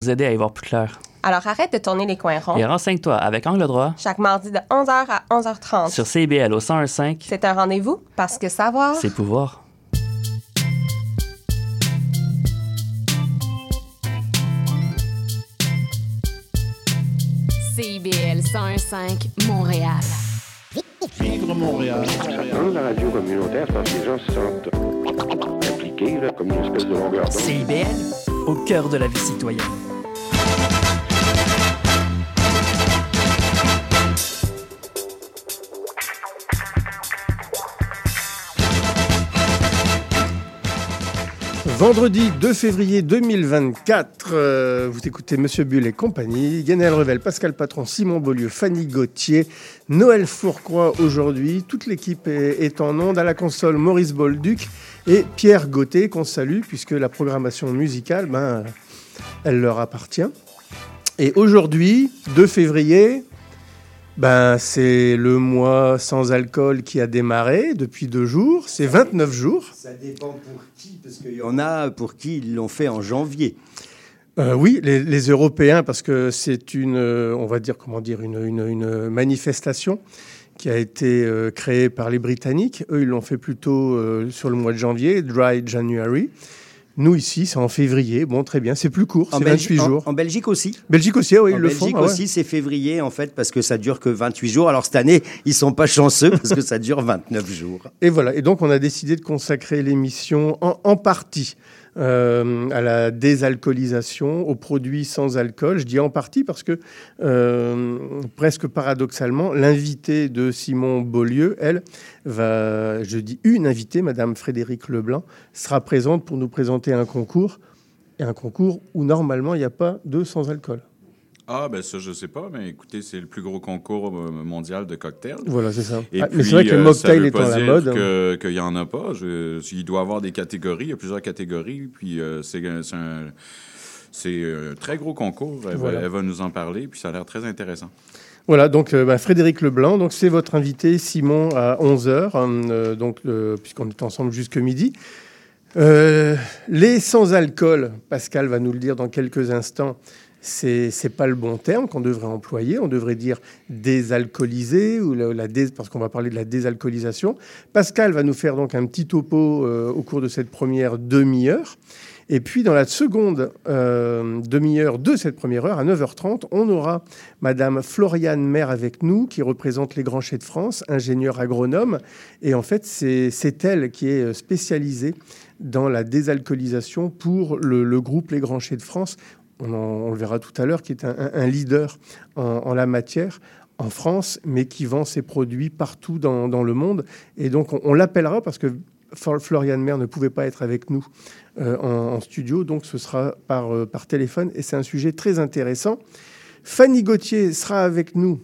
vous aider à y voir plus clair. Alors arrête de tourner les coins ronds. Et renseigne-toi avec Angle droit Chaque mardi de 11h à 11h30. sur CBL au 1015. C'est un rendez-vous parce que savoir. C'est pouvoir. CIBL 101.5 Montréal. Vivre Montréal. Dans la radio communautaire, parce que les gens se sentent impliqués, là, comme une espèce de longueur d'onde. CIBL, au cœur de la vie citoyenne. Vendredi 2 février 2024, euh, vous écoutez Monsieur Bull et compagnie, Guénel Revel, Pascal Patron, Simon Beaulieu, Fanny Gauthier, Noël Fourcroy aujourd'hui. Toute l'équipe est, est en onde à la console Maurice Bolduc et Pierre Gauthier qu'on salue puisque la programmation musicale, ben, elle leur appartient. Et aujourd'hui, 2 février, ben, c'est le mois sans alcool qui a démarré depuis deux jours. C'est 29 jours. Ça dépend pour qui, parce qu'il y en a pour qui ils l'ont fait en janvier. Euh, oui, les, les Européens, parce que c'est une, euh, on va dire, comment dire, une, une- une manifestation qui a été euh, créée par les Britanniques. Eux, ils l'ont fait plutôt euh, sur le mois de janvier, Dry January. Nous, ici, c'est en février. Bon, très bien, c'est plus court, En, c'est Belgi- 28 en- jours. en Belgique aussi. Belgique aussi, oui, en ils le Belgique font. ah ouais. aussi, c'est février en fait, parce que ça dure que 28 jours. Alors cette année, ils sont pas chanceux parce que ça dure 29 jours. Et voilà. Et donc, on a décidé de consacrer l'émission en, en partie euh, à la désalcoolisation, aux produits sans alcool. Je dis en partie parce que, euh, presque paradoxalement, l'invitée de Simon Beaulieu, elle, va, je dis une invitée, Madame Frédéric Leblanc, sera présente pour nous présenter un concours. Et un concours où normalement il n'y a pas de sans alcool. Ah, ben ça, je sais pas, mais écoutez, c'est le plus gros concours euh, mondial de cocktails. Voilà, c'est ça. Et Ah, puis, mais c'est vrai que le euh, mocktail étant pas la mode. hein. Qu'il n'y en a pas. Je- il doit y avoir des catégories. Il y a plusieurs catégories. Puis euh, c'est c'est un, c'est un très gros concours. Elle, va- Voilà. elle va nous en parler. Puis ça a l'air très intéressant. Voilà, donc euh, bah, Frédéric Leblanc, donc c'est votre invité, Simon, à 11h, donc euh, puisqu'on est ensemble jusque midi. Euh, les sans-alcool, Pascal va nous le dire dans quelques instants, c'est c'est pas le bon terme qu'on devrait employer. On devrait dire désalcoolisé ou la, parce qu'on va parler de la désalcoolisation. Pascal va nous faire donc un petit topo euh, au cours de cette première demi-heure. Et puis dans la seconde euh, demi-heure de cette première heure, à 9h30, on aura Madame Floriane Maire avec nous, qui représente les Grands Chais de France, ingénieure agronome. Et en fait, c'est elle qui est spécialisée dans la désalcoolisation pour le, le groupe Les Grands Chais de France. On, le verra tout à l'heure, qui est un, leader en, la matière en France, mais qui vend ses produits partout dans, le monde. Et donc, on, l'appellera parce que Fl- Floriane Maire ne pouvait pas être avec nous euh, en, studio, donc ce sera euh, par téléphone, et c'est un sujet très intéressant. Fanny Gauthier sera avec nous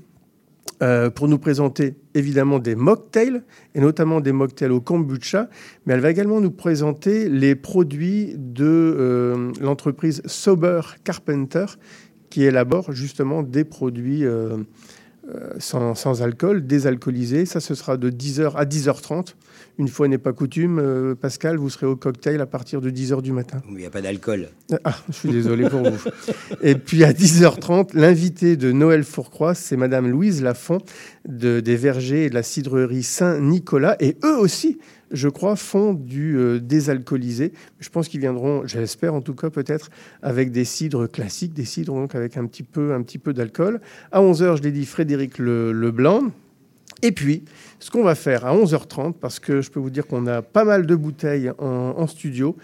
euh, pour nous présenter évidemment des mocktails, et notamment des mocktails au kombucha, mais elle va également nous présenter les produits de euh, l'entreprise Sober Carpenter, qui élabore justement des produits euh, sans, sans alcool, désalcoolisés. Ça, ce sera de 10h à 10h30. Une fois n'est pas coutume, euh, Pascal, vous serez au cocktail à partir de 10h du matin. Il n'y a pas d'alcool. Ah, je suis désolé pour vous. Et puis à 10h30, l'invité de Noël Fourcroy, c'est Madame Louise Lafont de, des vergers et de la cidrerie Saint-Nicolas. Et eux aussi, je crois, font du euh, désalcoolisé. Je pense qu'ils viendront, j'espère en tout cas peut-être, avec des cidres classiques, des cidres donc avec un petit peu, un petit peu d'alcool. À 11h, je l'ai dit, Frédéric Le- Leblanc. Et puis, ce qu'on va faire à 11h30, parce que je peux vous dire qu'on a pas mal de bouteilles en, studio,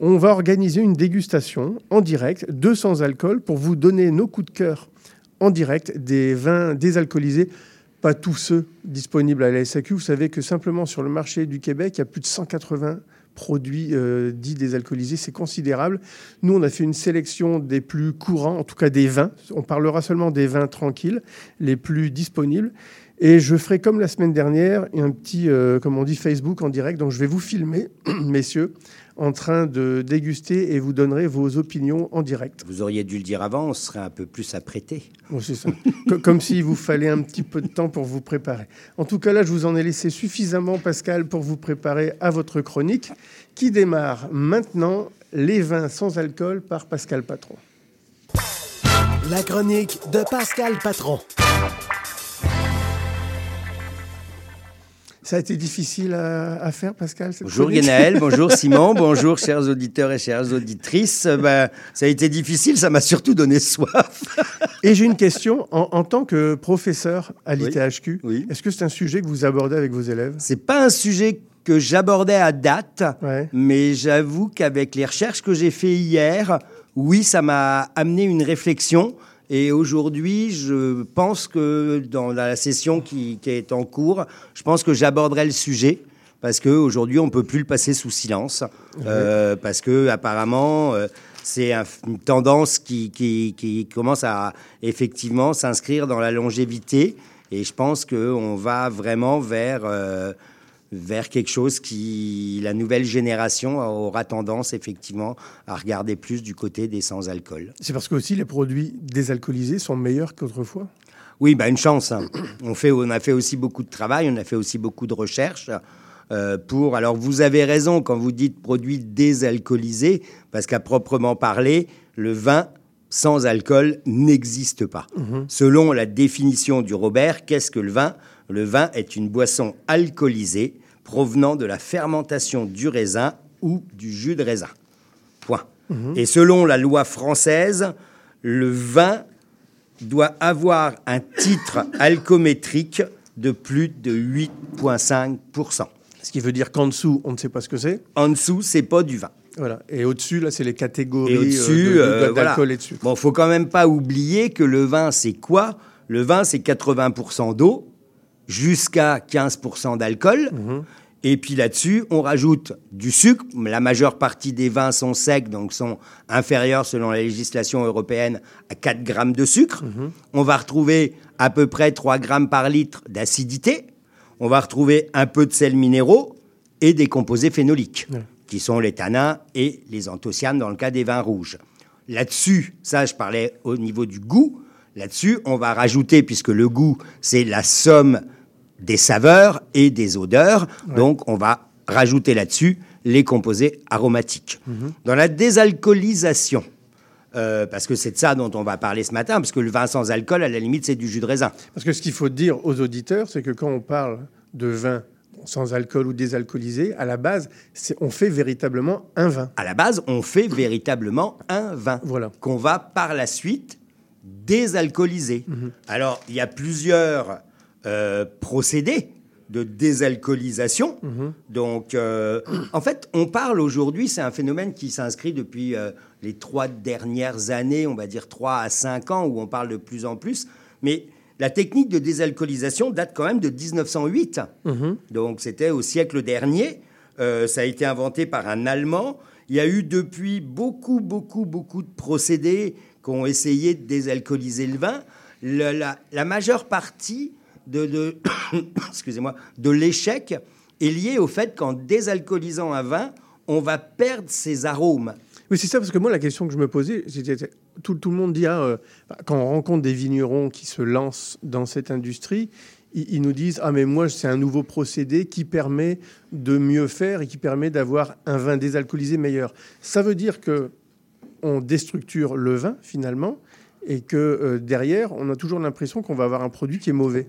on va organiser une dégustation en direct de sans alcool pour vous donner nos coups de cœur en direct des vins désalcoolisés. Pas tous ceux disponibles à la SAQ. Vous savez que simplement sur le marché du Québec, il y a plus de 180 produits euh, dits désalcoolisés. C'est considérable. Nous, on a fait une sélection des plus courants, en tout cas des vins. On parlera seulement des vins tranquilles, les plus disponibles. Et je ferai comme la semaine dernière un petit, euh, comme on dit, Facebook en direct. Donc je vais vous filmer, messieurs, en train de déguster et vous donnerai vos opinions en direct. Vous auriez dû le dire avant, on serait un peu plus apprêté. C'est ça. Co- Comme s'il vous fallait un petit peu de temps pour vous préparer. En tout cas, là, je vous en ai laissé suffisamment, Pascal, pour vous préparer à votre chronique qui démarre maintenant. Les vins sans alcool par Pascal Patron. La chronique de Pascal Patron. Ça a été difficile à, à faire, Pascal Bonjour Guénaël, bonjour Simon, bonjour chers auditeurs et chères auditrices. Ben, ça a été difficile, ça m'a surtout donné soif. Et j'ai une question. En, en tant que professeur à Oui. l'ITHQ, Oui. est-ce que c'est un sujet que vous abordez avec vos élèves? C'est pas un sujet que j'abordais à date, Ouais. mais j'avoue qu'avec les recherches que j'ai fait hier, oui, ça m'a amené une réflexion. Et aujourd'hui, je pense que dans la session qui, qui est en cours, je pense que j'aborderai le sujet parce qu'aujourd'hui, on ne peut plus le passer sous silence. Euh, parce que apparemment, euh, c'est un- une tendance qui, qui, qui commence à effectivement s'inscrire dans la longévité. Et je pense qu'on va vraiment vers, euh, vers quelque chose qui, la nouvelle génération aura tendance effectivement à regarder plus du côté des sans-alcool. C'est parce que aussi les produits désalcoolisés sont meilleurs qu'autrefois? Oui, bah une chance. hein. On, fait, on a fait aussi beaucoup de travail, on a fait aussi beaucoup de recherches euh, pour. Alors, vous avez raison quand vous dites produits désalcoolisés, parce qu'à proprement parler, le vin sans alcool n'existe pas. Selon la définition du Robert, qu'est-ce que le vin? Le vin est une boisson alcoolisée provenant de la fermentation du raisin ou du jus de raisin. Point. Et selon la loi française, le vin doit avoir un titre alcométrique de plus de 8,5%. Ce qui veut dire qu'en dessous, on ne sait pas ce que c'est. En dessous, c'est pas du vin. Voilà. Et au-dessus, là, c'est les catégories Et euh, de- de- euh, d'alcool voilà. et dessus. Bon, faut quand même pas oublier que le vin, c'est quoi? Le vin, c'est 80% d'eau, jusqu'à 15% d'alcool. Mhm. Et puis là-dessus, on rajoute du sucre. La majeure partie des vins sont secs, donc sont inférieurs, selon la législation européenne, à 4 grammes de sucre. Mhm. On va retrouver à peu près 3 grammes par litre d'acidité. On va retrouver un peu de sels minéraux et des composés phénoliques, qui sont les tanins et les anthocyanes dans le cas des vins rouges. Là-dessus, ça, je parlais au niveau du goût. Là-dessus, on va rajouter, puisque le goût, c'est la somme des saveurs et des odeurs. Donc, on va rajouter là-dessus les composés aromatiques. Dans la désalcoolisation, euh, parce que c'est de ça dont on va parler ce matin, parce que le vin sans alcool, à la limite, c'est du jus de raisin. Parce que ce qu'il faut dire aux auditeurs, c'est que quand on parle de vin sans alcool ou désalcoolisé, à la base, on fait véritablement un vin. À la base, on fait véritablement un vin Voilà. qu'on va par la suite désalcooliser. Alors, il y a plusieurs euh, procédés de désalcoolisation. Donc, euh, en fait, on parle aujourd'hui, c'est un phénomène qui s'inscrit depuis euh, les trois dernières années, on va dire trois à cinq ans, où on parle de plus en plus. Mais la technique de désalcoolisation date quand même de 1908. Donc, c'était au siècle dernier. Euh, ça a été inventé par un Allemand. Il y a eu depuis beaucoup, beaucoup, beaucoup de procédés qui ont essayé de désalcooliser le vin. Le- la, la majeure partie de, excusez-moi, de l'échec est liée au fait qu'en désalcoolisant un vin, on va perdre ses arômes. Oui, c'est ça, parce que moi, la question que je me posais, tout, tout le monde dit, ah, euh, quand on rencontre des vignerons qui se lancent dans cette industrie, ils, ils nous disent, ah, mais moi, c'est un nouveau procédé qui permet de mieux faire et qui permet d'avoir un vin désalcoolisé meilleur. Ça veut dire que on déstructure le vin, finalement, et que euh, derrière, on a toujours l'impression qu'on va avoir un produit qui est mauvais.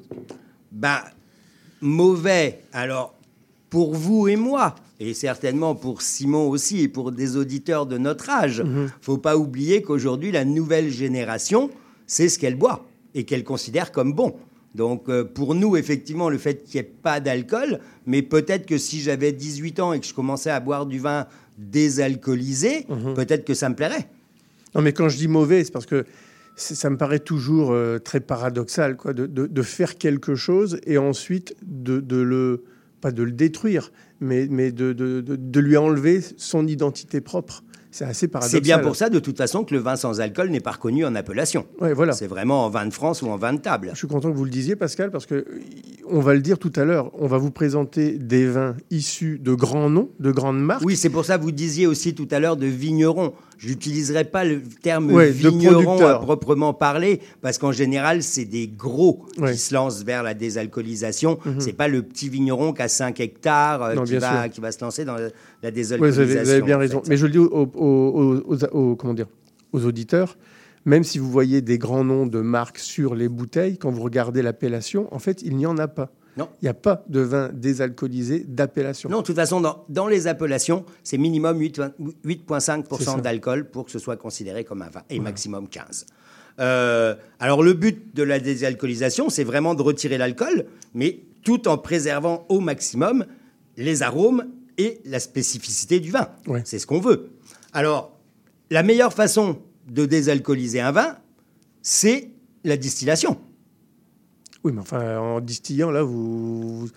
Bah, mauvais. Alors, pour vous et moi, et certainement pour Simon aussi, et pour des auditeurs de notre âge, faut pas oublier qu'aujourd'hui, la nouvelle génération, c'est ce qu'elle boit et qu'elle considère comme bon. Donc, euh, pour nous, effectivement, le fait qu'il n'y ait pas d'alcool, mais peut-être que si j'avais 18 ans et que je commençais à boire du vin désalcoolisé, peut-être que ça me plairait. Non, mais quand je dis mauvais, c'est parce que ça me paraît toujours euh, très paradoxal, quoi, de, de- de faire quelque chose et ensuite de, de le, pas de le détruire, mais, mais de, de- de- de lui enlever son identité propre. C'est assez paradoxal. C'est bien pour ça, de toute façon, que le vin sans alcool n'est pas reconnu en appellation. Ouais, voilà. C'est vraiment en vin de France ou en vin de table. Je suis content que vous le disiez, Pascal, parce que on va le dire tout à l'heure. On va vous présenter des vins issus de grands noms, de grandes marques. Oui, c'est pour ça que vous disiez aussi tout à l'heure de vigneron. Je n'utiliserai pas le terme Ouais, vigneron à proprement parler, parce qu'en général, c'est des gros Ouais. qui se lancent vers la désalcoolisation. C'est pas le petit vigneron qui a 5 hectares euh, Non, qui, va, qui va se lancer dans la, la Ouais, vous, désalcoolisation. avez, vous avez bien en raison. fait. Mais je le dis aux, aux- aux- aux- aux- comment dire, aux auditeurs, même si vous voyez des grands noms de marques sur les bouteilles, quand vous regardez l'appellation, en fait, il n'y en a pas. Non. Il n'y a pas de vin désalcoolisé d'appellation. Non, de toute façon, dans, dans les appellations, c'est minimum 8 C'est ça. 8,5% d'alcool pour que ce soit considéré comme un vin, et maximum 15. Euh, alors le but de la désalcoolisation, c'est vraiment de retirer l'alcool, mais tout en préservant au maximum les arômes et la spécificité du vin. Ouais. C'est ce qu'on veut. Alors, la meilleure façon de désalcooliser un vin, c'est la distillation. Oui, mais enfin, en distillant, là, vous.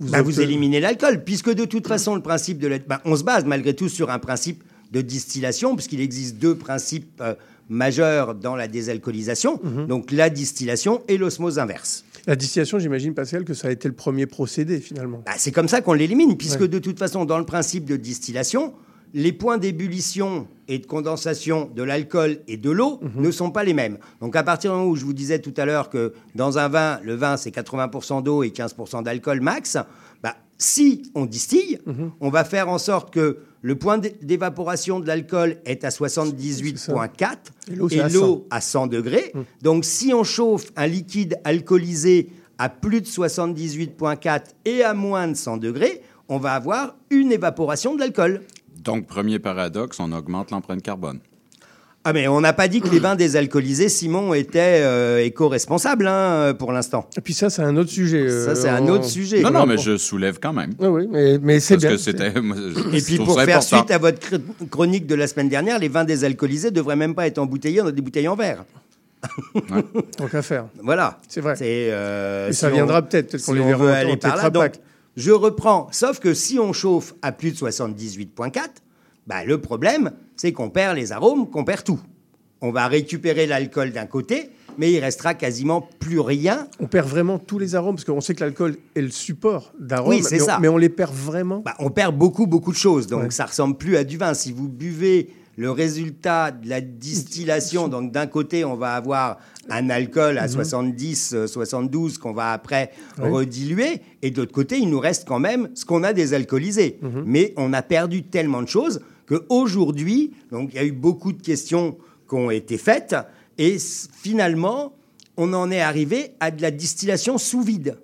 Vous, Bah, êtes- vous éliminez l'alcool, puisque de toute façon, le principe de la... bah, on se base malgré tout sur un principe de distillation, puisqu'il existe deux principes euh, majeurs dans la désalcoolisation, Mhm. donc la distillation et l'osmose inverse. La distillation, j'imagine, Pascal, que ça a été le premier procédé, finalement. Bah, c'est comme ça qu'on l'élimine, puisque Ouais. de toute façon, dans le principe de distillation, les points d'ébullition et de condensation de l'alcool et de l'eau Mhm. ne sont pas les mêmes. Donc à partir du moment où je vous disais tout à l'heure que dans un vin, le vin c'est 80% d'eau et 15% d'alcool max, bah, si on distille, Mhm. on va faire en sorte que le point d'é- d'évaporation de l'alcool est à 78,4 Et l'eau, à l'eau à 100 degrés. Donc si on chauffe un liquide alcoolisé à plus de 78,4 et à moins de 100 degrés, on va avoir une évaporation de l'alcool. Donc, premier paradoxe, on augmente l'empreinte carbone. Ah mais on n'a pas dit que les vins désalcoolisés, Simon, étaient euh, éco-responsables hein, pour l'instant. Et puis ça, c'est un autre sujet. euh, Ça, c'est un autre sujet. Non, non, mais pour- je soulève quand même. Oui, oui, mais, mais c'est Parce bien. que c'était. moi, je- Et puis pour faire important. suite à votre cr- chronique de la semaine dernière, les vins désalcoolisés devraient même pas être embouteillés dans des bouteilles en verre. Tant qu'à faire. Voilà. C'est vrai. C'est, euh, Et ça viendra peut-être, peut-être qu'on si les on verra aller en par là. Donc, je reprends. Sauf que si on chauffe à plus de 78,4, bah, le problème, c'est qu'on perd les arômes, qu'on perd tout. On va récupérer l'alcool d'un côté, mais il restera quasiment plus rien. On perd vraiment tous les arômes, parce qu'on sait que l'alcool est le support d'arômes. Oui, c'est mais. Mais on les perd vraiment. Bah, on perd beaucoup, beaucoup de choses. Donc, Ouais. ça ressemble plus à du vin. Si vous buvez le résultat de la distillation, donc d'un côté, on va avoir un alcool à 70, euh, 72 qu'on va après Mhm. Rediluer, et de l'autre côté, il nous reste quand même ce qu'on a désalcoolisé. Mhm. Mais on a perdu tellement de choses qu'aujourd'hui, donc il y a eu beaucoup de questions qui ont été faites, et finalement, on en est arrivé à de la distillation sous vide.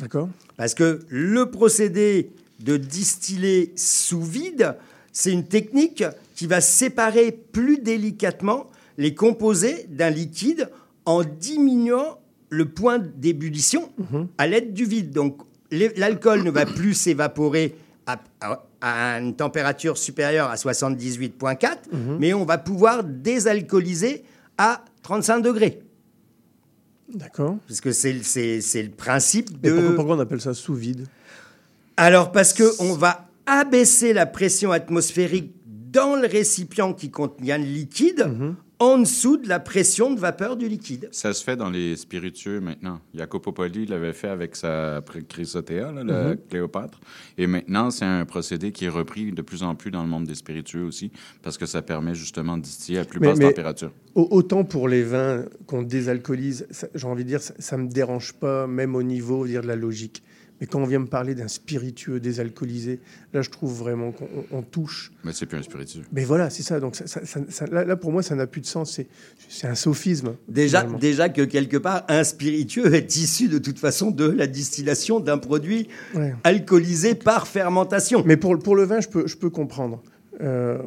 D'accord Parce que le procédé de distiller sous vide, c'est une technique qui va séparer plus délicatement les composés d'un liquide en diminuant le point d'ébullition à l'aide du vide. Donc l'alcool ne va plus s'évaporer à, à- à une température supérieure à 78,4, mais on va pouvoir désalcooliser à 35 degrés. D'accord. Parce que c'est le principe de... pourquoi, pourquoi on appelle ça sous vide? Alors, parce qu'on va abaisser la pression atmosphérique dans le récipient qui contient le liquide en dessous de la pression de vapeur du liquide. Ça se fait dans les spiritueux maintenant. Jacopo Poli l'avait fait avec sa chrysotéa, là, la Cléopâtre. Et maintenant, c'est un procédé qui est repris de plus en plus dans le monde des spiritueux aussi, parce que ça permet justement de distiller à plus Mais- basse mais- température. Au- Autant pour les vins qu'on désalcoolise, ça- j'ai envie de dire, ça ne me dérange pas, même au niveau dire, de la logique. Mais quand on vient me parler d'un spiritueux désalcoolisé, là, je trouve vraiment qu'on on- on touche. Mais c'est plus un spiritueux. Mais voilà, c'est ça. Donc, ça- ça- ça- ça- là, là, pour moi, ça n'a plus de sens. C'est- un sophisme. Déjà, finalement. déjà que quelque part, un spiritueux est issu de toute façon de la distillation d'un produit Ouais. alcoolisé par fermentation. Mais pour, pour le vin, je peux, je peux comprendre. Euh,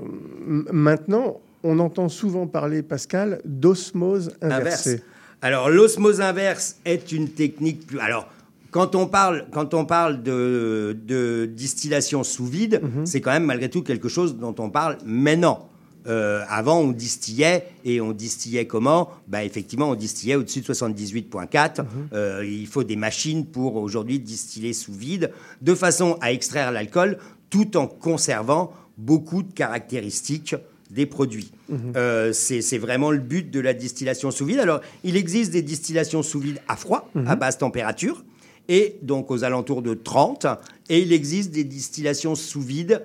maintenant, on entend souvent parler, Pascal, d'osmose inversée. inverse. Alors l'osmose inverse est une technique plus. Alors quand on parle, quand on parle de, de distillation sous vide, Mhm. c'est quand même malgré tout quelque chose dont on parle maintenant. Euh, avant, on distillait et on distillait comment? Bah, Effectivement, on distillait au-dessus de 78,4. Mhm. Euh, il faut des machines pour aujourd'hui distiller sous vide, de façon à extraire l'alcool tout en conservant beaucoup de caractéristiques des produits. Euh, c'est c'est vraiment le but de la distillation sous vide. Alors, il existe des distillations sous vide à froid, à basse température, et donc aux alentours de 30, et il existe des distillations sous vide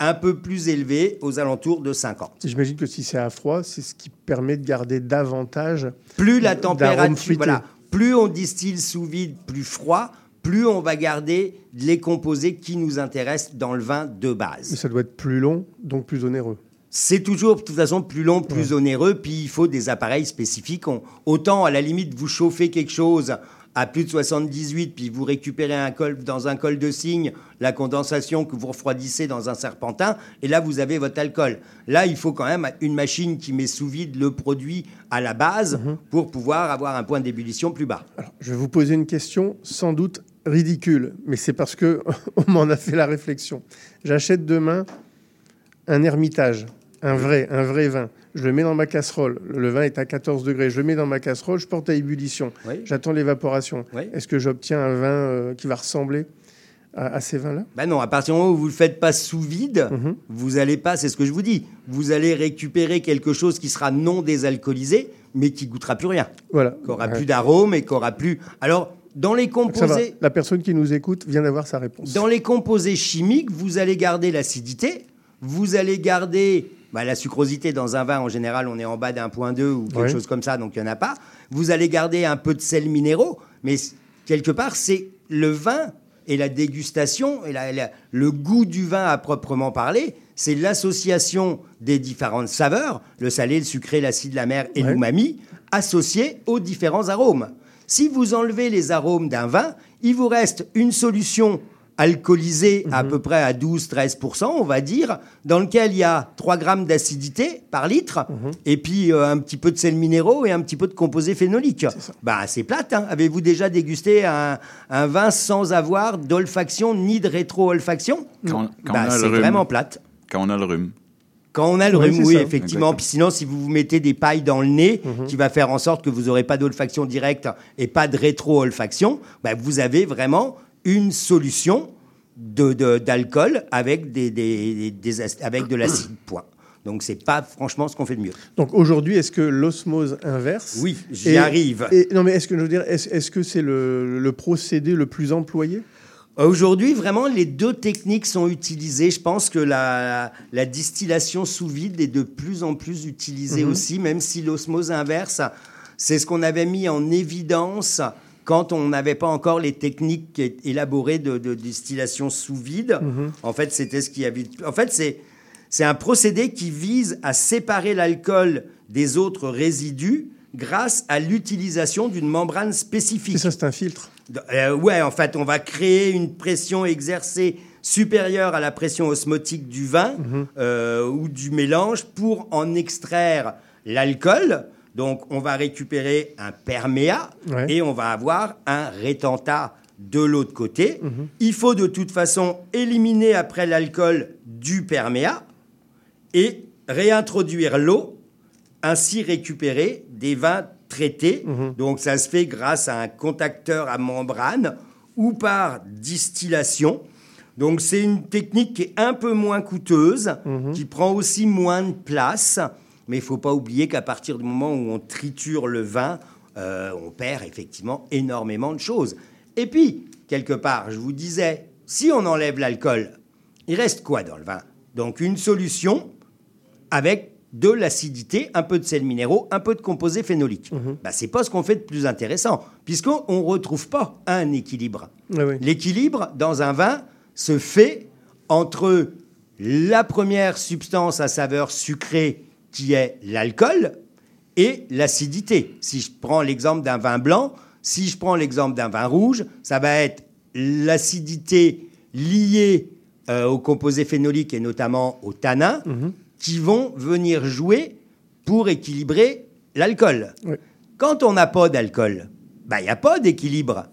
un peu plus élevées, aux alentours de 50. J'imagine que si c'est à froid, c'est ce qui permet de garder davantage. Plus la température, voilà, plus on distille sous vide, plus froid, plus on va garder les composés qui nous intéressent dans le vin de Mais base. ça doit être plus long, donc plus onéreux. c'est toujours de toute façon plus long, plus onéreux, puis il faut des appareils spécifiques. On- autant à la limite vous chauffez quelque chose à plus de 78, puis vous récupérez un col, dans un col de cygne la condensation que vous refroidissez dans un serpentin, et là vous avez votre alcool. Là, il faut quand même une machine qui met sous vide le produit à la base pour pouvoir avoir un point d'ébullition plus bas. Alors, je vais vous poser une question sans doute ridicule, mais c'est parce que on m'en a fait la réflexion. J'achète demain un ermitage, un vrai, un vrai vin. Je le mets dans ma casserole. Le vin est à 14 degrés. Je le mets dans ma casserole, je porte à ébullition. Oui. J'attends l'évaporation. Oui. Est-ce que j'obtiens un vin euh, qui va ressembler à, à ces vins-là? Ben non, à partir du moment où vous ne le faites pas sous vide, Mhm. vous allez pas, c'est ce que je vous dis, vous allez récupérer quelque chose qui sera non désalcoolisé, mais qui goûtera plus rien, Voilà. qui aura Ouais. plus d'arôme et qui aura plus. Alors, dans les composés, La personne qui nous écoute vient d'avoir sa réponse. dans les composés chimiques, vous allez garder l'acidité, vous allez garder bah, la sucrosité dans un vin. En général, on est en bas d'un point 2 ou quelque chose comme ça, donc il n'y en a pas. Vous allez garder un peu de sel minéraux, mais quelque part, c'est le vin et la dégustation et la- la- le goût du vin à proprement parler. C'est l'association des différentes saveurs, le salé, le sucré, l'acide, la mer et Ouais. l'umami, associés aux différents arômes. Si vous enlevez les arômes d'un vin, il vous reste une solution alcoolisée à peu près à 12-13%, on va dire, dans lequel il y a 3 grammes d'acidité par litre, et puis euh, un petit peu de sel minéraux et un petit peu de composés phénoliques. Bah, c'est plate. hein. Avez-vous déjà dégusté un, un vin sans avoir d'olfaction ni de rétro-olfaction? Quand, quand Bah, on a C'est le rhume. vraiment plate. Quand on a le rhume. Quand on a le Oui, rhume, oui, ça. effectivement. Exactement. Puis sinon, si vous vous mettez des pailles dans le nez, Mhm. qui va faire en sorte que vous n'aurez pas d'olfaction directe et pas de rétro-olfaction, bah, vous avez vraiment une solution de- de- d'alcool avec, des, des- avec de l'acide, point. Donc, c'est pas franchement ce qu'on fait de mieux. Donc aujourd'hui, est-ce que l'osmose inverse Oui, j'y arrive. Et, non, mais est-ce que je veux dire, est-ce est-ce que c'est le, le procédé le plus employé? Aujourd'hui, vraiment, les deux techniques sont utilisées. Je pense que la, la distillation sous vide est de plus en plus utilisée Mhm. aussi, même si l'osmose inverse, c'est ce qu'on avait mis en évidence quand on n'avait pas encore les techniques élaborées de, de distillation sous vide. Mhm. En fait, c'était ce qui avait. En fait, c'est c'est un procédé qui vise à séparer l'alcool des autres résidus grâce à l'utilisation d'une membrane spécifique. C'est ça, c'est un filtre. Euh, ouais, en fait, on va créer une pression exercée supérieure à la pression osmotique du vin euh, ou du mélange pour en extraire l'alcool. Donc, on va récupérer un perméat Ouais. et on va avoir un rétentat de l'autre côté. Il faut de toute façon éliminer après l'alcool du perméat et réintroduire l'eau, ainsi récupérer des vins traités. Donc ça se fait grâce à un contacteur à membrane ou par distillation. Donc c'est une technique qui est un peu moins coûteuse, qui prend aussi moins de place, mais il faut pas oublier qu'à partir du moment où on triture le vin, euh, on perd effectivement énormément de choses. Et puis, quelque part, je vous disais, si on enlève l'alcool, il reste quoi dans le vin? Donc une solution avec de l'acidité, un peu de sel minéraux, un peu de composés phénoliques. Bah, c'est pas ce qu'on fait de plus intéressant, puisqu'on ne retrouve pas un équilibre. Ouais. L'équilibre dans un vin se fait entre la première substance à saveur sucrée qui est l'alcool et l'acidité. Si je prends l'exemple d'un vin blanc, si je prends l'exemple d'un vin rouge, ça va être l'acidité liée euh, aux composés phénoliques et notamment aux tanins qui vont venir jouer pour équilibrer l'alcool. Oui. Quand on n'a pas d'alcool, bah, il n'y a pas d'équilibre.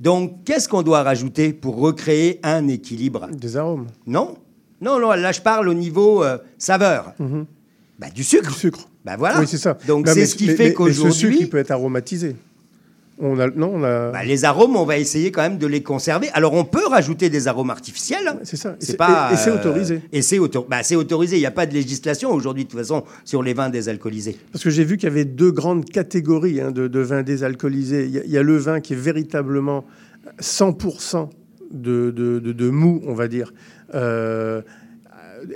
Donc, qu'est-ce qu'on doit rajouter pour recréer un équilibre? Des arômes. Non Non, non, là, je parle au niveau euh, saveur. Bah, du sucre. Du sucre. Bah, voilà. Oui, c'est ça. Donc, c'est ce qui mais- fait mais Ce sucre, qu'aujourd'hui, il peut être aromatisé. On a, non, on a. bah, les arômes, on va essayer quand même de les conserver. Alors, on peut rajouter des arômes artificiels. c'est ça. Et C'est pas, et- et c'est euh, autorisé. Et c'est auto- bah, autorisé. Il n'y a pas de législation aujourd'hui, de toute façon, sur les vins désalcoolisés. Parce que j'ai vu qu'il y avait deux grandes catégories hein, de, de vins désalcoolisés. Il y, a, il y a le vin qui est véritablement 100% de, de, de- de mou, on va dire, euh,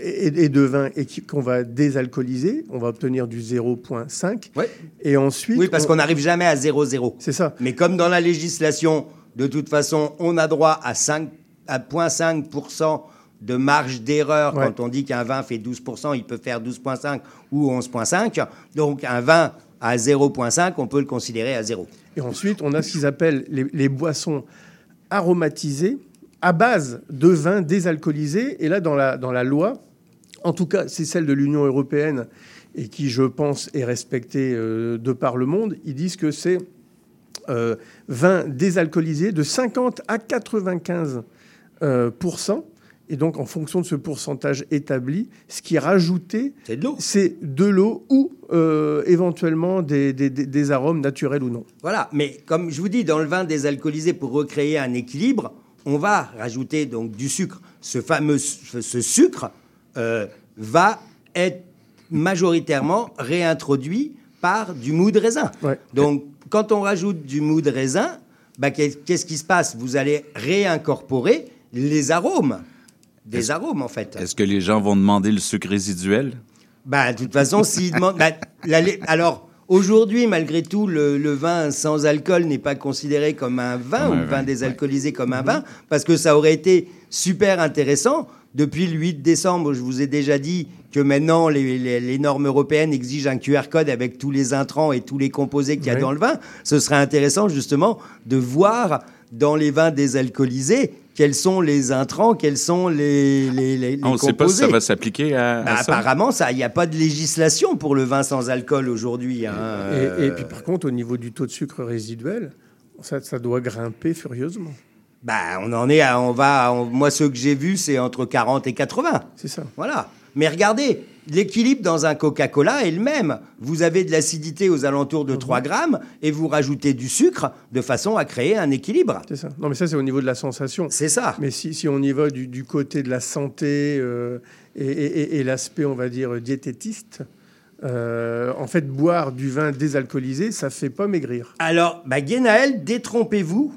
et, et de vin et qu'on va désalcooliser. On va obtenir du 0,5. Ouais. Et ensuite. Oui, parce on- qu'on n'arrive jamais à 0,0. C'est ça. Mais comme dans la législation, de toute façon, on a droit à 5 à 0,5% de marge d'erreur Ouais. quand on dit qu'un vin fait 12%, il peut faire 12,5 ou 11,5. Donc un vin à 0,5, on peut le considérer à 0. Et ensuite, on a ce qu'ils appellent les, les boissons aromatisées à base de vin désalcoolisé. Et là, dans la, dans la loi, en tout cas, c'est celle de l'Union européenne et qui, je pense, est respectée euh, de par le monde. Ils disent que c'est euh, vin désalcoolisé de 50 à 95 euh. Et donc, en fonction de ce pourcentage établi, ce qui est rajouté, C'est de l'eau. ou euh, éventuellement des, des- des- des arômes naturels ou non. Voilà, mais comme je vous dis, dans le vin désalcoolisé, pour recréer un équilibre, on va rajouter donc du sucre. Ce fameux ce sucre euh, va être majoritairement réintroduit par du mou de raisin. Ouais. Donc, quand on rajoute du mou de raisin, bah, qu'est- qu'est-ce qui se passe? Vous allez réincorporer les arômes. Des arômes, en fait. Est-ce que les gens vont demander le sucre résiduel? Bah, de toute façon, s'ils demandent. bah, la alors, aujourd'hui, malgré tout, le, le vin sans alcool n'est pas considéré comme un vin Comme ou un le vin désalcoolisé comme un vin, parce que ça aurait été super intéressant. Depuis le 8 décembre, je vous ai déjà dit que maintenant, les, les- les normes européennes exigent un QR code avec tous les intrants et tous les composés qu'il y a dans le vin. Ce serait intéressant, justement, de voir dans les vins désalcoolisés quels sont les intrants, quels sont les, les, les, les on ne sait pas si ça va s'appliquer à, Bah, à ça. apparemment, ça, il n'y a pas de législation pour le vin sans alcool aujourd'hui. hein. Et, et puis par contre, au niveau du taux de sucre résiduel, ça, ça doit grimper furieusement. bah, on en est à, on va, on- moi, ceux que j'ai vus, c'est entre 40 et 80. C'est ça. Voilà. Mais regardez, l'équilibre dans un Coca-Cola est le même. Vous avez de l'acidité aux alentours Mhm. de 3 grammes et vous rajoutez du sucre de façon à créer un équilibre. C'est ça. Non, mais ça, c'est au niveau de la sensation. C'est ça. Mais si, si on y va du, du côté de la santé euh, et, et- et- et l'aspect, on va dire, diététiste, euh, en fait, boire du vin désalcoolisé, ça fait pas maigrir. Alors, bah, Guénaël, détrompez-vous.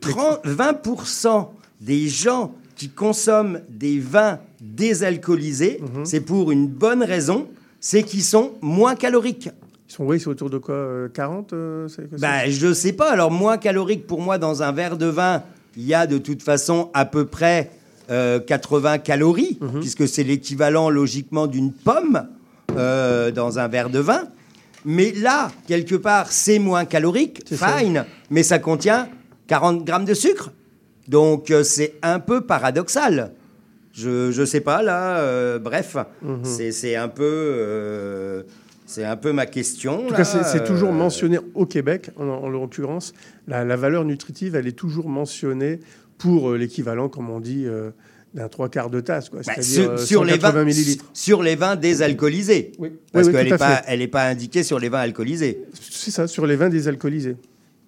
30 20% des gens qui consomment des vins désalcoolisés, Mhm. c'est pour une bonne raison, c'est qu'ils sont moins caloriques. Ils sont, oui, c'est autour de quoi euh, 40 euh, Bah, je sais pas. Alors, moins calorique pour moi, dans un verre de vin, il y a de toute façon à peu près euh, 80 calories, Mhm. puisque c'est l'équivalent logiquement d'une pomme euh, dans un verre de vin. Mais là, quelque part, c'est moins calorique, ça. fine, mais ça contient 40 grammes de sucre. Donc, euh, c'est un peu paradoxal. Je, je sais pas, là, euh, bref, Mhm. c'est c'est un peu... euh, c'est un peu ma question. En tout là, cas, c'est toujours mentionné au Québec, en, en l'occurrence. La, la valeur nutritive, elle est toujours mentionnée pour l'équivalent, comme on dit, euh, d'un trois quarts de tasse. Quoi. Bah, C'est-à-dire sur, sur les 180 vins, millilitres. sur les vins désalcoolisés. Oui, Parce oui, oui, qu'elle n'est pas, fait. elle est pas indiquée sur les vins alcoolisés. C'est ça, sur les vins désalcoolisés.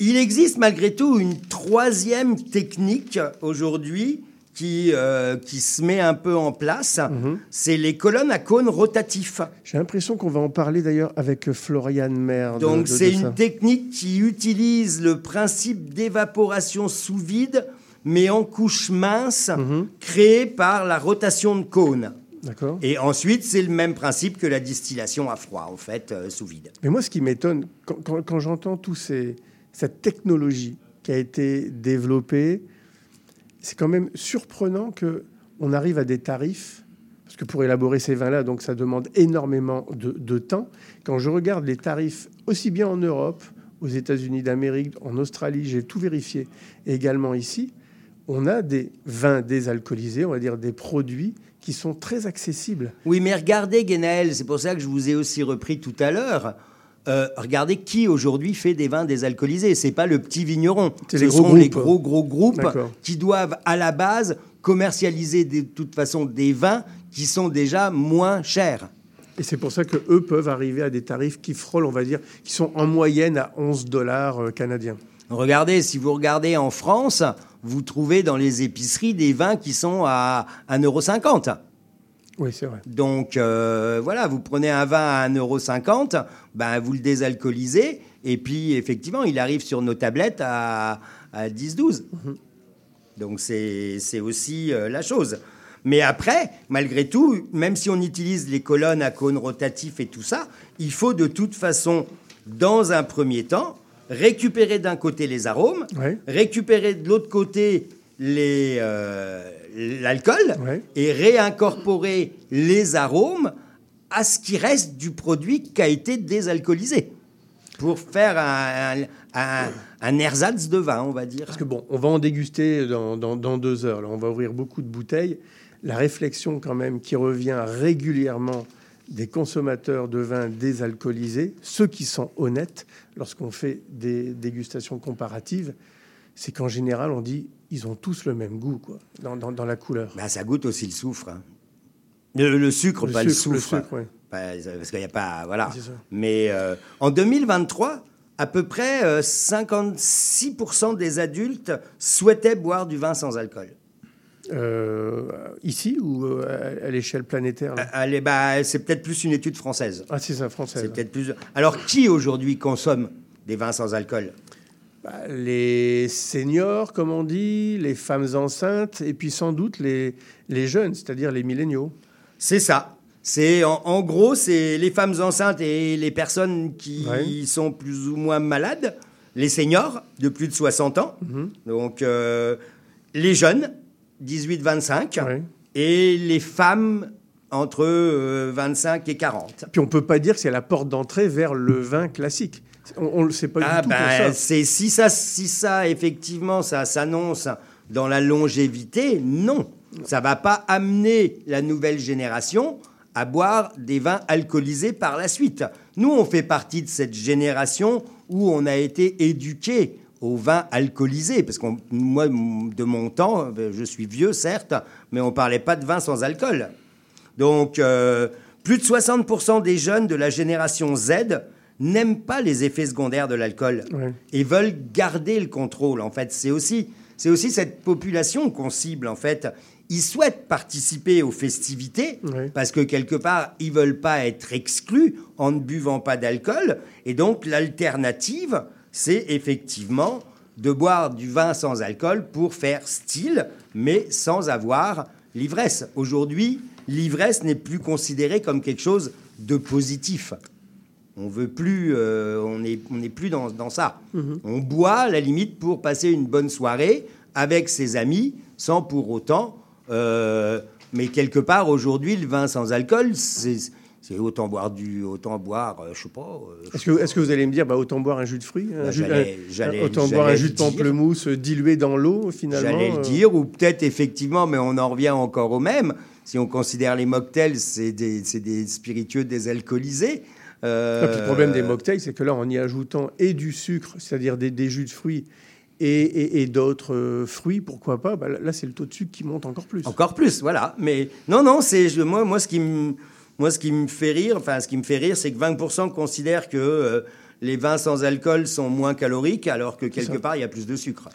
Il existe malgré tout une troisième technique aujourd'hui qui, euh, qui se met un peu en place. Mhm. C'est les colonnes à cône rotatifs. J'ai l'impression qu'on va en parler d'ailleurs avec euh, Floriane Maire. Donc c'est une ça. technique qui utilise le principe d'évaporation sous vide, mais en couche mince, Mhm. créée par la rotation de cône. D'accord. Et ensuite, c'est le même principe que la distillation à froid, en fait, euh, sous vide. Mais moi, ce qui m'étonne, quand, quand- quand j'entends tout ces, cette technologie qui a été développée, c'est quand même surprenant que on arrive à des tarifs, parce que pour élaborer ces vins-là, donc ça demande énormément de, temps. Quand je regarde les tarifs, aussi bien en Europe, aux États-Unis d'Amérique, en Australie, j'ai tout vérifié, et également ici, on a des vins désalcoolisés, on va dire des produits qui sont très accessibles. Oui, mais regardez, Guénaël, c'est pour ça que je vous ai aussi repris tout à l'heure. Euh, regardez qui aujourd'hui fait des vins désalcoolisés. C'est pas le petit vigneron. Ce les sont les gros gros groupes qui doivent à la base commercialiser de toute façon des vins qui sont déjà moins chers. Et c'est pour ça que eux peuvent arriver à des tarifs qui frôlent, on va dire, qui sont en moyenne à 11 dollars euh, canadiens. Regardez, si vous regardez en France, vous trouvez dans les épiceries des vins qui sont à 1,50€. Oui, c'est vrai. Donc euh, voilà, vous prenez un vin à 1,50€, ben, vous le désalcoolisez, et puis effectivement, il arrive sur nos tablettes à, à 10-12. Donc c'est aussi euh, la chose. Mais après, malgré tout, même si on utilise les colonnes à cône rotatif et tout ça, il faut de toute façon, dans un premier temps, récupérer d'un côté les arômes, récupérer de l'autre côté euh, l'alcool Ouais. et réincorporer les arômes à ce qui reste du produit qui a été désalcoolisé pour faire un, un, un- un ersatz de vin, on va dire. Parce que bon, on va en déguster dans, dans- dans deux heures. Là, on va ouvrir beaucoup de bouteilles. La réflexion, quand même, qui revient régulièrement des consommateurs de vin désalcoolisés, ceux qui sont honnêtes, lorsqu'on fait des dégustations comparatives, c'est qu'en général, on dit ils ont tous le même goût, quoi, dans, dans- dans la couleur. Bah, ça goûte aussi le soufre. hein. Le, le sucre, Le pas le sucre, le soufre. sucre, ouais. Parce qu'il n'y a pas. Voilà. Mais euh, en 2023, à peu près euh, 56% des adultes souhaitaient boire du vin sans alcool. Euh, ici ou euh, à, à l'échelle planétaire Allez, bah, c'est peut-être plus une étude française. Ah, c'est ça, français. C'est peut-être plus. Alors, qui aujourd'hui consomme des vins sans alcool? Les seniors, comme on dit, les femmes enceintes, et puis sans doute les, les jeunes, c'est-à-dire les milléniaux. C'est ça. C'est en, en gros, c'est les femmes enceintes et les personnes qui Ouais. sont plus ou moins malades, les seniors de plus de 60 ans, Mhm. donc euh, les jeunes, 18-25, Ouais. et les femmes entre euh, 25 et 40. Puis on peut pas dire que c'est la porte d'entrée vers le vin classique. On ne le sait pas Ah du tout ben, ça. c'est si ça, si ça effectivement, ça s'annonce dans la longévité, non, ça va pas amener la nouvelle génération à boire des vins alcoolisés par la suite. Nous, on fait partie de cette génération où on a été éduqué au vin alcoolisé, parce que moi, de mon temps, je suis vieux certes, mais on parlait pas de vin sans alcool. Donc, euh, plus de 60% des jeunes de la génération Z n'aiment pas les effets secondaires de l'alcool Ouais. et veulent garder le contrôle. En fait, c'est aussi, c'est aussi cette population qu'on cible. En fait, ils souhaitent participer aux festivités Ouais. parce que quelque part, ils veulent pas être exclus en ne buvant pas d'alcool. Et donc, l'alternative, c'est effectivement de boire du vin sans alcool pour faire style, mais sans avoir l'ivresse. Aujourd'hui, l'ivresse n'est plus considérée comme quelque chose de positif. On veut plus, euh, on n'est on plus dans, dans ça. On boit à la limite pour passer une bonne soirée avec ses amis, sans pour autant. euh, mais quelque part aujourd'hui, le vin sans alcool, c'est c'est autant boire du, autant boire, euh, je sais pas. euh, Est-ce que, est-ce que vous allez me dire, bah, autant boire un jus de fruits Bah, Autant boire un jus de pamplemousse dilué dans l'eau, finalement J'allais le dire, ou peut-être effectivement, mais on en revient encore au même. Si on considère les mocktails, c'est des, c'est des spiritueux désalcoolisés. Euh, puis le problème des mocktails, c'est que là, en y ajoutant et du sucre, c'est-à-dire des, des jus de fruits, et, et- et d'autres euh, fruits, pourquoi pas, bah, là, c'est le taux de sucre qui monte encore plus. Encore plus, voilà. Mais non, non, c'est moi, moi ce qui me, moi ce qui me fait rire, enfin ce qui me fait rire, c'est que 20% considèrent que euh, les vins sans alcool sont moins caloriques, alors que quelque part il y a plus de sucre.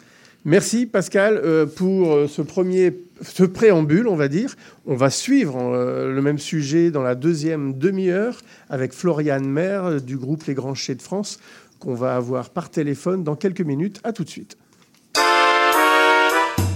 Merci Pascal euh, pour euh, ce premier, ce préambule, on va dire. On va suivre euh, le même sujet dans la deuxième demi-heure avec Floriane Maire du groupe Les Grands Chais de France qu'on va avoir par téléphone dans quelques minutes. À tout de suite.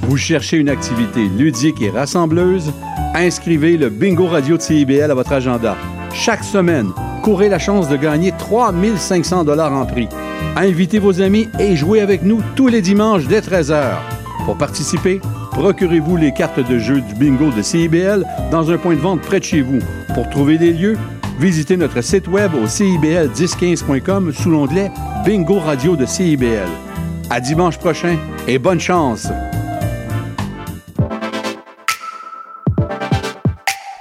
Vous cherchez une activité ludique et rassembleuse? Inscrivez le Bingo Radio de CIBL à votre agenda. Chaque semaine, courez la chance de gagner 3500 dollars en prix. Invitez vos amis et jouez avec nous tous les dimanches dès 13h. Pour participer, procurez-vous les cartes de jeu du bingo de CIBL dans un point de vente près de chez vous. Pour trouver des lieux, visitez notre site web au cibl1015.com sous l'onglet Bingo Radio de CIBL. À dimanche prochain et bonne chance!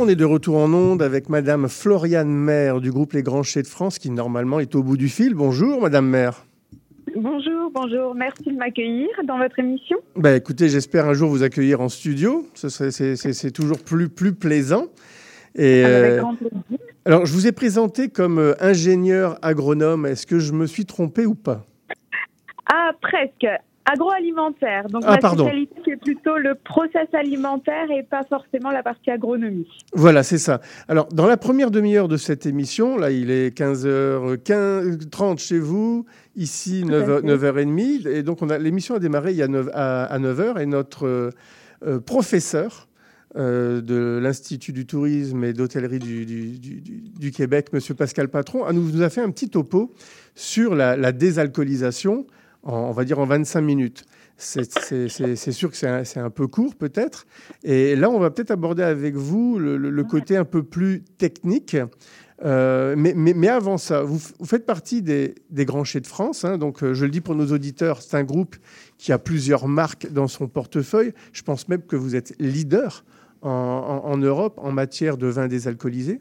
On est de retour en onde avec Madame Floriane Maire du groupe Les Grands Chais de France qui normalement est au bout du fil. Bonjour Madame Maire. Bonjour, bonjour. Merci de m'accueillir dans votre émission. Bah, écoutez, j'espère un jour vous accueillir en studio. Ce serait- C'est c'est- c'est toujours plus, plus plaisant. Et, Avec euh, grand plaisir. alors, je vous ai présenté comme euh, ingénieur agronome. Est-ce que je me suis trompé ou pas? Ah, presque. Agroalimentaire. Donc, Ah, ma pardon. spécialité, c'est plutôt le process alimentaire et pas forcément la partie agronomie. Voilà, c'est ça. Alors, dans la première demi-heure de cette émission, là, il est 15h30 chez vous, ici Tout à 9h, fait. 9h30. Et donc, on a, l'émission a démarré il y a 9, à, à 9h. Et notre euh, euh, professeur euh, de l'Institut du tourisme et d'hôtellerie du, du- du- du- du Québec, M. Pascal Patron, a- nous, nous a fait un petit topo sur la, la désalcoolisation, on va dire en 25 minutes. C'est sûr que c'est un, peu court peut-être. Et là, on va peut-être aborder avec vous le, côté un peu plus technique. Euh, mais, avant ça, vous, faites partie des, grands chais de France. hein. donc, euh, je le dis pour nos auditeurs, c'est un groupe qui a plusieurs marques dans son portefeuille. Je pense même que vous êtes leader en, en- en Europe en matière de vin désalcoolisé.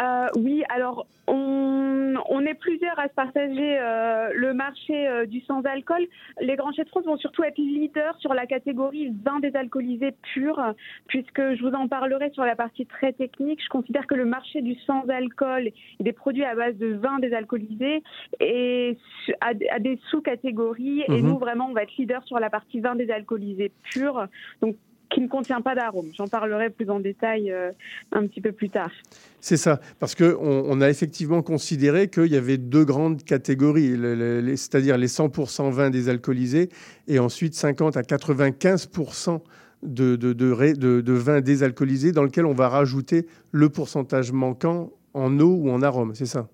Euh, oui, alors on, on est plusieurs à se partager euh, le marché euh, du sans-alcool. Les grands chefs de France vont surtout être leaders sur la catégorie vin désalcoolisé pur, puisque je vous en parlerai sur la partie très technique. Je considère que le marché du sans-alcool et des produits à base de vin désalcoolisé est à des sous-catégories. Et Mhm. nous, vraiment, on va être leader sur la partie vin désalcoolisé pur. Donc, qui ne contient pas d'arôme. J'en parlerai plus en détail euh, un petit peu plus tard. C'est ça, parce qu'on on a effectivement considéré qu'il y avait deux grandes catégories, c'est-à-dire les 100% vins désalcoolisés et ensuite 50 à 95% de, de- de vins désalcoolisés dans lequel on va rajouter le pourcentage manquant en eau ou en arôme, c'est ça?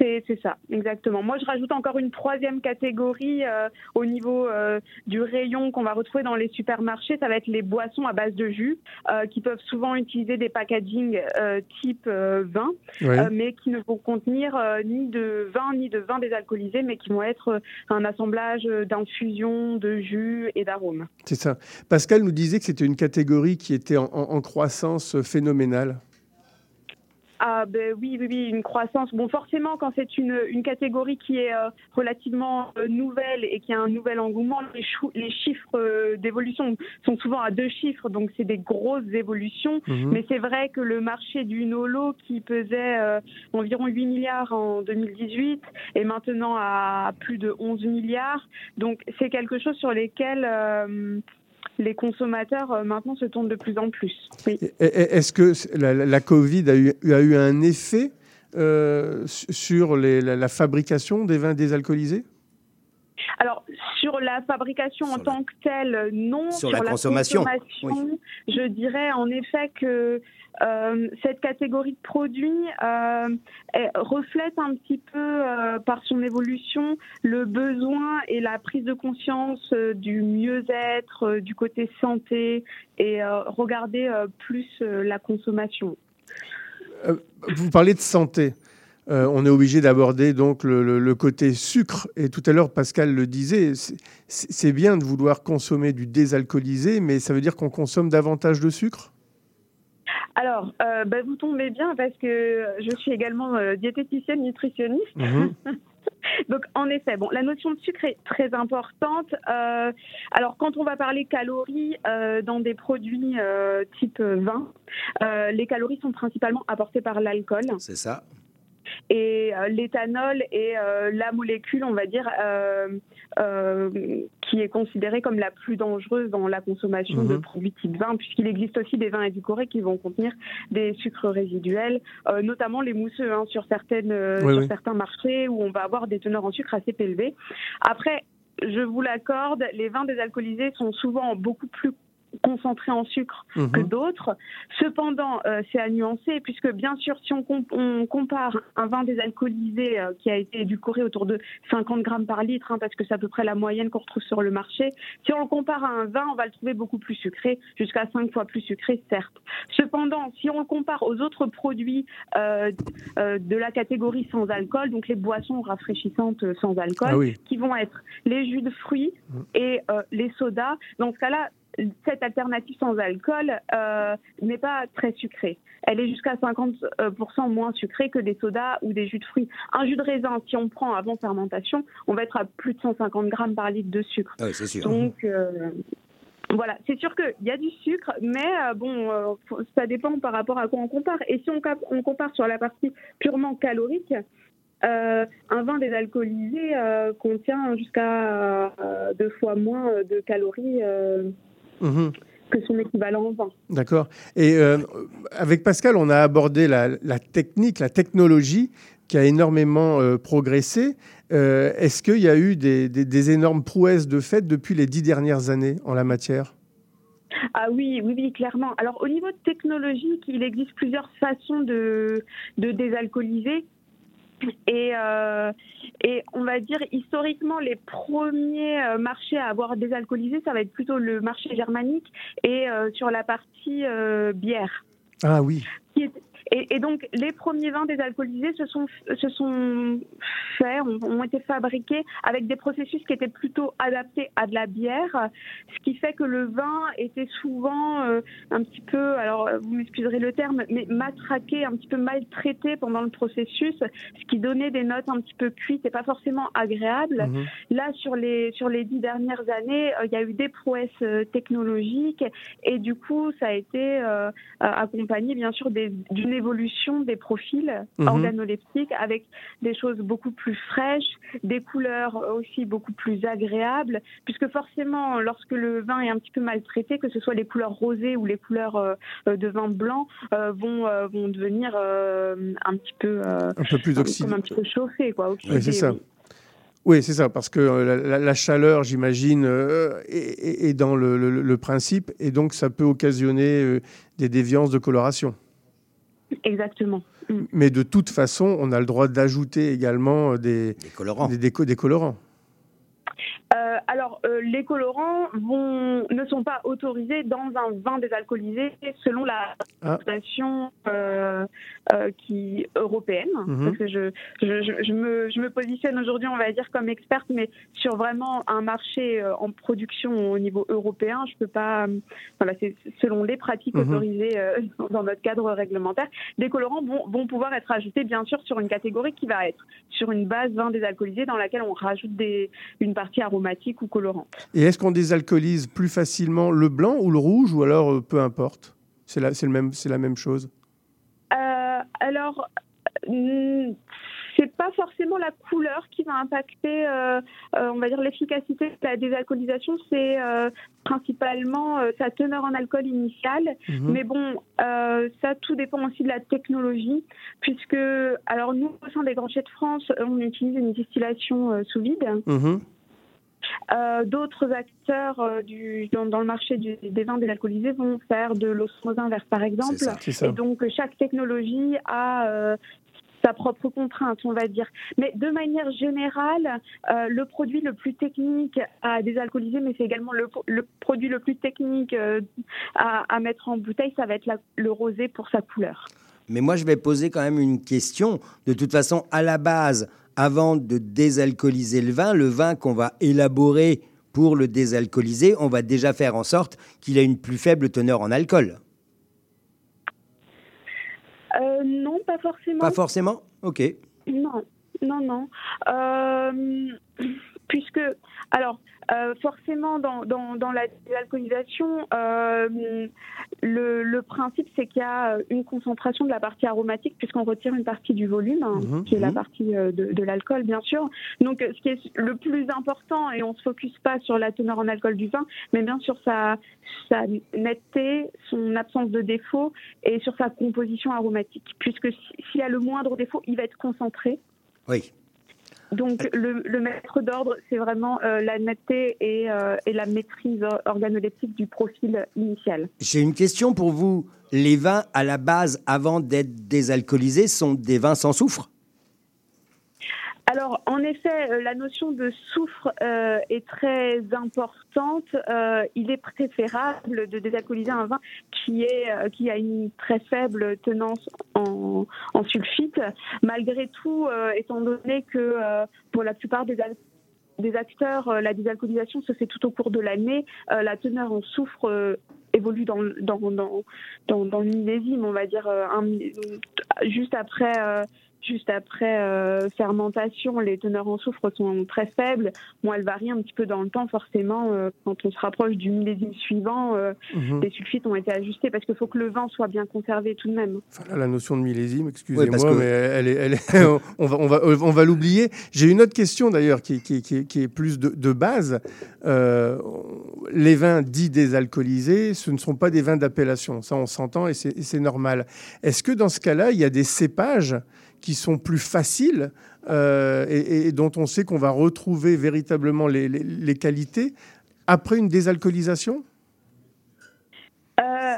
C'est ça, exactement. Moi, je rajoute encore une troisième catégorie euh, au niveau euh, du rayon qu'on va retrouver dans les supermarchés. Ça va être les boissons à base de jus, euh, qui peuvent souvent utiliser des packaging euh, type vin, mais qui ne vont contenir ni de vin ni de vin désalcoolisé, mais qui vont être un assemblage d'infusions, de jus et d'arômes. C'est ça. Pascal nous disait que c'était une catégorie qui était en, en- en croissance phénoménale. Ah ben oui, oui, oui, une croissance. Bon, forcément, quand c'est une, une catégorie qui est euh, relativement euh, nouvelle et qui a un nouvel engouement, les, les chiffres euh, d'évolution sont souvent à deux chiffres, donc c'est des grosses évolutions. Mhm. Mais c'est vrai que le marché du Nolo, qui pesait euh, environ 8 milliards en 2018, est maintenant à plus de 11 milliards. Donc c'est quelque chose sur lesquels euh, les consommateurs euh, maintenant se tournent de plus en plus. Oui. Est-ce que la, Covid a eu, a eu un effet euh, su- sur les- la, la fabrication des vins désalcoolisés? Alors, sur la fabrication en tant que telle, non. Sur la consommation, consommation, je dirais en effet que euh, cette catégorie de produits euh, reflète un petit peu, euh, par son évolution, le besoin et la prise de conscience du mieux-être, du côté santé et regarder plus la consommation. Vous parlez de santé. On est obligé d'aborder donc le, côté sucre. Et tout à l'heure, Pascal le disait, c'est bien de vouloir consommer du désalcoolisé, mais ça veut dire qu'on consomme davantage de sucre? Alors, euh, bah, vous tombez bien parce que je suis également euh, diététicienne nutritionniste. Mhm. Donc, en effet, bon, la notion de sucre est très importante. Euh, alors, quand on va parler calories euh, dans des produits euh, type vin, les calories sont principalement apportées par l'alcool. C'est ça. Et l'éthanol est la molécule, on va dire, qui est considérée comme la plus dangereuse dans la consommation de Mhm. produits type vin, puisqu'il existe aussi des vins édulcorés qui vont contenir des sucres résiduels, euh, notamment les mousseux hein, sur, certaines, euh, Oui, sur oui. certains marchés où on va avoir des teneurs en sucre assez élevées. Après, je vous l'accorde, les vins désalcoolisés sont souvent beaucoup plus concentrés en sucre Mhm. que d'autres. Cependant, euh, c'est à nuancer, puisque bien sûr, si on, com- on compare un vin désalcoolisé euh, qui a été édulcoré autour de 50 grammes par litre, hein, parce que c'est à peu près la moyenne qu'on retrouve sur le marché, si on le compare à un vin, on va le trouver beaucoup plus sucré, jusqu'à 5 fois plus sucré, certes. Cependant, si on le compare aux autres produits euh, euh, de la catégorie sans alcool, donc les boissons rafraîchissantes euh, sans alcool, Ah oui. qui vont être les jus de fruits et euh, les sodas. Dans ce cas-là, cette alternative sans alcool euh, n'est pas très sucrée. Elle est jusqu'à 50% moins sucrée que des sodas ou des jus de fruits. Un jus de raisin, si on prend avant fermentation, on va être à plus de 150 grammes par litre de sucre. Ah oui, c'est sûr. Donc, euh, voilà, c'est sûr qu'il y a du sucre, mais euh, bon, euh, ça dépend par rapport à quoi on compare. Et si on, compare sur la partie purement calorique, euh, un vin désalcoolisé euh, contient jusqu'à euh, deux fois moins de calories Mhm. que son équivalent en vin. D'accord. Et euh, avec Pascal, on a abordé la, la technique, la technologie qui a énormément euh, progressé. Euh, Est-ce qu'il y a eu des, des- des énormes prouesses de fait depuis les dix dernières années en la matière? Ah oui, oui, oui, clairement. Alors au niveau technologique, il existe plusieurs façons de, de désalcooliser. Et, euh, et on va dire historiquement, les premiers euh, marchés à avoir désalcoolisé, ça va être plutôt le marché germanique et euh, sur la partie bière. Ah oui. Qui est- Et, et donc, les premiers vins désalcoolisés se sont, se sont faits, ont, ont été fabriqués avec des processus qui étaient plutôt adaptés à de la bière, ce qui fait que le vin était souvent euh, un petit peu, alors euh, vous m'excuserez le terme, mais matraqué, un petit peu maltraité pendant le processus, ce qui donnait des notes un petit peu cuites et pas forcément agréables. Mhm. Là, sur les, sur les dix dernières années, euh, il y a eu des prouesses euh, technologiques et du coup, ça a été accompagné, bien sûr, d'une évolution des profils Mhm. organoleptiques avec des choses beaucoup plus fraîches, des couleurs aussi beaucoup plus agréables, puisque forcément, lorsque le vin est un petit peu maltraité, que ce soit les couleurs rosées ou les couleurs euh, de vin blanc, euh, vont, euh, vont devenir un petit peu... Un peu plus oxydé. Comme un petit peu quoi. Oui, c'est ça. oui. C'est ça, parce que la, la- la chaleur, j'imagine, euh, est, est- est dans le, le- le principe, et donc ça peut occasionner euh, des déviances de coloration. Exactement. Mais de toute façon, on a le droit d'ajouter également euh, des, colorants. Des, des co- des colorants. Euh, alors, euh, les colorants vont, ne sont pas autorisés dans un vin désalcoolisé selon la Ah. législation euh, euh, qui européenne. Mhm. Parce que je, je, je- me, je me positionne aujourd'hui, on va dire, comme experte, mais sur vraiment un marché euh, en production au niveau européen, je peux pas. Voilà, c'est selon les pratiques Mhm. autorisées euh, dans notre cadre réglementaire. Des colorants vont, vont pouvoir être ajoutés, bien sûr, sur une catégorie qui va être sur une base vin désalcoolisé dans laquelle on rajoute des, une partie aromatique ou. Et est-ce qu'on désalcoolise plus facilement le blanc ou le rouge, ou alors euh, peu importe? C'est la, même, la même chose? Euh, alors, hmm, c'est pas forcément la couleur qui va impacter, euh, euh, on va dire, l'efficacité de la désalcoolisation, c'est euh, principalement sa teneur en alcool initiale. Mhm. Mais bon, ça, tout dépend aussi de la technologie, puisque, alors nous, au sein des Grands de France, on utilise une distillation sous vide. Mhm. Euh, D'autres acteurs euh, du, dans, dans le marché du- des vins désalcoolisés vont faire de l'osmose inverse, par exemple. Ça. Et donc, chaque technologie a euh, sa propre contrainte, on va dire. Mais de manière générale, euh, le produit le plus technique à désalcooliser, mais c'est également le, le produit le plus technique euh, à, à mettre en bouteille, ça va être la- le rosé pour sa couleur. Mais moi, je vais poser quand même une question. De toute façon, à la base, avant de désalcooliser le vin, le vin qu'on va élaborer pour le désalcooliser, on va déjà faire en sorte qu'il ait une plus faible teneur en alcool. Euh, non, pas forcément. Pas forcément Ok. Non, non, non. Euh, puisque, alors, euh, forcément, dans, dans, dans la désalcoolisation, euh, le, le principe, c'est qu'il y a une concentration de la partie aromatique, puisqu'on retire une partie du volume, hein, Mhm, qui est la mhm. partie euh, de, de l'alcool, bien sûr. Donc, ce qui est le plus important, et on ne se focus pas sur la teneur en alcool du vin, mais bien sur sa, sa netteté, son absence de défaut et sur sa composition aromatique. Puisque si- s'il y a le moindre défaut, il va être concentré. Oui. Donc le, le maître d'ordre, c'est vraiment euh, la netteté et, euh, et la maîtrise or- organoleptique du profil initial. J'ai une question pour vous. Les vins, à la base, avant d'être désalcoolisés, sont des vins sans soufre? Alors, en effet, euh, la notion de soufre euh, est très importante. Euh, il est préférable de désalcooliser un vin qui, est, euh, qui a une très faible tenance en, en sulfite. Malgré tout, euh, étant donné que euh, pour la plupart des, des acteurs, la désalcoolisation se fait tout au cours de l'année, la teneur en soufre évolue dans, dans, dans, dans, le on va dire, un juste après. Juste après euh, fermentation, les teneurs en soufre sont très faibles. Bon, elles varient un petit peu dans le temps, forcément. euh, quand on se rapproche du millésime suivant, euh, Mhm. les sulfites ont été ajustés parce qu'il faut que le vin soit bien conservé tout de même. Là, la notion de millésime, excusez-moi, mais elle est, elle est- on va, on va, on va l'oublier. J'ai une autre question d'ailleurs qui, qui, qui, qui est plus de, de base. Euh, les vins dits désalcoolisés, ce ne sont pas des vins d'appellation. Ça, on s'entend et c'est et c'est normal. Est-ce que dans ce cas-là, il y a des cépages qui sont plus faciles euh, et, et dont on sait qu'on va retrouver véritablement les, les- les qualités après une désalcoolisation? Euh,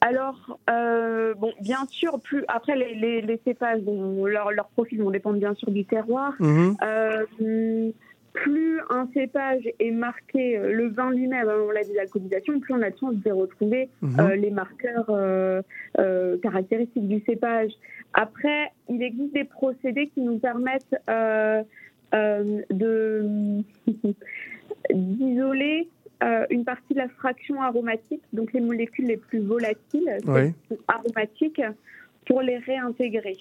alors, euh, bon, bien sûr, plus après les, les, cépages, bon, leur, leur profil vont dépendre bien sûr du terroir. Mhm. Plus un cépage est marqué, euh, le vin lui-même avant la désalcoolisation, plus on a de chances de retrouver Mhm. euh, les marqueurs euh, euh, caractéristiques du cépage. Après, il existe des procédés qui nous permettent euh, euh, de d'isoler euh, une partie de la fraction aromatique, donc les molécules les plus volatiles, Oui. aromatiques, pour les réintégrer.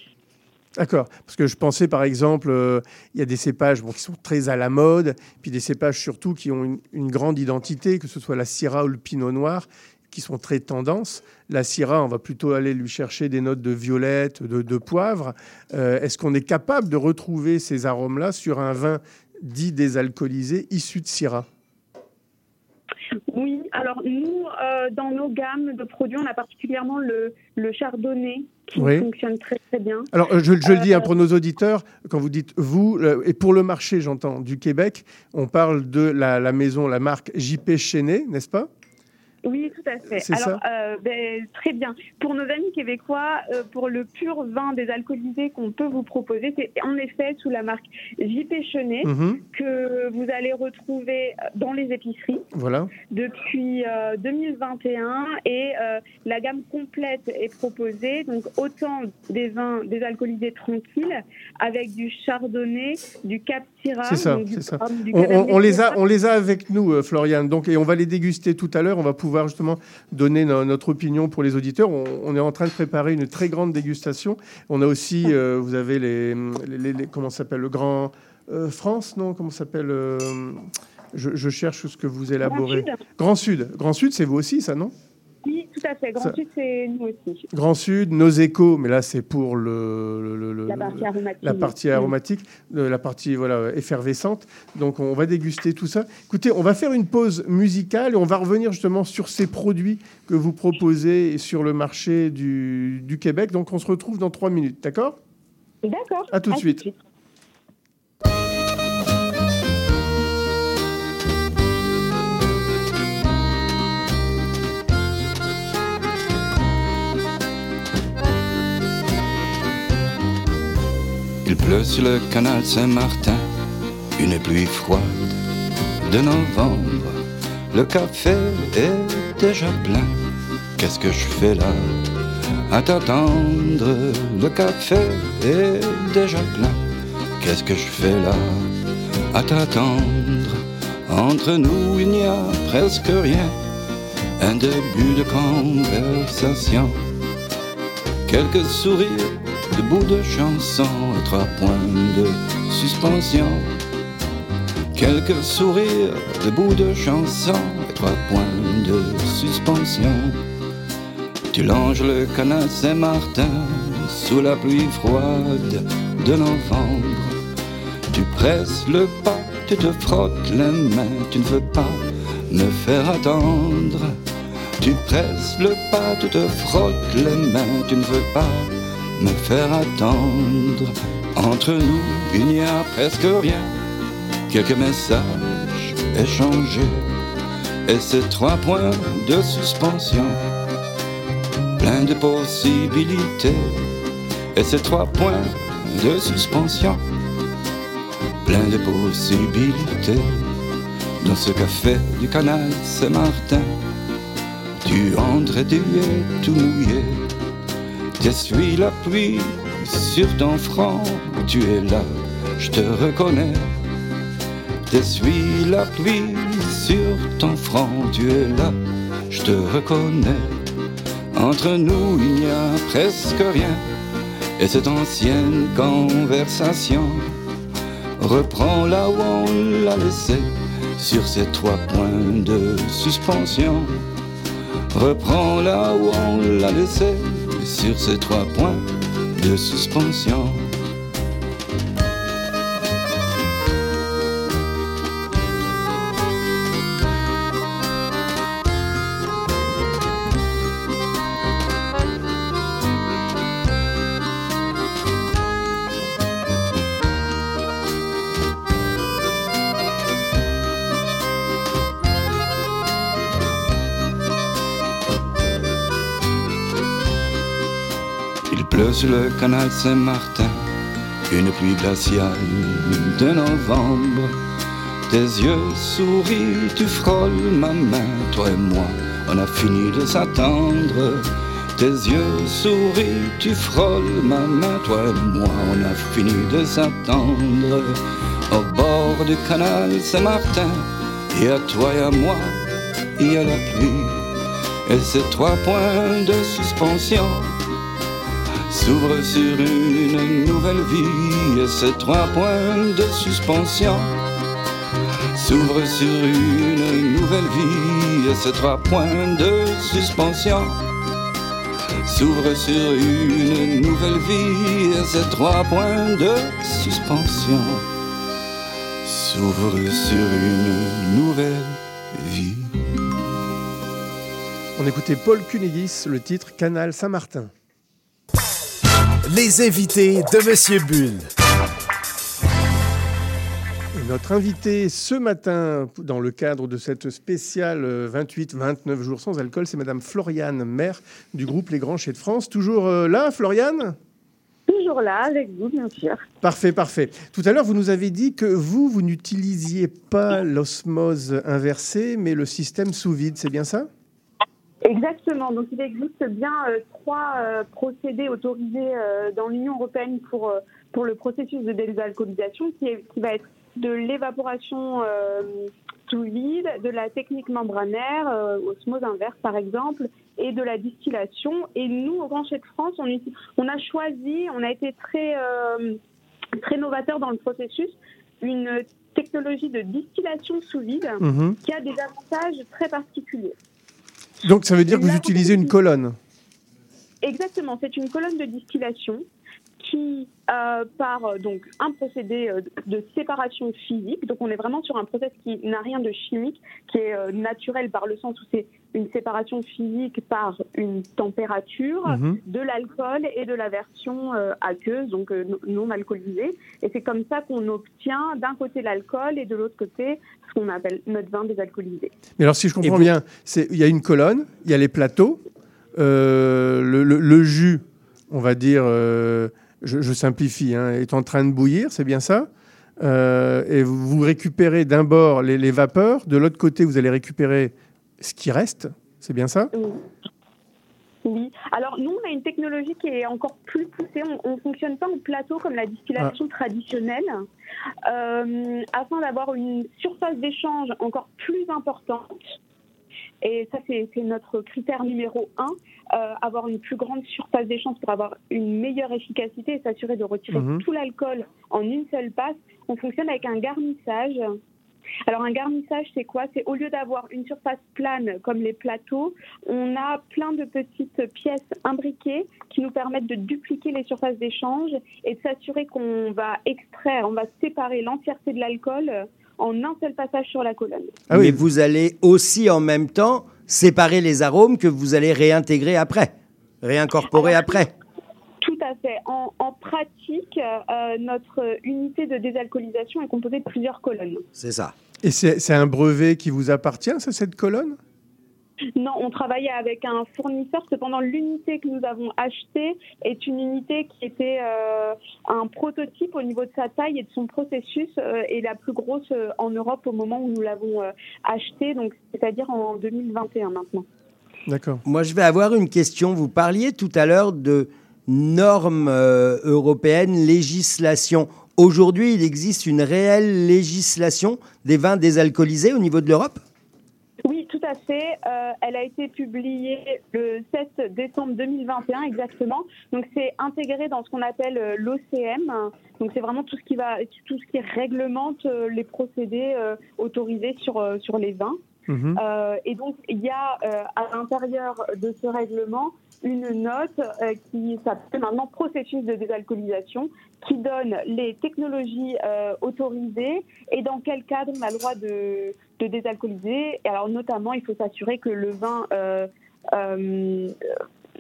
D'accord, parce que je pensais par exemple, euh, il y a des cépages qui sont très à la mode, puis des cépages surtout qui ont une, grande identité, que ce soit la Syrah ou le Pinot Noir, qui sont très tendance. La Syrah, on va plutôt aller lui chercher des notes de violette, de, de poivre. Euh, Est-ce qu'on est capable de retrouver ces arômes-là sur un vin dit désalcoolisé issu de Syrah? Oui, alors nous, euh, dans nos gammes de produits, on a particulièrement le, le chardonnay qui Oui. fonctionne très très bien. Alors, euh, je, je le dis hein, Euh, pour nos auditeurs, quand vous dites vous, euh, et pour le marché, j'entends, du Québec, on parle de la, la maison, la marque JP Chenet, n'est-ce pas? Oui, tout à fait. Alors, euh, ben, très bien. Pour nos amis québécois, euh, pour le pur vin désalcoolisé qu'on peut vous proposer, c'est en effet sous la marque JP Chenet Mhm. que vous allez retrouver dans les épiceries Voilà. depuis euh, 2021 et euh, la gamme complète est proposée. Donc autant des vins désalcoolisés tranquilles avec du chardonnay, du cap Syrah, C'est ça, c'est ça. On, on- cabernet on les a, on les a avec nous, euh, Floriane. Donc, et on va les déguster tout à l'heure. On va pouvoir justement donner no- notre opinion pour les auditeurs. On, on est en train de préparer une très grande dégustation. On a aussi, euh, vous avez les, les- les- les- comment s'appelle, le Grand euh, France, non? Comment s'appelle euh, je, je cherche ce que vous élaborez. Sud. Grand Sud. Grand Sud, c'est vous aussi, ça, non? Oui, tout à fait. Grand Ça- Sud, c'est nous aussi. Grand Sud, nos échos, mais là c'est pour le, le- le- le- La partie aromatique. la partie aromatique, euh, la partie voilà effervescente. Donc on va déguster tout ça. Écoutez, on va faire une pause musicale et on va revenir justement sur ces produits que vous proposez sur le marché du, du Québec. Donc on se retrouve dans trois minutes, d'accord? D'accord. À tout de suite. Il pleut sur le canal Saint-Martin, une pluie froide de novembre. Le café est déjà plein. Qu'est-ce que je fais là? À t'attendre, le café est déjà plein. Qu'est-ce que je fais là? À t'attendre. Entre nous, il n'y a presque rien. Un début de conversation. Quelques sourires, de bouts de chanson et trois points de suspension. Quelques sourires, de bouts de chanson et trois points de suspension. Tu longes le canal Saint-Martin sous la pluie froide de novembre. Tu presses le pas, tu te frottes les mains, tu ne veux pas me faire attendre. Tu presses le pas, tu te frottes les mains, tu ne veux pas me faire attendre. Entre nous, il n'y a presque rien. Quelques messages échangés. Et ces trois points de suspension. Plein de possibilités. Et ces trois points de suspension. Plein de possibilités. Dans ce café du canal Saint-Martin, et tu es tout mouillé. T'essuies la pluie sur ton front, tu es là, je te reconnais. T'essuies la pluie sur ton front, tu es là, je te reconnais. Entre nous, il n'y a presque rien, et cette ancienne conversation reprend là où on l'a laissé, sur ces trois points de suspension. Reprends là où on l'a laissé, sur ces trois points de suspension. Le canal Saint-Martin, une pluie glaciale de novembre. Tes yeux sourient, tu frôles ma main, toi et moi, on a fini de s'attendre. Tes yeux sourient, tu frôles ma main, toi et moi, on a fini de s'attendre. Au bord du canal Saint-Martin, et à toi et à moi, il y a la pluie. Et ces trois points de suspension s'ouvre sur une nouvelle vie et ces trois points de suspension s'ouvre sur une nouvelle vie et ces trois points de suspension s'ouvre sur une nouvelle vie et ces trois points de suspension s'ouvre sur une nouvelle vie. On écoutait Paul Cunigis, le titre Canal Saint-Martin. Les invités de Monsieur Bull. Et notre invité ce matin, dans le cadre de cette spéciale 28-29 jours sans alcool, c'est Madame Floriane, maire du groupe Les Grands Chais de France. Toujours euh, là, Floriane? Toujours là, avec vous, bien sûr. Parfait, parfait. Tout à l'heure, vous nous avez dit que vous, vous n'utilisiez pas l'osmose inversée, mais le système sous vide, c'est bien ça? Exactement. Donc, il existe bien euh, trois euh, procédés autorisés euh, dans l'Union européenne pour, pour le processus de désalcoolisation, qui, est- qui va être de l'évaporation sous vide, de la technique membranaire, osmose inverse par exemple, et de la distillation. Et nous, au Grand de France, on, on a choisi, on a été très, très novateur dans le processus, une technologie de distillation sous vide Mhm. qui a des avantages très particuliers. Donc ça veut dire que vous utilisez une colonne. Exactement, c'est une colonne de distillation qui, euh, par euh, donc un procédé euh, de séparation physique, donc on est vraiment sur un process qui n'a rien de chimique, qui est euh, naturel par le sens où c'est une séparation physique par une température Mhm. de l'alcool et de la version euh, aqueuse, donc euh, non- alcoolisée. Et c'est comme ça qu'on obtient d'un côté l'alcool et de l'autre côté ce qu'on appelle notre vin désalcoolisé. Mais alors, si je comprends bien, il y a une colonne, il y a les plateaux, euh, le, le- le jus, on va dire, euh, je, je simplifie, hein, est en train de bouillir, c'est bien ça Euh, Et vous récupérez d'un bord les, les vapeurs, de l'autre côté, vous allez récupérer ce qui reste, c'est bien ça? Oui. Alors nous, on a une technologie qui est encore plus poussée. On ne fonctionne pas en plateau comme la distillation traditionnelle, euh, afin d'avoir une surface d'échange encore plus importante. Et ça, c'est notre critère numéro un, euh, avoir une plus grande surface d'échange pour avoir une meilleure efficacité et s'assurer de retirer Mhm. tout l'alcool en une seule passe. On fonctionne avec un garnissage. Alors un garnissage, c'est quoi? C'est au lieu d'avoir une surface plane comme les plateaux, on a plein de petites pièces imbriquées qui nous permettent de dupliquer les surfaces d'échange et de s'assurer qu'on va extraire, on va séparer l'entièreté de l'alcool en un seul passage sur la colonne. Mais vous allez aussi en même temps séparer les arômes que vous allez réintégrer après, réincorporer après. Tout à fait. en, en pratique, euh, notre unité de désalcoolisation est composée de plusieurs colonnes. C'est ça. Et c'est c'est un brevet qui vous appartient, ça, cette colonne? Non, on travaillait avec un fournisseur. Cependant, l'unité que nous avons achetée est une unité qui était euh, un prototype au niveau de sa taille et de son processus euh, et la plus grosse euh, en Europe au moment où nous l'avons euh, achetée, donc c'est-à-dire en 2021 maintenant. D'accord. Moi, je vais avoir une question. Vous parliez tout à l'heure de normes euh, européennes, législation. Aujourd'hui, il existe une réelle législation des vins désalcoolisés au niveau de l'Europe? À fait. Euh, elle a été publiée le 7 décembre 2021 exactement. Donc c'est intégré dans ce qu'on appelle euh, l'OCM. Donc c'est vraiment tout ce qui va, tout ce qui réglemente euh, les procédés autorisés sur sur les vins. Mhm. Euh, et donc, il y a à l'intérieur de ce règlement une note euh, qui s'appelle maintenant processus de désalcoolisation, qui donne les technologies euh, autorisées et dans quel cadre on a le droit de, de désalcooliser. Et alors, notamment, il faut s'assurer que le vin euh,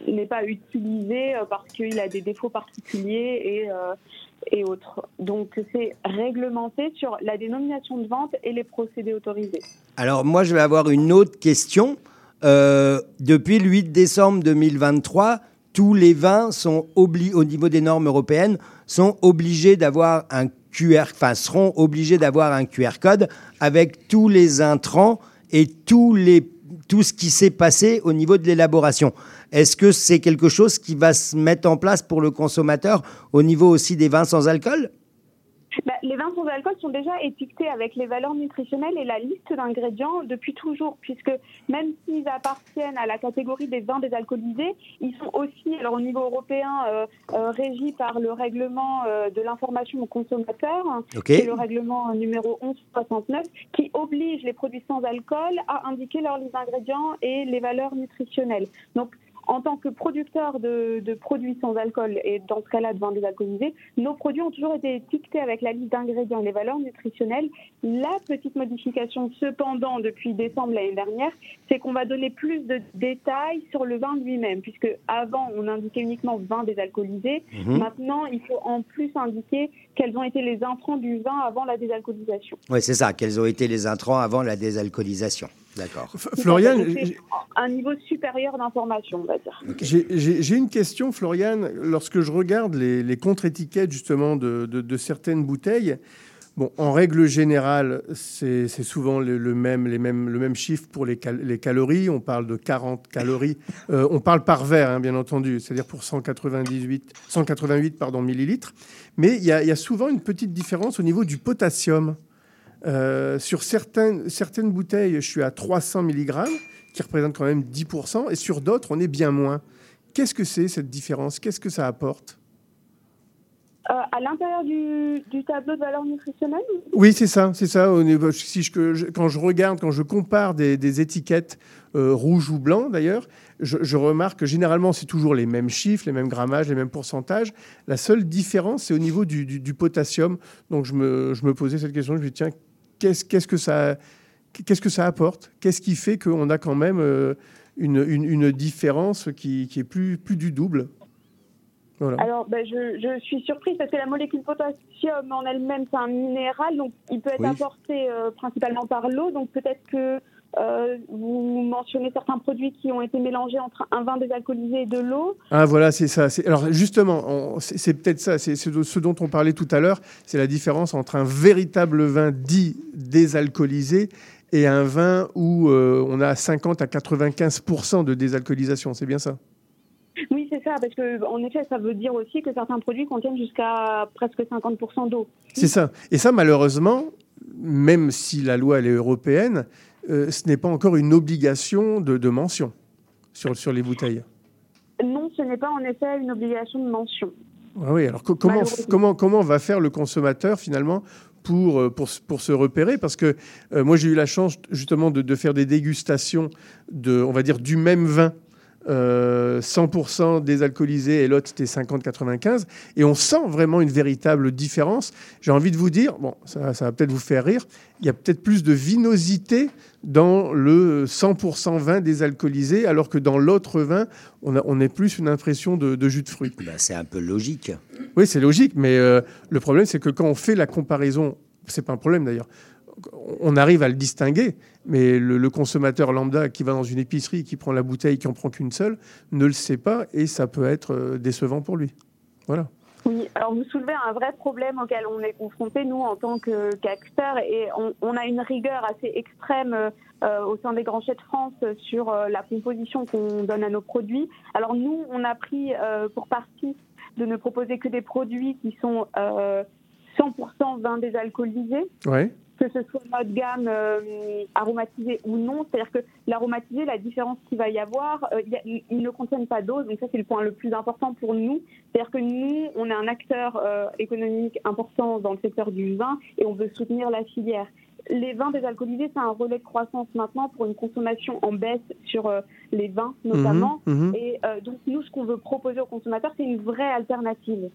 n'est pas utilisé parce qu'il a des défauts particuliers et, et autres. Donc, c'est réglementé sur la dénomination de vente et les procédés autorisés. Alors moi, je vais avoir une autre question. Euh, depuis le 8 décembre 2023, tous les vins sont obli- au niveau des normes européennes sont obligés d'avoir un QR, enfin seront obligés d'avoir un QR code avec tous les intrants et tous les tout ce qui s'est passé au niveau de l'élaboration. Est-ce que c'est quelque chose qui va se mettre en place pour le consommateur au niveau aussi des vins sans alcool? Bah, les vins sans alcool sont déjà étiquetés avec les valeurs nutritionnelles et la liste d'ingrédients depuis toujours, puisque même s'ils appartiennent à la catégorie des vins désalcoolisés, ils sont aussi, alors au niveau européen, euh, euh, régis par le règlement euh, de l'information aux consommateurs, Ok. qui est le règlement numéro 1169, qui oblige les produits sans alcool à indiquer leurs listes d'ingrédients et les valeurs nutritionnelles. Donc, en tant que producteur de, de produits sans alcool et dans ce cas-là de vins désalcoolisés, nos produits ont toujours été étiquetés avec la liste d'ingrédients et les valeurs nutritionnelles. La petite modification cependant depuis décembre l'année dernière, c'est qu'on va donner plus de détails sur le vin lui-même, puisque avant on indiquait uniquement vin désalcoolisé. Mhm. Maintenant, il faut en plus indiquer quels ont été les intrants du vin avant la désalcoolisation. Oui, c'est ça. Quels ont été les intrants avant la désalcoolisation D'accord. Florian, Donc, c'est un niveau supérieur d'information, on va dire. J'ai- une question, Florian. Lorsque je regarde les, les contre-étiquettes justement de, de- de certaines bouteilles, bon, en règle générale, c'est souvent le, le même, les mêmes, le même chiffre pour les, cal- les calories. On parle de 40 calories. Euh, on parle par verre, hein, bien entendu, c'est-à-dire pour 198, 188 pardon, millilitres. Mais il y, a- il y a souvent une petite différence au niveau du potassium. Euh, sur certaines, certaines bouteilles, je suis à 300 mg, qui représente quand même 10%, et sur d'autres, on est bien moins. Qu'est-ce que c'est cette différence? Qu'est-ce que ça apporte? Euh, à l'intérieur du, du tableau de valeur nutritionnelle? Oui, c'est ça, c'est ça. Au niveau, si je- quand je regarde, quand je compare des, des étiquettes euh, rouges ou blancs, d'ailleurs, je, je remarque que généralement, c'est toujours les mêmes chiffres, les mêmes grammages, les mêmes pourcentages. La seule différence, c'est au niveau du, du- du potassium. Donc, je me, je me posais cette question. Je me dis, tiens, qu'est-ce que ça, qu'est-ce que ça apporte? Qu'est-ce qui fait qu'on a quand même euh, une, une- une différence qui, qui est plus, plus du double? Voilà. Alors, ben, je, je suis surprise parce que la molécule potassium en elle-même, c'est un minéral, donc il peut être Oui. apporté euh, principalement par l'eau. Donc peut-être que euh, vous mentionnez certains produits qui ont été mélangés entre un vin désalcoolisé et de l'eau. Ah voilà, c'est ça. Alors justement, c'est peut-être ça, c'est ce ce dont on parlait tout à l'heure, c'est la différence entre un véritable vin dit désalcoolisé et un vin où euh, on a 50 à 95 de désalcoolisation. C'est bien ça? Oui, c'est ça, parce que en effet, ça veut dire aussi que certains produits contiennent jusqu'à presque 50% d'eau. C'est ça. Et ça, malheureusement, même si la loi elle est européenne, euh, ce n'est pas encore une obligation de, de mention sur, sur les bouteilles. Non, ce n'est pas en effet une obligation de mention. Ah oui, alors co- comment, comment, comment va faire le consommateur finalement pour, euh, pour, pour se repérer? Parce que euh, moi j'ai eu la chance justement de, de faire des dégustations de, on va dire, du même vin euh, 100% désalcoolisé et l'autre c'était 50-95. Et on sent vraiment une véritable différence. J'ai envie de vous dire, bon, ça, ça va peut-être vous faire rire, il y a peut-être plus de vinosité dans le 100% vin désalcoolisé, alors que dans l'autre vin, on, a, on est plus une impression de, de jus de fruits. Bah, c'est un peu logique. Oui, c'est logique, mais euh, le problème, c'est que quand on fait la comparaison, c'est pas un problème d'ailleurs, on arrive à le distinguer, mais le, le consommateur lambda qui va dans une épicerie, qui prend la bouteille, qui en prend qu'une seule, ne le sait pas et ça peut être euh, décevant pour lui. Voilà. Oui, alors vous soulevez un vrai problème auquel on est confronté, nous, en tant qu'acteurs, et on, on a une rigueur assez extrême euh, au sein des grands chais de France sur euh, la composition qu'on donne à nos produits. Alors nous, on a pris euh, pour partie de ne proposer que des produits qui sont euh, 100% vin désalcoolisé Ouais. Que ce soit notre gamme euh, aromatisée ou non. C'est-à-dire que l'aromatisé, la différence qu'il va y avoir, euh, ils ne contiennent pas d'eau. Donc ça, c'est le point le plus important pour nous. C'est-à-dire que nous, on est un acteur euh, économique important dans le secteur du vin et on veut soutenir la filière. Les vins désalcoolisés, c'est un relais de croissance maintenant pour une consommation en baisse sur euh, les vins notamment. Mhm, mhm. Et euh, donc nous, ce qu'on veut proposer aux consommateurs, c'est une vraie alternative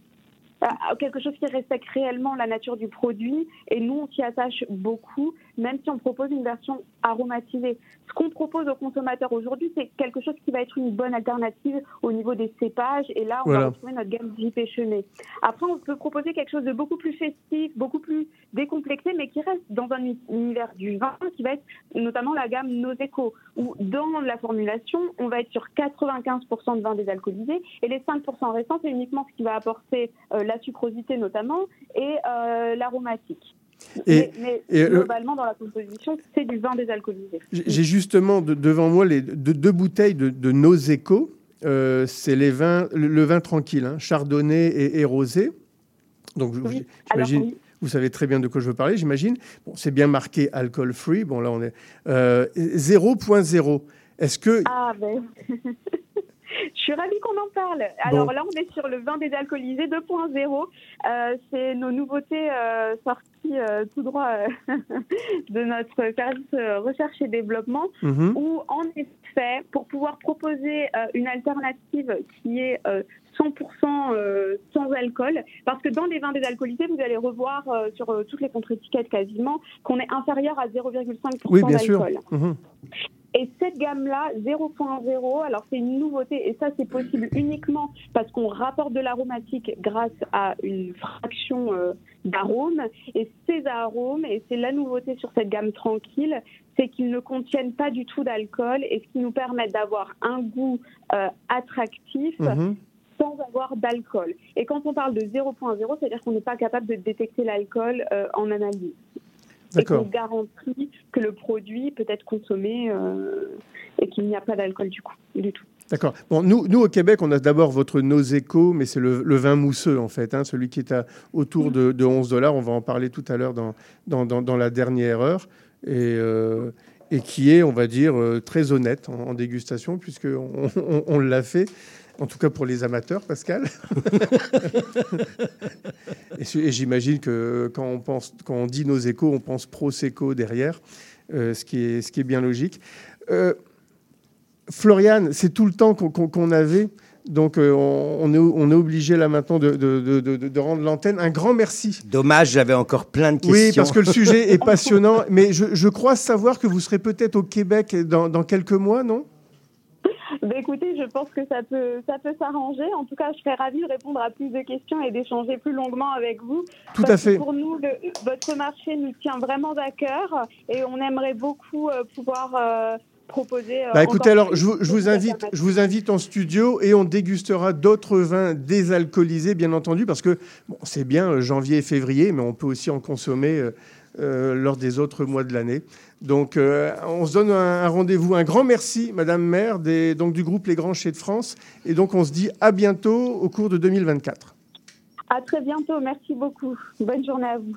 quelque chose qui respecte réellement la nature du produit. Et nous, on s'y attache beaucoup, même si on propose une version aromatisée. Ce qu'on propose aux consommateurs aujourd'hui, c'est quelque chose qui va être une bonne alternative au niveau des cépages. Et là, on Voilà. va retrouver notre gamme JP Chenet. Après, on peut proposer quelque chose de beaucoup plus festif, beaucoup plus décomplexé, mais qui reste dans un uni- univers du vin, qui va être notamment la gamme Nos Échos, où dans la formulation, on va être sur 95% de vin désalcoolisé, et les 5% restants, c'est uniquement ce qui va apporter euh, la sucrosité notamment, et euh, l'aromatique. Et- mais mais et, euh, globalement, dans la composition, c'est du vin désalcoolisé. J'ai justement de- devant moi les deux, deux bouteilles de, de nos échos. Euh, c'est les vins, le, le vin tranquille, hein, chardonnay et, et rosé. Donc, Oui, j'imagine, oui. vous savez très bien de quoi je veux parler, j'imagine. Bon, c'est bien marqué alcool free. Bon, là, on est euh, 0.0. Est-ce que Ah ben, je suis ravie qu'on en parle. Alors Bon. là, on est sur le vin désalcoolisé 2.0. Euh, c'est nos nouveautés euh, sorties euh, tout droit de notre service recherche et développement, Mhm. où en effet, pour pouvoir proposer une alternative qui est euh, 100% euh, sans alcool, parce que dans les vins désalcoolisés, vous allez revoir euh, sur euh, toutes les contre-étiquettes quasiment qu'on est inférieur à 0,5% Oui, bien sûr. d'alcool. Mhm. Et cette gamme-là, 0.0, alors c'est une nouveauté et ça c'est possible uniquement parce qu'on rapporte de l'aromatique grâce à une fraction euh, d'arômes. Et ces arômes, et c'est la nouveauté sur cette gamme tranquille, c'est qu'ils ne contiennent pas du tout d'alcool et ce qui nous permet d'avoir un goût euh, attractif Mhm. sans avoir d'alcool. Et quand on parle de 0.0, c'est-à-dire qu'on n'est pas capable de détecter l'alcool euh, en analyse. Et qu'on garantit que le produit peut être consommé euh, et qu'il n'y a pas d'alcool du coup, du tout. D'accord. Bon, nous, nous, au Québec, on a d'abord votre Noseco, mais c'est le, le vin mousseux, en fait, hein, celui qui est à, autour de, de 11 dollars. On va en parler tout à l'heure dans, dans, dans, dans la dernière heure. Et, euh, et qui est, on va dire, euh, très honnête en, en dégustation, puisqu'on on, on l'a fait. En tout cas pour les amateurs, Pascal. et j'imagine que quand on, pense, quand on dit nos échos, on pense Prosecco derrière, euh, ce, qui est, ce qui est bien logique. Euh, Floriane, c'est tout le temps qu'on avait. Donc, euh, on, est, on est obligé là maintenant de, de- de- de- de rendre l'antenne. Un grand merci. Dommage, j'avais encore plein de questions. Oui, parce que le sujet est passionnant. Mais je, je crois savoir que vous serez peut-être au Québec dans, dans quelques mois, non? Ben, écoutez, je pense que ça peut, ça peut s'arranger. En tout cas, je serais ravie de répondre à plus de questions et d'échanger plus longuement avec vous. Tout Parce à que fait. Pour nous, le- votre marché nous tient vraiment à cœur et on aimerait beaucoup euh, pouvoir euh, proposer. euh, Bah écoutez, alors je vous, je vous invite, je vous invite en studio et on dégustera d'autres vins désalcoolisés, bien entendu, parce que bon, c'est bien janvier et février, mais on peut aussi en consommer lors des autres mois de l'année. Donc, euh, on se donne un, rendez-vous. Un grand merci, Madame Maire, donc du groupe Les Grands Chais de France. Et donc, on se dit à bientôt au cours de 2024. À très bientôt. Merci beaucoup. Bonne journée à vous.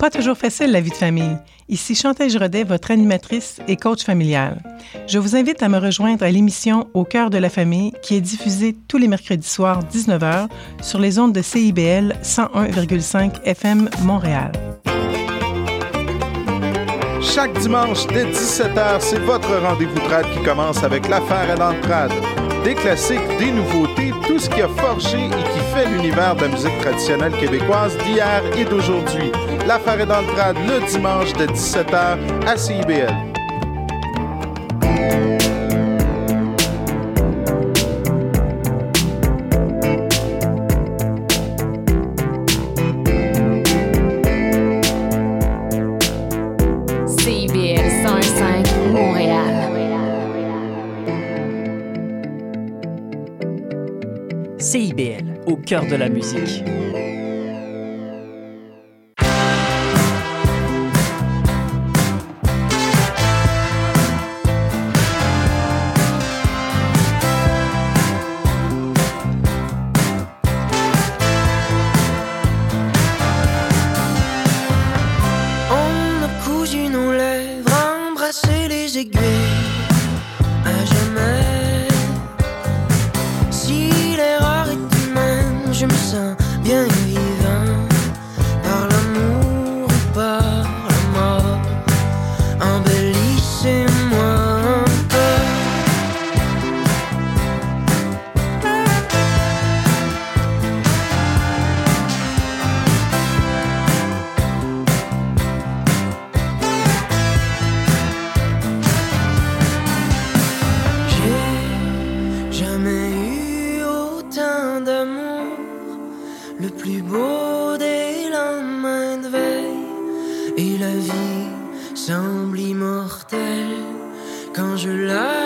Pas toujours facile la vie de famille. Ici Chantal Rodet, votre animatrice et coach familial. Je vous invite à me rejoindre à l'émission Au cœur de la famille qui est diffusée tous les mercredis soirs 19h sur les ondes de CIBL 101,5 FM Montréal. Chaque dimanche dès 17h, c'est votre rendez-vous trad qui commence avec l'affaire à l'entrade. Des classiques, des nouveautés, tout ce qui a forgé et qui fait l'univers de la musique traditionnelle québécoise d'hier et d'aujourd'hui. L'affaire est dans le trad le dimanche de 17h à CIBL. Cœur de la musique. Quand je la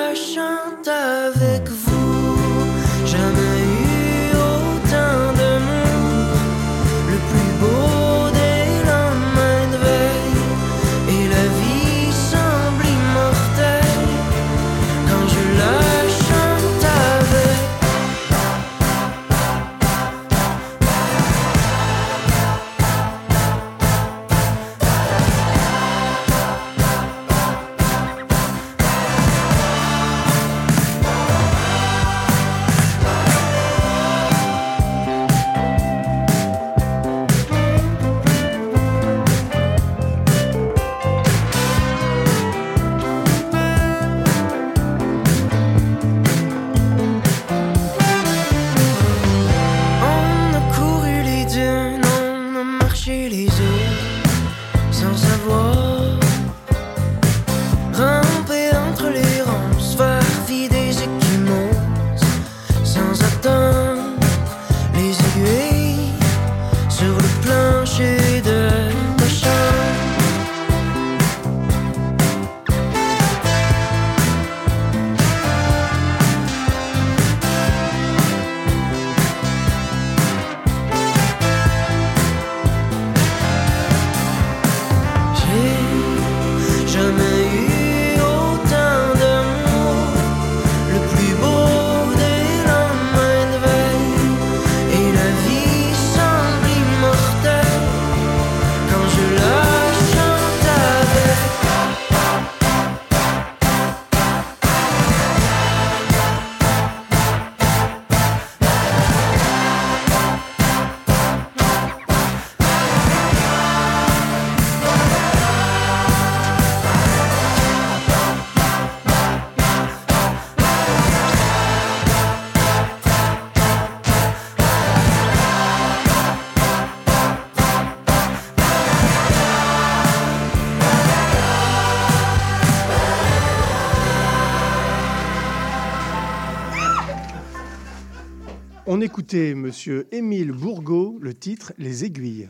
écoutait Monsieur Émile Bourgault, le titre Les aiguilles.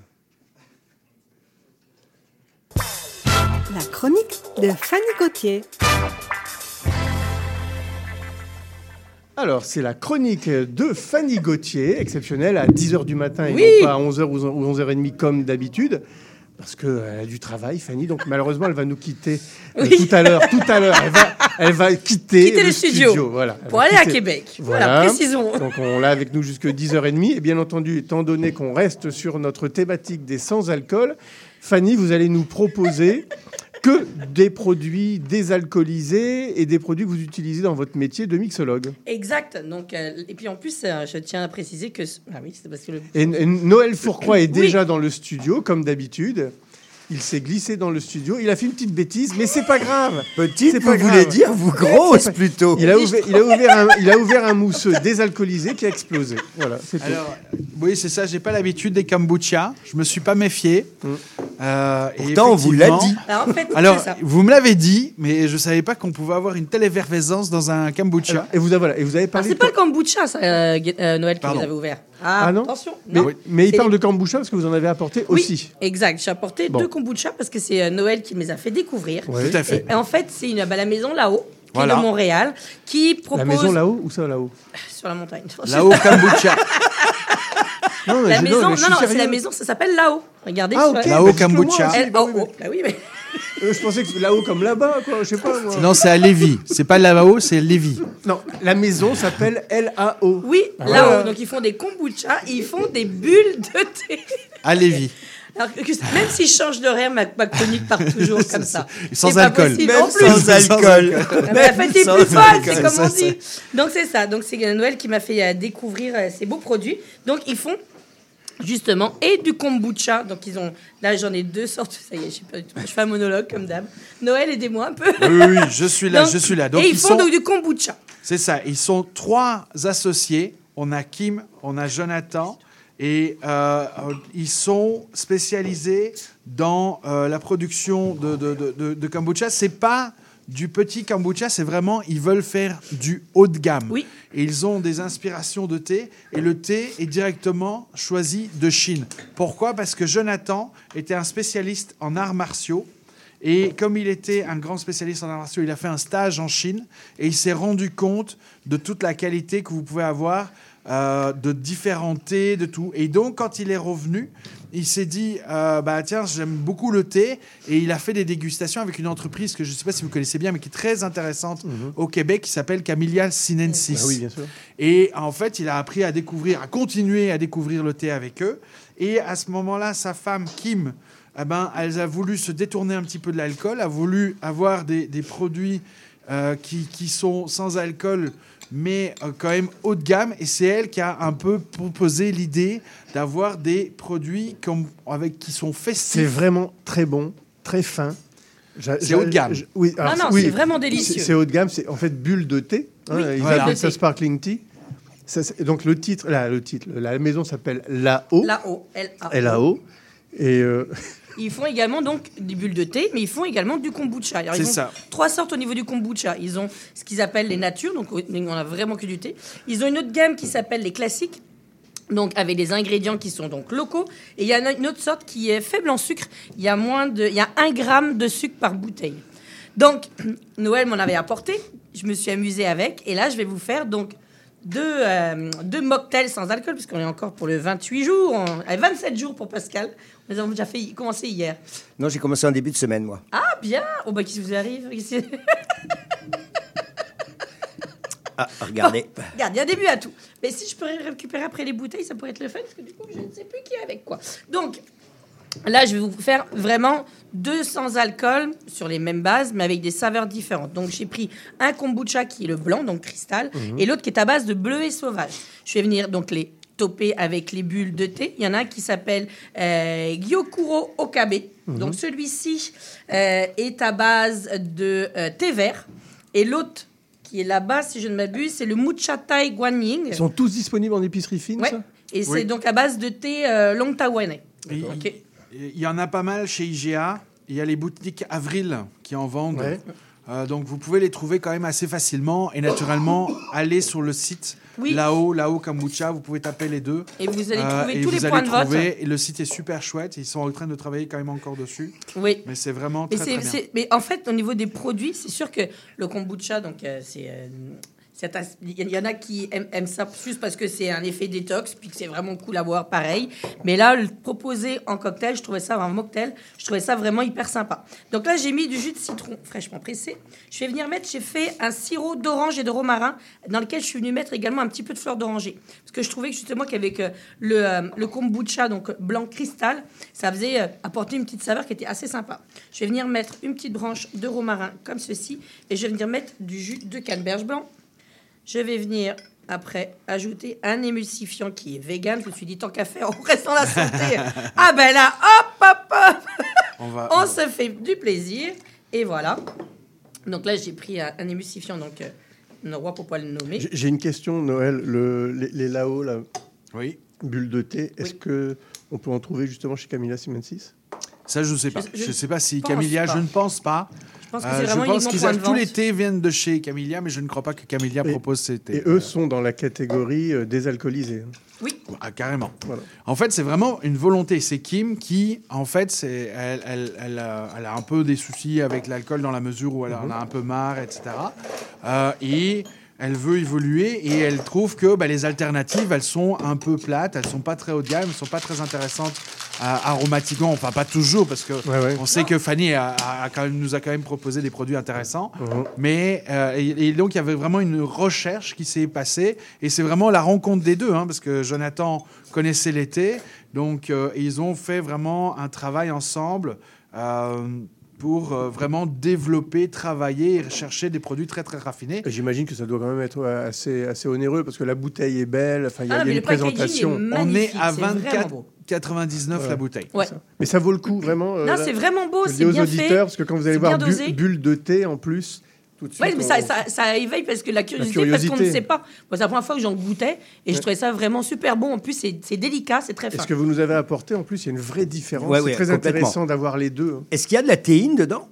La chronique de Fanny Gauthier. Alors, c'est la chronique de Fanny Gauthier, exceptionnelle, à 10h du matin et Oui. non pas à 11h ou 11h30 comme d'habitude. Parce qu'elle a du travail, Fanny. Donc, malheureusement, elle va nous quitter euh, Oui. tout à l'heure. Tout à l'heure, elle va, elle va quitter, Quitter le studio. Voilà. Pour aller à Québec. Voilà, précisons. Donc, on l'a avec nous jusqu'à 10h30. Et bien entendu, étant donné qu'on reste sur notre thématique des sans-alcool, Fanny, vous allez nous proposer que des produits désalcoolisés et des produits que vous utilisez dans votre métier de mixologue. Exact. Donc, euh, et puis en plus, euh, je tiens à préciser que. Ah oui, c'est parce que le. Et, et Noël Fourcroy est Oui. déjà dans le studio, comme d'habitude. Il s'est glissé dans le studio. Il a fait une petite bêtise, mais c'est pas grave. Petite, vous pas voulez grave. dire, vous grosse plutôt. Il a ouvert, il a ouvert, un, il a ouvert un mousseux désalcoolisé qui a explosé. Voilà, c'est tout. Alors, oui, c'est ça. J'ai pas l'habitude des kombucha. Je me suis pas méfié. Euh, et Pourtant, on vous l'a dit. Alors, en fait, Alors, c'est ça. vous me l'avez dit, mais je savais pas qu'on pouvait avoir une telle effervescence dans un kombucha. Et vous avez, voilà, et vous avez Ah, parlé. c'est pas le kombucha, ça, euh, euh, Noël, qui Pardon. vous avez ouvert. Ah, Ah non attention. mais, Non. mais il parle de kombucha parce que vous en avez apporté Oui, aussi. exact. J'ai apporté Bon. deux kombucha parce que c'est euh, Noël qui me les a fait découvrir. Ouais. Tout à fait. Et, et en fait, c'est une, bah, la maison là-haut, qui Voilà. est de Montréal, qui propose. La maison là-haut ou ça là-haut Sur la montagne. Là-haut kombucha. Non, mais La maison, mais non, non, c'est la maison, ça s'appelle là-haut. Regardez. Ah, ok. Là-haut bah, kombucha. oh, bah oui, mais. Euh, je pensais que là-haut comme là-bas, quoi. Je sais pas moi. Non, c'est à Lévis. C'est pas là-haut, c'est Lévis. Non, la maison s'appelle L-A-O. Oui, là-haut. voilà. Donc ils font des kombucha, ils font des bulles de thé. À Lévis. Alors même si je change d'horaire, ma, ma chronique part toujours comme ça. Sans alcool. possible. Même en plus, sans alcool. Ah bah, la fête est Sans plus folle, alcool, c'est comme on dit. Donc c'est ça. Donc c'est Noël qui m'a fait euh, découvrir euh, ces beaux produits. Donc ils font justement et du kombucha. Donc ils ont là j'en ai deux sortes. Ça y est, je, sais pas du tout. je fais un monologue comme d'hab. Noël aidez-moi un peu. Oui, oui, oui, je suis là, Donc- je suis là. Donc et ils, ils font sont- donc du kombucha. C'est ça. Ils sont trois associés. On a Kim, on a Jonathan. Et euh, euh, ils sont spécialisés dans euh, la production de, de, de, de- de kombucha. C'est pas du petit kombucha, c'est vraiment, ils veulent faire du haut de gamme. Oui. Et ils ont des inspirations de thé. Et le thé est directement choisi de Chine. Pourquoi? Parce que Jonathan était un spécialiste en arts martiaux. Et comme il était un grand spécialiste en arts martiaux, il a fait un stage en Chine et il s'est rendu compte de toute la qualité que vous pouvez avoir euh, de différents thés, de tout. Et donc, quand il est revenu, il s'est dit euh, bah tiens, j'aime beaucoup le thé et il a fait des dégustations avec une entreprise que je ne sais pas si vous connaissez bien, mais qui est très intéressante au Québec, qui s'appelle Camellia sinensis. Ah oui, bien sûr. Et en fait, il a appris à découvrir, à continuer à découvrir le thé avec eux. Et à ce moment-là, sa femme Kim, eh ben, elle a voulu se détourner un petit peu de l'alcool, a voulu avoir des, des produits euh, qui, qui sont sans alcool, mais euh, quand même haut de gamme. Et c'est elle qui a un peu proposé l'idée d'avoir des produits comme, avec, qui sont festifs. C'est vraiment très bon, très fin. C'est haut de gamme. Oui, Ah alors, non, oui, c'est vraiment délicieux. C'est haut de gamme, c'est en fait bulle de thé. hein, Oui, ils voilà. appellent de ça sparkling tea. Ça, donc le titre, là, le titre, la maison s'appelle. Là-haut. L-A-O. L-A-O. Et euh, Ils font également donc des bulles de thé, mais ils font également du kombucha. Alors, ils ont ça. trois sortes au niveau du kombucha. Ils ont ce qu'ils appellent les natures, donc on a vraiment que du thé. Ils ont une autre gamme qui s'appelle les classiques. Donc avec des ingrédients qui sont donc locaux et il y a une autre sorte qui est faible en sucre. Il y a moins de, il y a un gramme de sucre par bouteille. Donc Noël m'en avait apporté. Je me suis amusée avec et là je vais vous faire donc deux, euh, deux mocktails sans alcool puisqu'on est encore pour le 28 jours, on- euh, 27 jours pour Pascal. Nous avons déjà fait commencé hier. Non, j'ai commencé en début de semaine, moi. Ah bien. Oh bah qu'est-ce qui vous arrive? Ah, regardez. Regarde, il y a un début à tout. Mais si je pourrais récupérer après les bouteilles, ça pourrait être le fun, parce que du coup, je ne sais plus qui est avec quoi. Donc, là, je vais vous faire vraiment deux sans alcool sur les mêmes bases, mais avec des saveurs différentes. Donc, j'ai pris un kombucha qui est le blanc, donc cristal, Mhm. et l'autre qui est à base de bleu et sauvage. Je vais venir donc les toper avec les bulles de thé. Il y en a un qui s'appelle euh, Gyokuro Okabe. Mhm. Donc, celui-ci euh, est à base de euh, thé vert. Et l'autre qui est là-bas, si je ne m'abuse, c'est le Muchatai Guanying. ils sont tous disponibles en épicerie fine, Ouais. ça? Et c'est donc à base de thé euh, long tawanais. Il- Ok. Il y en a pas mal chez IGA. Il y a les boutiques Avril qui en vendent. Ouais. Euh, donc vous pouvez les trouver quand même assez facilement. Et naturellement, allez sur le site Oui. Là-haut, là-haut kombucha, vous pouvez taper les deux. Et vous allez trouver et tous vous les allez points de vote. trouver- Et le site est super chouette. Ils sont en train de travailler quand même encore dessus. Oui. Mais c'est vraiment Mais, très, très bien. mais en fait, au niveau des produits, c'est sûr que le kombucha, donc euh, c'est. Il y en a qui aiment, ça juste parce que c'est un effet détox, puis que c'est vraiment cool à boire pareil. Mais là, le proposer en cocktail, je trouvais ça, en mocktail, je trouvais ça vraiment hyper sympa. Donc là, j'ai mis du jus de citron fraîchement pressé. Je vais venir mettre, j'ai fait un sirop d'orange et de romarin, dans lequel je suis venu mettre également un petit peu de fleur d'oranger. Parce que je trouvais justement qu'avec euh, le, euh, le kombucha, donc blanc cristal, ça faisait euh, apporter une petite saveur qui était assez sympa. Je vais venir mettre une petite branche de romarin comme ceci, et je vais venir mettre du jus de canneberge blanc. Je vais venir après ajouter un émulsifiant qui est vegan. Je me suis dit, tant qu'à faire, on reste dans la santé. ah ben là, hop, hop, hop On va- On se fait du plaisir. Et voilà. Donc là, j'ai pris un, un émulsifiant, donc euh, le roi pour pas le nommer. J'ai- une question, Noël. Le, les, les Lao, là, oui. bulles de thé, est-ce que on peut en trouver justement chez Camilla Simensis Ça, je ne sais pas. Je- ne sais pas si pas. je ne pense pas. Je pense que Euh, c'est je pense qu'ils tous les thés viennent de chez Camellia, mais je ne crois pas que Camellia propose ces thés. Et eux sont dans la catégorie euh, désalcoolisée. Oui. Ah, carrément. Voilà. En fait, c'est vraiment une volonté. C'est Kim qui, en fait, elle, elle, elle a, elle a un peu des soucis avec l'alcool dans la mesure où elle en a un peu marre, etc. Euh, et elle veut évoluer et elle trouve que bah, les alternatives, elles sont un peu plates, elles sont pas très haut de gamme, elles sont pas très intéressantes euh, aromatiquement. Enfin, pas toujours, parce que on sait que Fanny a, a- a quand même, nous a quand même proposé des produits intéressants. Mais euh, et, et donc il y avait vraiment une recherche qui s'est passée et c'est vraiment la rencontre des deux, hein, parce que Jonathan connaissait l'été, donc euh, ils ont fait vraiment un travail ensemble. euh, pour euh, vraiment développer, travailler et chercher des produits très très raffinés. J'imagine que ça doit quand même être ouais, assez, assez onéreux parce que la bouteille est belle. Enfin, il y a, Ah, y a une est présentation. On est à c'est vraiment beau. 24,99 Ouais. la bouteille. Ouais. Mais ça vaut le coup, vraiment. euh, Non, c'est vraiment beau, c'est bien auditeurs, fait, parce que quand vous allez voir bu- bulle de thé en plus, tout de suite. Oui, mais ça, on- ça, ça éveille parce que la curiosité, curiosité. parce qu'on ne sait pas. Moi, c'est la première fois que j'en goûtais et je trouvais ça vraiment super bon. En plus, c'est c'est délicat, c'est très Et fin. ce que vous nous avez apporté, en plus, il y a une vraie différence. Ouais, c'est ouais, très intéressant d'avoir les deux. Est-ce qu'il y a de la théine dedans?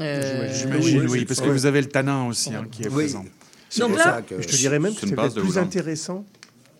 Euh, J'imagine, oui, oui, parce que vous avez le tanin aussi hein, qui est Oui. présent. C'est Donc là- ça que- Je te dirais même que c'est plus intéressant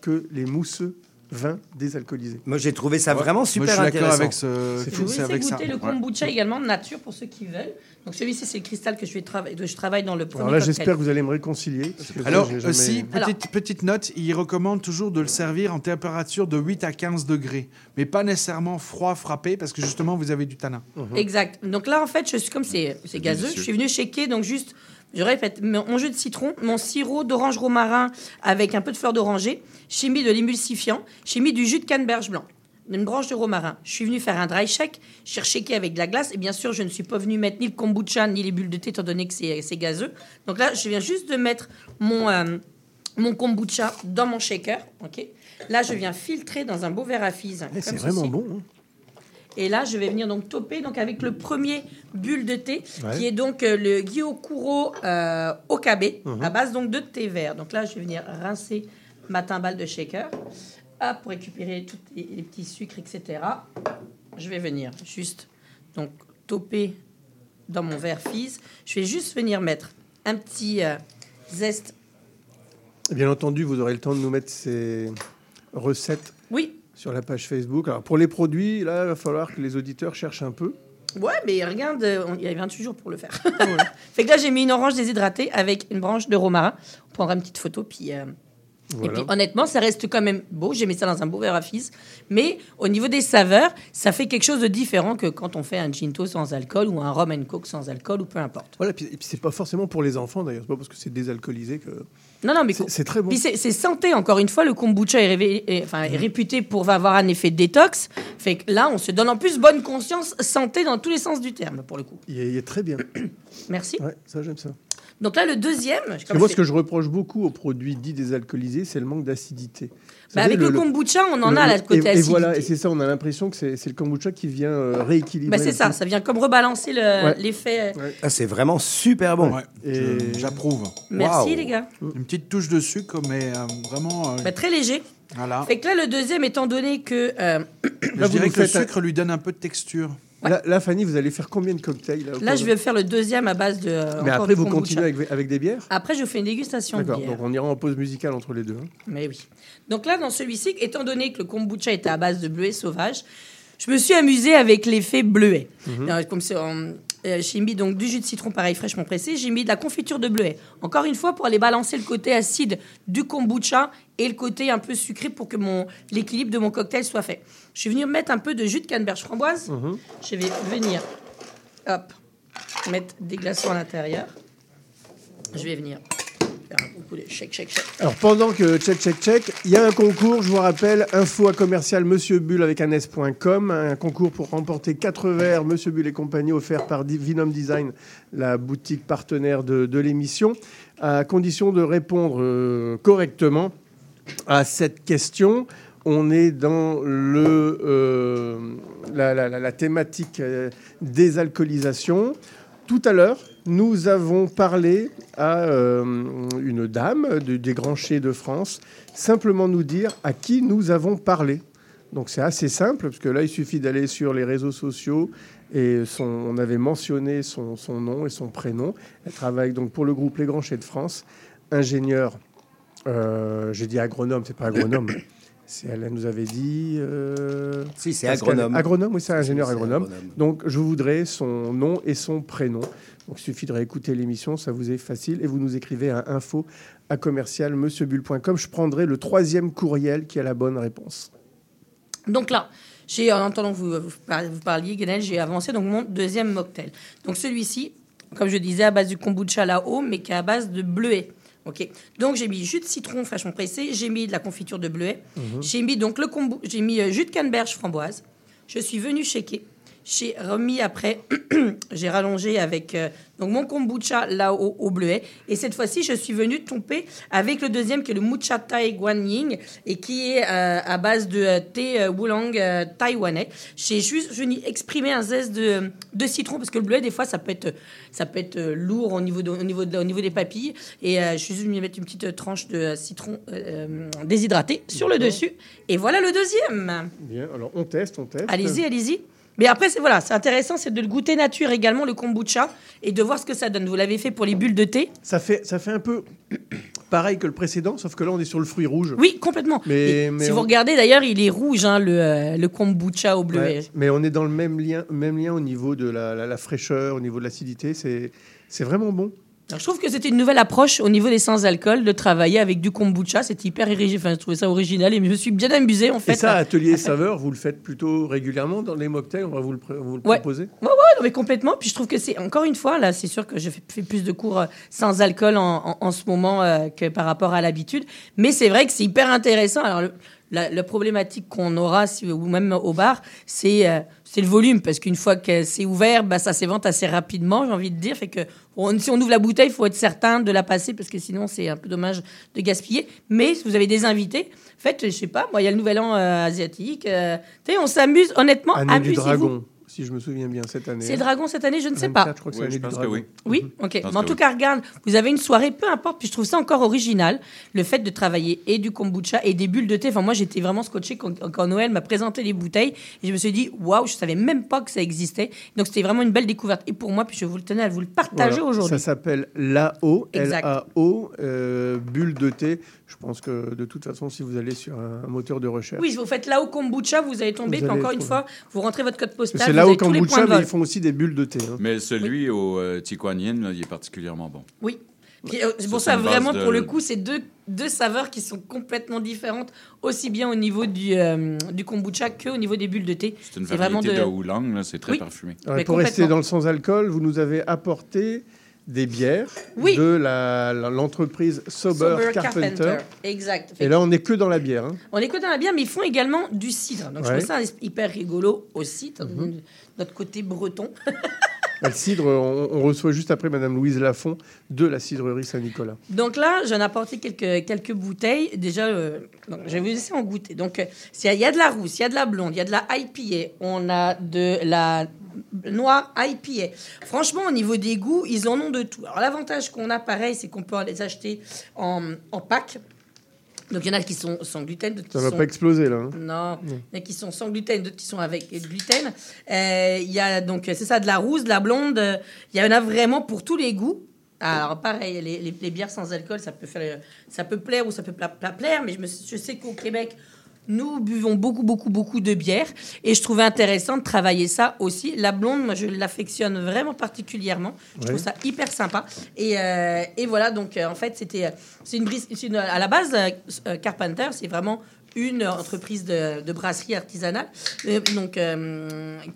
que les mousseux vins désalcoolisés. Moi, j'ai trouvé ça vraiment Moi, super je suis d'accord intéressant. avec ce. C'est avec ça. le Ouais. kombucha également de nature pour ceux qui veulent. Donc celui-ci, c'est le cristal que je, vais que je travaille dans le premier Alors là, cocktail. j'espère que vous allez me réconcilier. parce que ça, Alors jamais- aussi, Alors- petite, petite note, il recommande toujours de le servir en température de 8 à 15 degrés, mais pas nécessairement froid frappé, parce que justement, vous avez du tanin. Exact. Donc là, en fait, je suis comme c'est c'est gazeux, délicieux. je suis venu shaker, donc juste, je répète, mon jus de citron, mon sirop d'orange romarin avec un peu de fleur d'oranger, j'ai mis de l'émulsifiant, j'ai mis du jus de canneberge blanc, une branche de romarin. Je suis venu faire un dry shake, j'ai shaké avec de la glace, et bien sûr, je ne suis pas venu mettre ni le kombucha ni les bulles de thé, étant donné que c'est gazeux. Donc là, je viens juste de mettre mon, euh, mon kombucha dans mon shaker, ok? Là, je viens filtrer dans un beau verre à fise. Eh, C'est vraiment bon. hein. Et là, je vais venir donc toper donc avec le premier bulle de thé, Ouais. qui est donc euh, le Gyokuro euh, Okabe, Mhm. à base donc de thé vert. Donc là, je vais venir rincer ma timbale de shaker, hop, pour récupérer tous les, les petits sucres, etc. Je vais venir juste donc toper dans mon verre fizz. Je vais juste venir mettre un petit euh, zeste. Bien entendu, vous aurez le temps de nous mettre ces recettes Oui. Sur la page Facebook. Alors pour les produits, là, il va falloir que les auditeurs cherchent un peu. Ouais, mais regarde, euh, il y a 28 jours pour le faire. fait que là, j'ai mis une orange déshydratée avec une branche de romarin. On prendra une petite photo, puis... euh, Et puis honnêtement, ça reste quand même beau. J'ai mis ça dans un beau verre à fils. Mais au niveau des saveurs, ça fait quelque chose de différent que quand on fait un ginto sans alcool ou un rum and coke sans alcool ou peu importe. Voilà, puis, et puis c'est pas forcément pour les enfants d'ailleurs, c'est pas parce que c'est désalcoolisé que. Non, non, mais C'est- très bon. Puis c'est c'est santé, encore une fois. Le kombucha est, révé- est- enfin, est réputé pour avoir un effet détox. Fait que là, on se donne en plus bonne conscience, santé dans tous les sens du terme, pour le coup. Il est, il est très bien. Merci. Ouais, ça j'aime ça. Donc là, le deuxième. Comme moi, ce que je reproche beaucoup aux produits dits désalcoolisés, c'est le manque d'acidité. Bah, avec le, kombucha, on en le- a la et- côté et, acidité. voilà, et c'est ça, on a l'impression que c'est le kombucha qui vient euh, rééquilibrer. Bah, c'est ça, ça vient comme rebalancer le- Ouais. l'effet. euh, Ah, c'est vraiment super bon. Ouais, Et- j'approuve. Merci, les gars. Une petite touche de sucre, mais euh, vraiment. euh, Bah, très léger. voilà. Fait que là, le deuxième, étant donné que. euh, Je dirais que le un- sucre lui donne un peu de texture. Là, là, Fanny, vous allez faire combien de cocktails Là, je vais faire le deuxième à base de. euh, Mais après, de vous kombucha. continuez avec, avec des bières Après, je fais une dégustation de D'accord, bière. donc on ira en pause musicale entre les deux. hein. Mais oui. Donc là, dans celui-ci, étant donné que le kombucha était à base de bleuet sauvage, je me suis amusée avec l'effet bleuet. Mhm. Alors, Comme c'est, euh, euh, j'ai mis donc du jus de citron pareil fraîchement pressé, j'ai mis de la confiture de bleuet. Encore une fois pour aller balancer le côté acide du kombucha et le côté un peu sucré pour que mon l'équilibre de mon cocktail soit fait. Je suis venue mettre un peu de jus de canneberge framboise. Mhm. Je vais venir hop mettre des glaçons à l'intérieur. Je vais venir shake. Alors pendant que check check check, il y a un concours, je vous rappelle, info à commercial Monsieur Bull avec un s.com, un concours pour remporter quatre verres Monsieur Bull et compagnie offert par Vinom Design, la boutique partenaire de, l'émission, à condition de répondre euh, correctement à cette question. On est dans le, euh, la- la thématique euh, désalcoolisation. Tout à l'heure, nous avons parlé à euh, une dame de- des Grands de France, simplement nous dire à qui nous avons parlé. Donc c'est assez simple, parce que là, il suffit d'aller sur les réseaux sociaux et on avait mentionné son, nom et son prénom. Elle travaille donc pour le groupe Les Grands de France, ingénieur, euh, j'ai dit agronome, c'est pas agronome. C'est- Elle nous avait dit. euh, Si, c'est agronome. Agronome, oui, c'est ingénieur agronome. agronome. Donc, je voudrais son nom et son prénom. Donc, il suffit de réécouter l'émission, ça vous est facile. Et vous nous écrivez à info à commercial monsieurbull.com. Je prendrai le troisième courriel qui a la bonne réponse. Donc là, j'ai, en entendant que vous, vous par- vous parliez, Guenel, j'ai avancé donc mon deuxième mocktail. Donc celui-ci, comme je disais, à base du kombucha là-haut, mais qui est à base de bleuet. Ok. Donc j'ai mis jus de citron fraîchement pressé, j'ai mis de la confiture de bleuet, Mhm. j'ai mis donc le j'ai mis euh, jus de canneberge framboise. Je suis venu shaker. J'ai remis après, j'ai rallongé avec euh, donc mon kombucha là au, bleuet. Et cette fois-ci, je suis venu tomber avec le deuxième qui est le Mucha Thai Guan Ying et qui est euh, à base de euh, thé Wulang euh, taïwanais. J'ai juste venu exprimer un zeste de, de citron parce que le bleuet, des fois, ça peut être, ça peut être lourd au niveau, de- au niveau, de- au niveau des papilles. Et je suis juste venu mettre une petite tranche de citron déshydraté sur le dessus. Et voilà le deuxième. Bien, alors on teste, on teste. Allez-y, allez-y. Mais après, c'est voilà, c'est intéressant, c'est de le goûter nature également, le kombucha, et de voir ce que ça donne. Vous l'avez fait pour les bulles de thé Ça fait, ça fait un peu pareil que le précédent, sauf que là, on est sur le fruit rouge. Oui, complètement. Mais, Et mais si on- vous regardez, d'ailleurs, il est rouge, hein, le, euh, le kombucha au. Ouais, mais on est dans le même lien, même lien au niveau de la, la- la fraîcheur, au niveau de l'acidité. C'est, c'est vraiment bon. Alors, je trouve que c'était une nouvelle approche au niveau des sans-alcool de travailler avec du kombucha. C'était hyper original. Enfin, je trouvais ça original et je me suis bien amusée en fait. Et ça, atelier saveur, vous le faites plutôt régulièrement dans les mocktails? On va vous le, pr- vous le Ouais. proposer? Ouais, ouais, non, mais complètement. Puis je trouve que c'est, encore une fois, là, c'est sûr que je fais, plus de cours euh, sans alcool en, en- en ce moment euh, que par rapport à l'habitude. Mais c'est vrai que c'est hyper intéressant. Alors, le- la, la problématique qu'on aura, si- ou même au bar, c'est, euh, c'est le volume. Parce qu'une fois que c'est ouvert, bah, ça s'évente assez rapidement, j'ai envie de dire. Fait que on- si on ouvre la bouteille, il faut être certain de la passer parce que sinon, c'est un peu dommage de gaspiller. Mais si vous avez des invités, faites, je sais pas, moi, il y a le nouvel an euh, asiatique. euh, tu sais, on s'amuse, honnêtement, amusez-vous. Si je me souviens bien, cette année. C'est Dragon cette année, je ne sais 24, pas. je crois que c'est Oui, l'année je du pense que dragon. oui. Oui, Mhm. ok. Je pense Mais en tout oui. cas, regarde, vous avez une soirée, peu importe, puis je trouve ça encore original, le fait de travailler et du kombucha et des bulles de thé. Enfin, moi, j'étais vraiment scotché quand, quand Noël m'a présenté les bouteilles et je me suis dit, waouh, je savais même pas que ça existait. Donc, c'était vraiment une belle découverte. Et pour moi, puis je vous le tenais à vous le partager Voilà. aujourd'hui. Ça s'appelle LAO. L-A-O, euh, bulle de thé. Je pense que de toute façon, si vous allez sur un moteur de recherche, Oui, vous faites là-haut kombucha, vous allez tomber, Vous puis allez encore une fois, vous rentrez votre code postal. c'est là au kombucha, de mais ils font aussi des bulles de thé. hein. Mais celui au euh, Tiquanien, là, il est particulièrement bon. Oui. Puis, euh, c'est pour Ça, vraiment, pour de- le coup, c'est deux, deux saveurs qui sont complètement différentes, aussi bien au niveau du, euh, du kombucha qu'au niveau des bulles de thé. C'est une variété de, oolong, là, c'est très Oui. parfumé. Alors, pour rester dans le sans-alcool, vous nous avez apporté des bières Oui. de l'entreprise Sober, Sober Carpenter. Exact. Et là, on n'est que dans la bière. hein. On écoute dans la bière, mais ils font également du cidre. Donc, je trouve ça hyper rigolo aussi, Mhm. notre côté breton. Le cidre, on, on reçoit juste après Madame Louise Lafont de la cidrerie Saint-Nicolas. Donc là, j'en ai apporté quelques, quelques bouteilles. Déjà, euh, je vais vous laisser en goûter. Donc, euh, il y a de la rousse, il y a de la blonde, il y a de la IPA, on a de la noire IPA. Franchement, au niveau des goûts, ils en ont de tout. Alors, l'avantage qu'on a, pareil, c'est qu'on peut les acheter en, en pack. Donc il y en a qui sont sans gluten, d'autres qui Ça va sont... pas exploser, là, hein. Non, il y en a qui sont sans gluten, d'autres qui sont avec gluten. Euh, Il y a donc, c'est ça, de la rousse, de la blonde. Il y en a vraiment pour tous les goûts. Alors pareil, les, les- les bières sans alcool, ça peut, faire, ça peut plaire ou ça peut pas, pas plaire, mais je, me, je sais qu'au Québec, nous buvons beaucoup, beaucoup, beaucoup de bière. Et je trouvais intéressant de travailler ça aussi. La blonde, moi, je l'affectionne vraiment particulièrement. Je trouve ça hyper sympa. Et, euh, et voilà, donc euh, en fait, c'était, euh, c'est une, à la base, euh, Carpenter, c'est vraiment une entreprise de, de brasserie artisanale, donc qui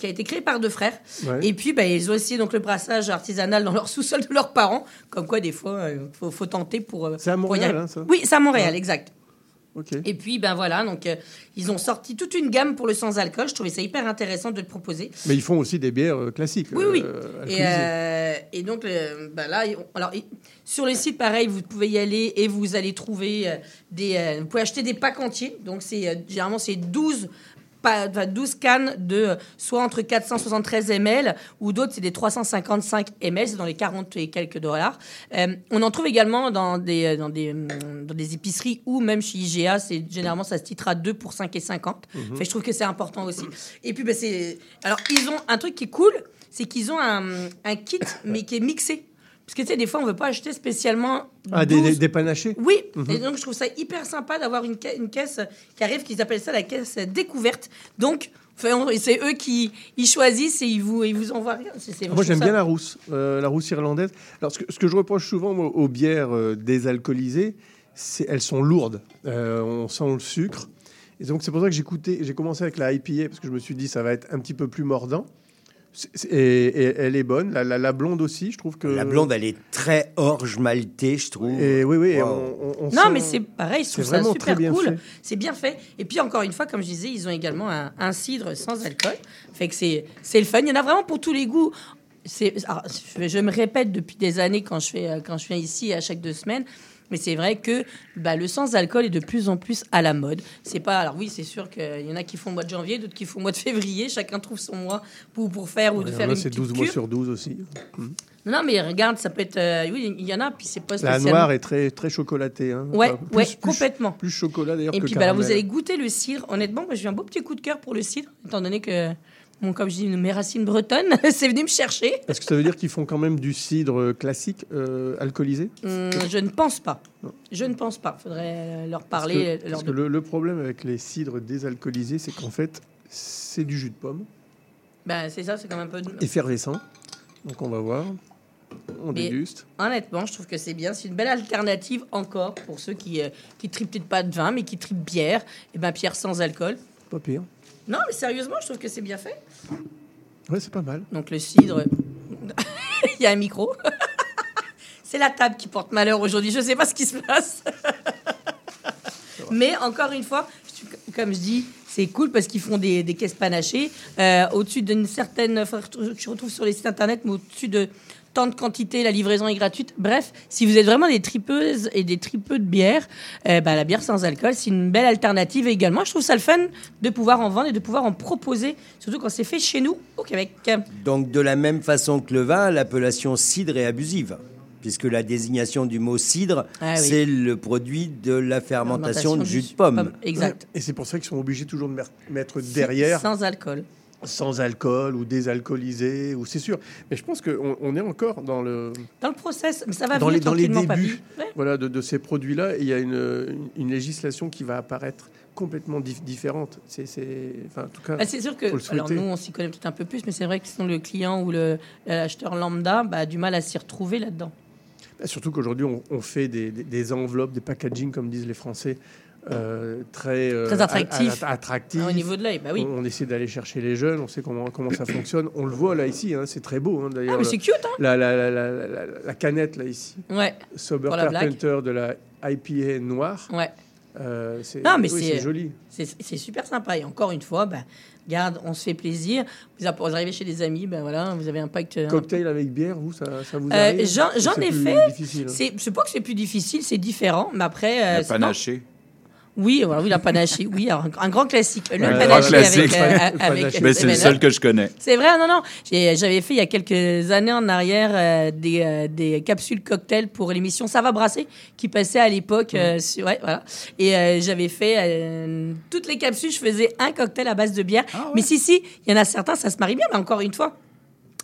a été créée par deux frères. Ouais. Et puis, bah, ils ont essayé donc le brassage artisanal dans leur sous-sol de leurs parents, comme quoi des fois, il faut, faut tenter pour. C'est à pour y Montréal, hein, ça? Oui, c'est à Montréal, Ouais. exact. Et puis, ben voilà, donc euh, ils ont sorti toute une gamme pour le sans-alcool. Je trouvais ça hyper intéressant de le proposer. Mais ils font aussi des bières euh, classiques. Oui, oui. euh, Et, donc, ben là, alors, sur le site, pareil, vous pouvez y aller et vous allez trouver des. vous pouvez acheter des packs entiers. Donc, c'est généralement, c'est 12. Pas- enfin, 12 cannes de euh, soit entre 473 ml ou d'autres c'est des 355 ml c'est dans les 40 et quelques dollars. Euh, on en trouve également dans des, euh, dans, des, dans des épiceries ou même chez IGA c'est généralement ça se titre à 2 pour 5 et 50 Mhm. Je trouve que c'est important aussi. Et puis ben, c'est alors ils ont un truc qui est cool c'est qu'ils ont un, un kit mais qui est mixé parce que tu sais des fois on veut pas acheter spécialement Ah, des, 12 des, des panachés oui, Mhm. et donc je trouve ça hyper sympa d'avoir une, ca- une caisse qui arrive, qu'ils appellent ça la caisse découverte. Donc, c'est eux qui ils choisissent et ils vous, ils vous envoient rien. Moi, j'aime bien la rousse, euh, la rousse irlandaise. Alors, ce que, ce que je reproche souvent moi, aux bières euh, désalcoolisées, c'est elles sont lourdes. Euh, on sent le sucre. Et donc, c'est pour ça que j'ai commencé avec la IPA, parce que je me suis dit, ça va être un petit peu plus mordant. Et, et elle est bonne. La, la- la blonde aussi, je trouve que. La blonde, elle est très orge maltais, je trouve. Et oui, oui, Wow. on- on- on Non, sent- mais c'est pareil, je c'est trouve ça vraiment super cool. fait. C'est bien fait. Et puis, encore une fois, comme je disais, ils ont également un, un cidre sans alcool. Fait que c'est c'est le fun. Il y en a vraiment pour tous les goûts. Alors, je, je me répète depuis des années quand je, fais, euh, quand je viens ici à chaque deux semaines. Mais c'est vrai que bah, le sans-alcool est de plus en plus à la mode. C'est pas. Alors oui, c'est sûr qu'il y en a qui font au mois de janvier, d'autres qui font au mois de février. Chacun trouve son mois pour, pour faire ou de faire là, une c'est petite 12 mois sur 12 aussi. Mhm. Non, mais regarde, ça peut être. euh, oui, il y en a, puis c'est pas La noire est très, très chocolatée. hein. Ouais, Enfin, plus- ouais, plus- complètement. Plus chocolat d'ailleurs Et que puis bah, là, vous allez goûter le cidre. Honnêtement, moi, j'ai eu un beau petit coup de cœur pour le cidre, étant donné que, bon, comme je dis, mes racines bretonnes, c'est venu me chercher. Est-ce que ça veut dire qu'ils font quand même du cidre classique euh, alcoolisé? Hum, je ne pense pas. Je ne pense pas. Faudrait euh, leur Parce parler. que, leur parce que le, le problème avec les cidres désalcoolisés, c'est qu'en fait, c'est du jus de pomme, Ben, c'est ça, c'est quand même un peu. effervescent. Donc on va voir. On Mais déguste. Honnêtement, je trouve que c'est bien. C'est une belle alternative encore pour ceux qui euh, qui tripent peut-être pas de vin, mais qui tripent bière. Et ben, bière sans alcool. Pas pire. Non, mais sérieusement, je trouve que c'est bien fait. Ouais, c'est pas mal. Donc le cidre, il y a un micro. c'est la table qui porte malheur aujourd'hui. Je sais pas ce qui se passe. Mais encore une fois, comme je dis, c'est cool parce qu'ils font des, des caisses panachées. Euh, au-dessus d'une certaine. enfin, Je retrouve sur les sites internet, mais au-dessus de tant de quantité, la livraison est gratuite. Bref, si vous êtes vraiment des tripeuses et des tripeux de bière, euh, bah, la bière sans alcool, c'est une belle alternative également. Je trouve ça le fun de pouvoir en vendre et de pouvoir en proposer, surtout quand c'est fait chez nous, au Québec. Donc, de la même façon que le vin, l'appellation cidre est abusive. Puisque la désignation du mot cidre, Ah oui. c'est le produit de la fermentation Fermentation de du jus de pomme. pomme. Exact. Et c'est pour ça qu'ils sont obligés toujours de mettre derrière. Sans alcool. Sans alcool ou désalcoolisé, ou c'est sûr. Mais je pense qu'on on est encore dans le. Dans le process, mais ça va dans venir les, dans les débuts. Ouais. voilà, de, de ces produits-là, il y a une, une, une législation qui va apparaître complètement dif- différente. C'est, enfin, en tout cas, Bah, c'est sûr que, alors nous, on s'y connaît peut-être un peu plus, mais c'est vrai que sinon le client ou le- l'acheteur lambda bah, a du mal à s'y retrouver là-dedans. Bah, Surtout qu'aujourd'hui, on, on fait des, des- des enveloppes, des packaging, comme disent les Français, euh, très, euh, Très attractifs. a- a- attractifs. Ah, au niveau de l'œil, bah oui. On, on essaie d'aller chercher les jeunes, on sait comment, comment ça fonctionne. On le voit là, ici, hein, c'est très beau. hein, d'ailleurs. Ah, mais c'est cute, hein la, la, la, la, la- la canette, là, ici. Ouais. Sober. Carpenter de la IPA noire. Ouais. Euh, c'est, Non, mais oui, c'est c'est joli. C'est c'est super sympa. Et encore une fois, bah, regarde, on se fait plaisir. Vous, arrivez chez des amis, ben voilà, vous avez un pacte. un- Cocktail avec bière, vous, ça, ça vous Euh, arrive? J'en c'est ai fait. C'est c'est pas que c'est plus difficile, c'est différent. Mais après. euh, sinon- panaché. Oui, voilà, oui, la panaché, oui, alors, un, un grand classique. Le Un grand panaché classique. avec, euh, avec Mais c'est le M&M. seul que je connais. C'est vrai, non, non. J'avais fait il y a quelques années en arrière euh, des, euh, des capsules cocktails pour l'émission Ça va brasser qui passait à l'époque. euh, sur- ouais, voilà. Et euh, j'avais fait euh, toutes les capsules, je faisais un cocktail à base de bière. Mais si, si, il y en a certains, ça se marie bien, mais encore une fois.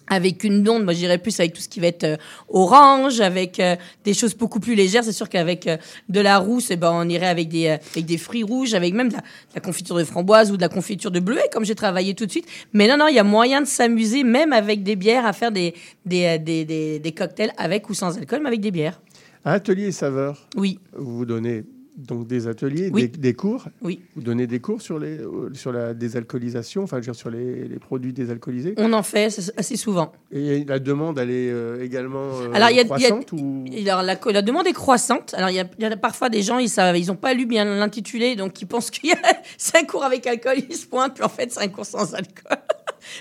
Avec une blonde, moi j'irais plus avec tout ce qui va être euh, orange, avec euh, des choses beaucoup plus légères. C'est sûr qu'avec euh, de la rousse, eh ben, on irait avec des, avec des fruits rouges, avec même de la, de la confiture de framboise ou de la confiture de bleuet, comme j'ai travaillé tout de suite. Mais non, non, il y a moyen de s'amuser, même avec des bières, à faire des, des, des, des, des cocktails avec ou sans alcool, mais avec des bières. Atelier Saveur, Oui. vous donnez donc des ateliers, Oui. des, des cours. Oui. Vous donnez des cours sur, les, euh, sur la désalcoolisation, enfin, je veux dire, sur les, les produits désalcoolisés. On en fait assez souvent. Et la demande, elle est euh, également euh, Alors, il y a, il y a- croissante ou... alors, la, la demande est croissante. Alors, il y a, il y a parfois des gens, ils savent, ils n'ont pas lu bien l'intitulé, donc ils pensent qu'il y a cinq cours avec alcool, ils se pointent, puis en fait, c'est un cours sans alcool.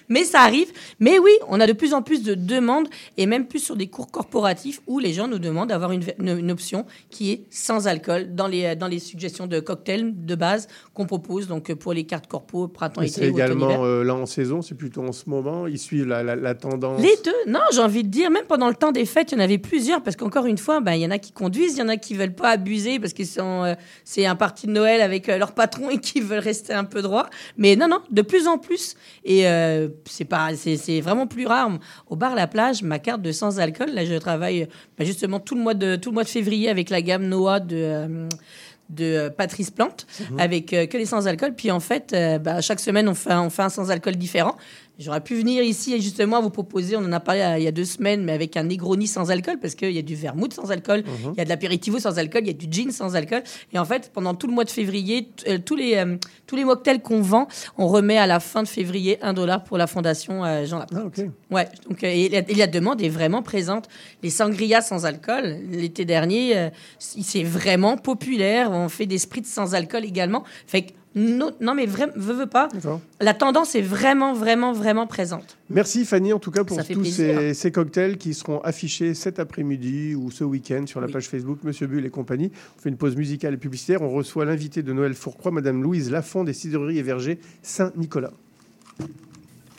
Mais ça arrive. Mais oui, on a de plus en plus de demandes, et même plus sur des cours corporatifs où les gens nous demandent d'avoir une, une- option qui est sans alcool dans les, dans les suggestions de cocktails de base qu'on propose, donc pour les cartes corpo, Mais printemps-été C'est ou automne-hiver. également euh, là en saison, c'est plutôt en ce moment. Ils suivent la, la- la tendance. Les deux, non, j'ai envie de dire, même pendant le temps des fêtes, il y en avait plusieurs, parce qu'encore une fois, ben, il y en a qui conduisent, il y en a qui veulent pas abuser, parce que c'est un parti de Noël avec euh, leur patron et qui veulent rester un peu droit. Mais non, non, de plus en plus. Et euh, c'est pas, c'est c'est vraiment plus rare. Au bar La Plage, ma carte de sans alcool, là, je travaille ben, justement tout le, mois de, tout le mois de février avec la gamme Noah de. euh, de euh, Patrice Plante Mhm. avec euh, que les sans alcool puis en fait euh, bah, chaque semaine on fait un, on fait un sans alcool différent J'aurais pu venir ici et justement vous proposer, on en a parlé il y a deux semaines, mais avec un Negroni sans alcool, parce qu'il y a du vermouth sans alcool, il Mhm. y a de l'apéritivo sans alcool, il y a du gin sans alcool. Et en fait, pendant tout le mois de février, euh, tous, les, euh, tous les mocktails qu'on vend, on remet à la fin de février un dollar pour la fondation euh, Jean Laporte. Ouais, donc euh, et la, et la demande est vraiment présente. Les sangrias sans alcool, l'été dernier, euh, c'est vraiment populaire. On fait des spritz sans alcool également. Fait que non, non mais vraiment, veux, veux pas. La tendance est vraiment, vraiment, vraiment présente. Merci Fanny en tout cas pour tous ces, ces cocktails qui seront affichés cet après-midi ou ce week-end sur la page Facebook Monsieur Bull et compagnie. On fait une pause musicale et publicitaire. On reçoit l'invité de Noël Fourcroy, Madame Louise Lafont des cidreries et vergers Saint-Nicolas.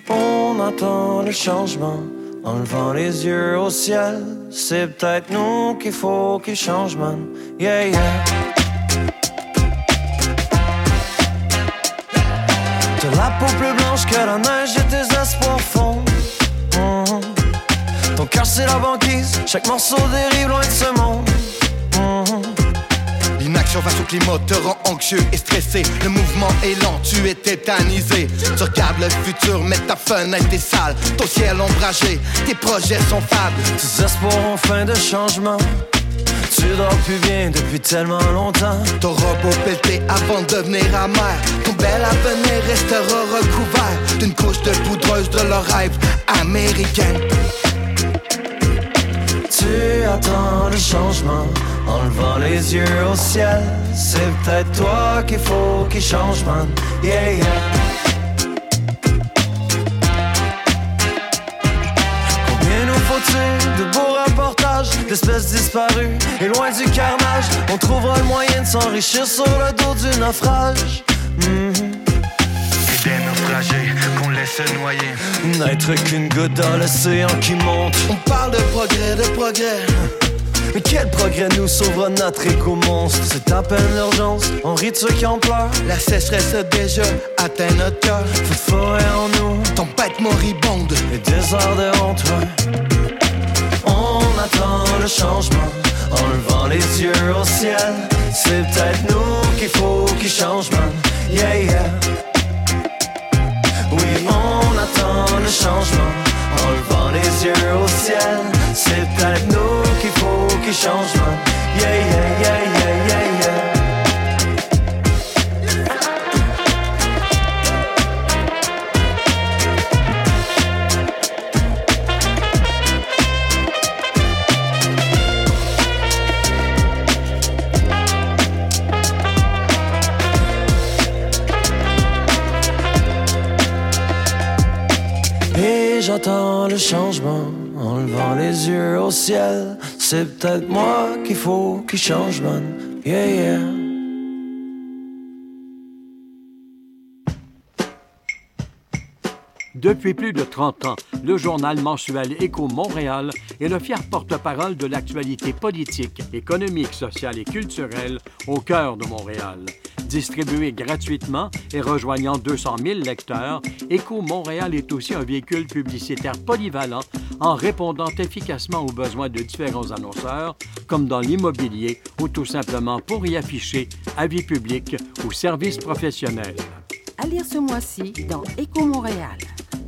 On attend le changement en levant les yeux au ciel. C'est peut-être nous qu'il faut qu'il change, man. Yeah, yeah. Que la neige et tes espoirs fondent. Mhm. Ton cœur c'est la banquise, chaque morceau dérive loin de ce monde. Mhm. L'inaction face au climat te rend anxieux et stressé. Le mouvement est lent, tu es tétanisé. Tu regardes le futur, mais ta fenêtre est sale. Ton ciel ombragé, tes projets sont fables. Tes espoirs ont fin de changement. Tu dors plus bien depuis tellement longtemps. Ton robot pété avant de devenir amer. Ton bel avenir restera recouvert d'une couche de poudreuse de leur rêve américain. Tu attends le changement en levant les yeux au ciel. C'est peut-être toi qu'il faut qu'il change, man. Yeah, yeah. Combien nous faut-il de beaux reportages d'espèces disparues et loin du carnage? On trouvera le moyen de s'enrichir sur le dos du naufrage. Et des naufragés qu'on laisse noyer. N'être qu'une goutte dans l'océan qui monte. On parle de progrès, de progrès. Mais quel progrès nous sauvera notre éco-monstre C'est à peine l'urgence, on rit de ceux qui en pleurent La sécheresse a déjà atteint notre cœur. Feu forêt en nous, tempête moribonde. Et des heures de honte, ouais. On attend le changement en levant les yeux au ciel. C'est peut-être nous qu'il faut qu'il change, man. Yeah, yeah. Oui, on attend le changement en levant les yeux au ciel. C'est peut-être nous qu'il faut qu'il change, man. Yeah, yeah, yeah, yeah, yeah. j'attends le changement en levant les yeux au ciel. C'est peut-être moi qu'il faut qu'il change. Yeah, yeah. Depuis plus de 30 ans, le journal mensuel Écho Montréal est le fier porte-parole de l'actualité politique, économique, sociale et culturelle au cœur de Montréal. Distribué gratuitement et rejoignant 200 000 lecteurs, Écho Montréal est aussi un véhicule publicitaire polyvalent en répondant efficacement aux besoins de différents annonceurs, comme dans l'immobilier ou tout simplement pour y afficher avis public ou services professionnels. À lire ce mois-ci dans Éco Montréal.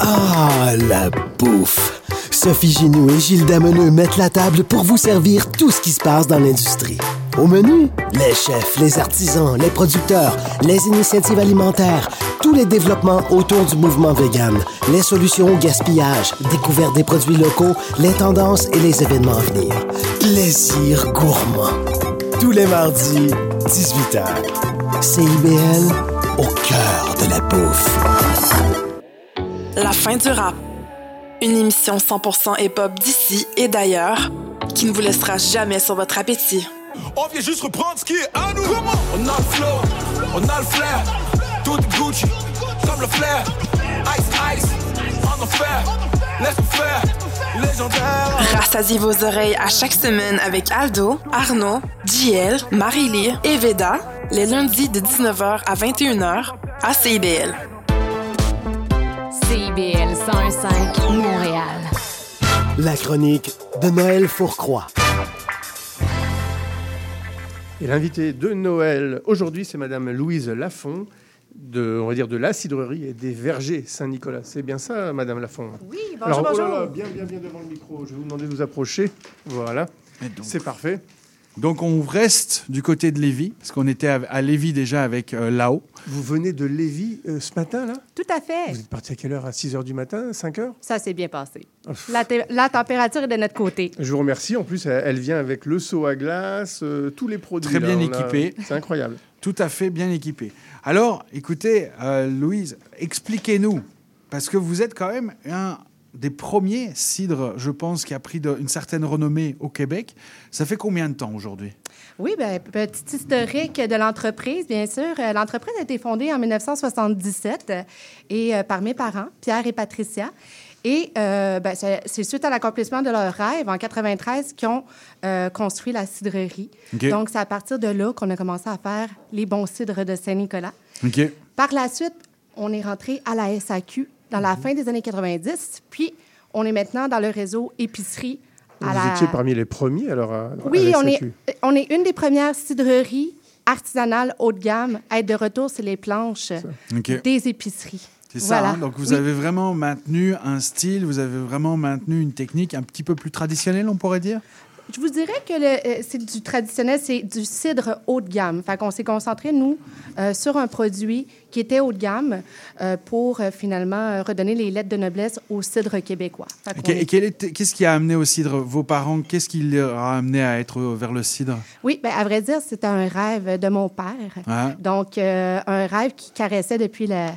Ah, la bouffe! Sophie Ginou et Gilles Dameneux mettent la table pour vous servir tout ce qui se passe dans l'industrie. Au menu, les chefs, les artisans, les producteurs, les initiatives alimentaires, tous les développements autour du mouvement vegan, les solutions au gaspillage, découverte des produits locaux, les tendances et les événements à venir. Plaisir gourmand. Tous les mardis, 18h. CIBL, au cœur de la bouffe. La fin du rap. Une émission 100% hip-hop d'ici et d'ailleurs qui ne vous laissera jamais sur votre appétit. On vient juste reprendre ce qui est à nous. On a le flow, on a le flair. Tout est Gucci, comme le flair. Ice, ice, on en faire. Laisse faire, légendaire. Rassasiez vos oreilles à chaque semaine avec Aldo, Arnaud, JL, Marie-Lee et Veda, les lundis de 19h à 21h à CIBL. CIBL 101.5 Montréal. La chronique de Noël Fourcroy. Et l'invité de Noël aujourd'hui, c'est Madame Louise Lafont, de, on va dire de la cidrerie et des vergers Saint-Nicolas. C'est bien ça, Madame Lafont Oui, bonjour, Alors, oh là bonjour. là, bien, bien, bien devant le micro. Je vais vous demander de vous approcher. Voilà. C'est parfait. Donc on reste du côté de Lévis, parce qu'on était à, Lévis déjà avec euh, Lao. Vous venez de Lévis euh, ce matin, là? Tout à fait. Vous êtes parti à quelle heure? À 6 h du matin 5 h Ça s'est bien passé. La, te- la température est de notre côté. Je vous remercie. En plus, elle, vient avec le seau à glace, euh, tous les produits. Très là, bien a- équipé. C'est incroyable. Tout à fait bien équipé. Alors, écoutez, euh, Louise, expliquez-nous, parce que vous êtes quand même un des premiers cidres, je pense, qui a pris de- une certaine renommée au Québec. Ça fait combien de temps aujourd'hui? Oui, ben, petit historique de l'entreprise, bien sûr. Euh, L'entreprise a été fondée en 1977 euh, et euh, par mes parents, Pierre et Patricia. Et euh, ben, c'est suite à l'accomplissement de leur rêve en 93 qu'ils ont euh, construit la cidrerie. Donc, c'est à partir de là qu'on a commencé à faire les bons cidres de Saint-Nicolas. Par la suite, on est rentré à la SAQ dans la fin des années 90, puis on est maintenant dans le réseau épicerie. à Vous la- étiez parmi les premiers, alors, à, à Oui, on est, on est une des premières cidreries artisanales haut de gamme à être de retour sur les planches des épiceries. C'est ça, Voilà. hein donc vous Oui. avez vraiment maintenu un style, vous avez vraiment maintenu une technique un petit peu plus traditionnelle, on pourrait dire? Je vous dirais que le- euh, c'est du traditionnel, c'est du cidre haut de gamme. Fait qu'on s'est concentré, nous, euh, sur un produit qui était haut de gamme euh, pour euh, finalement redonner les lettres de noblesse au cidre québécois. Et qu'est-ce qui a amené au cidre? Vos parents, qu'est-ce qui leur a amené à être vers le cidre? Oui, ben, à vrai dire, c'était un rêve de mon père. Donc, un rêve qui caressait depuis la,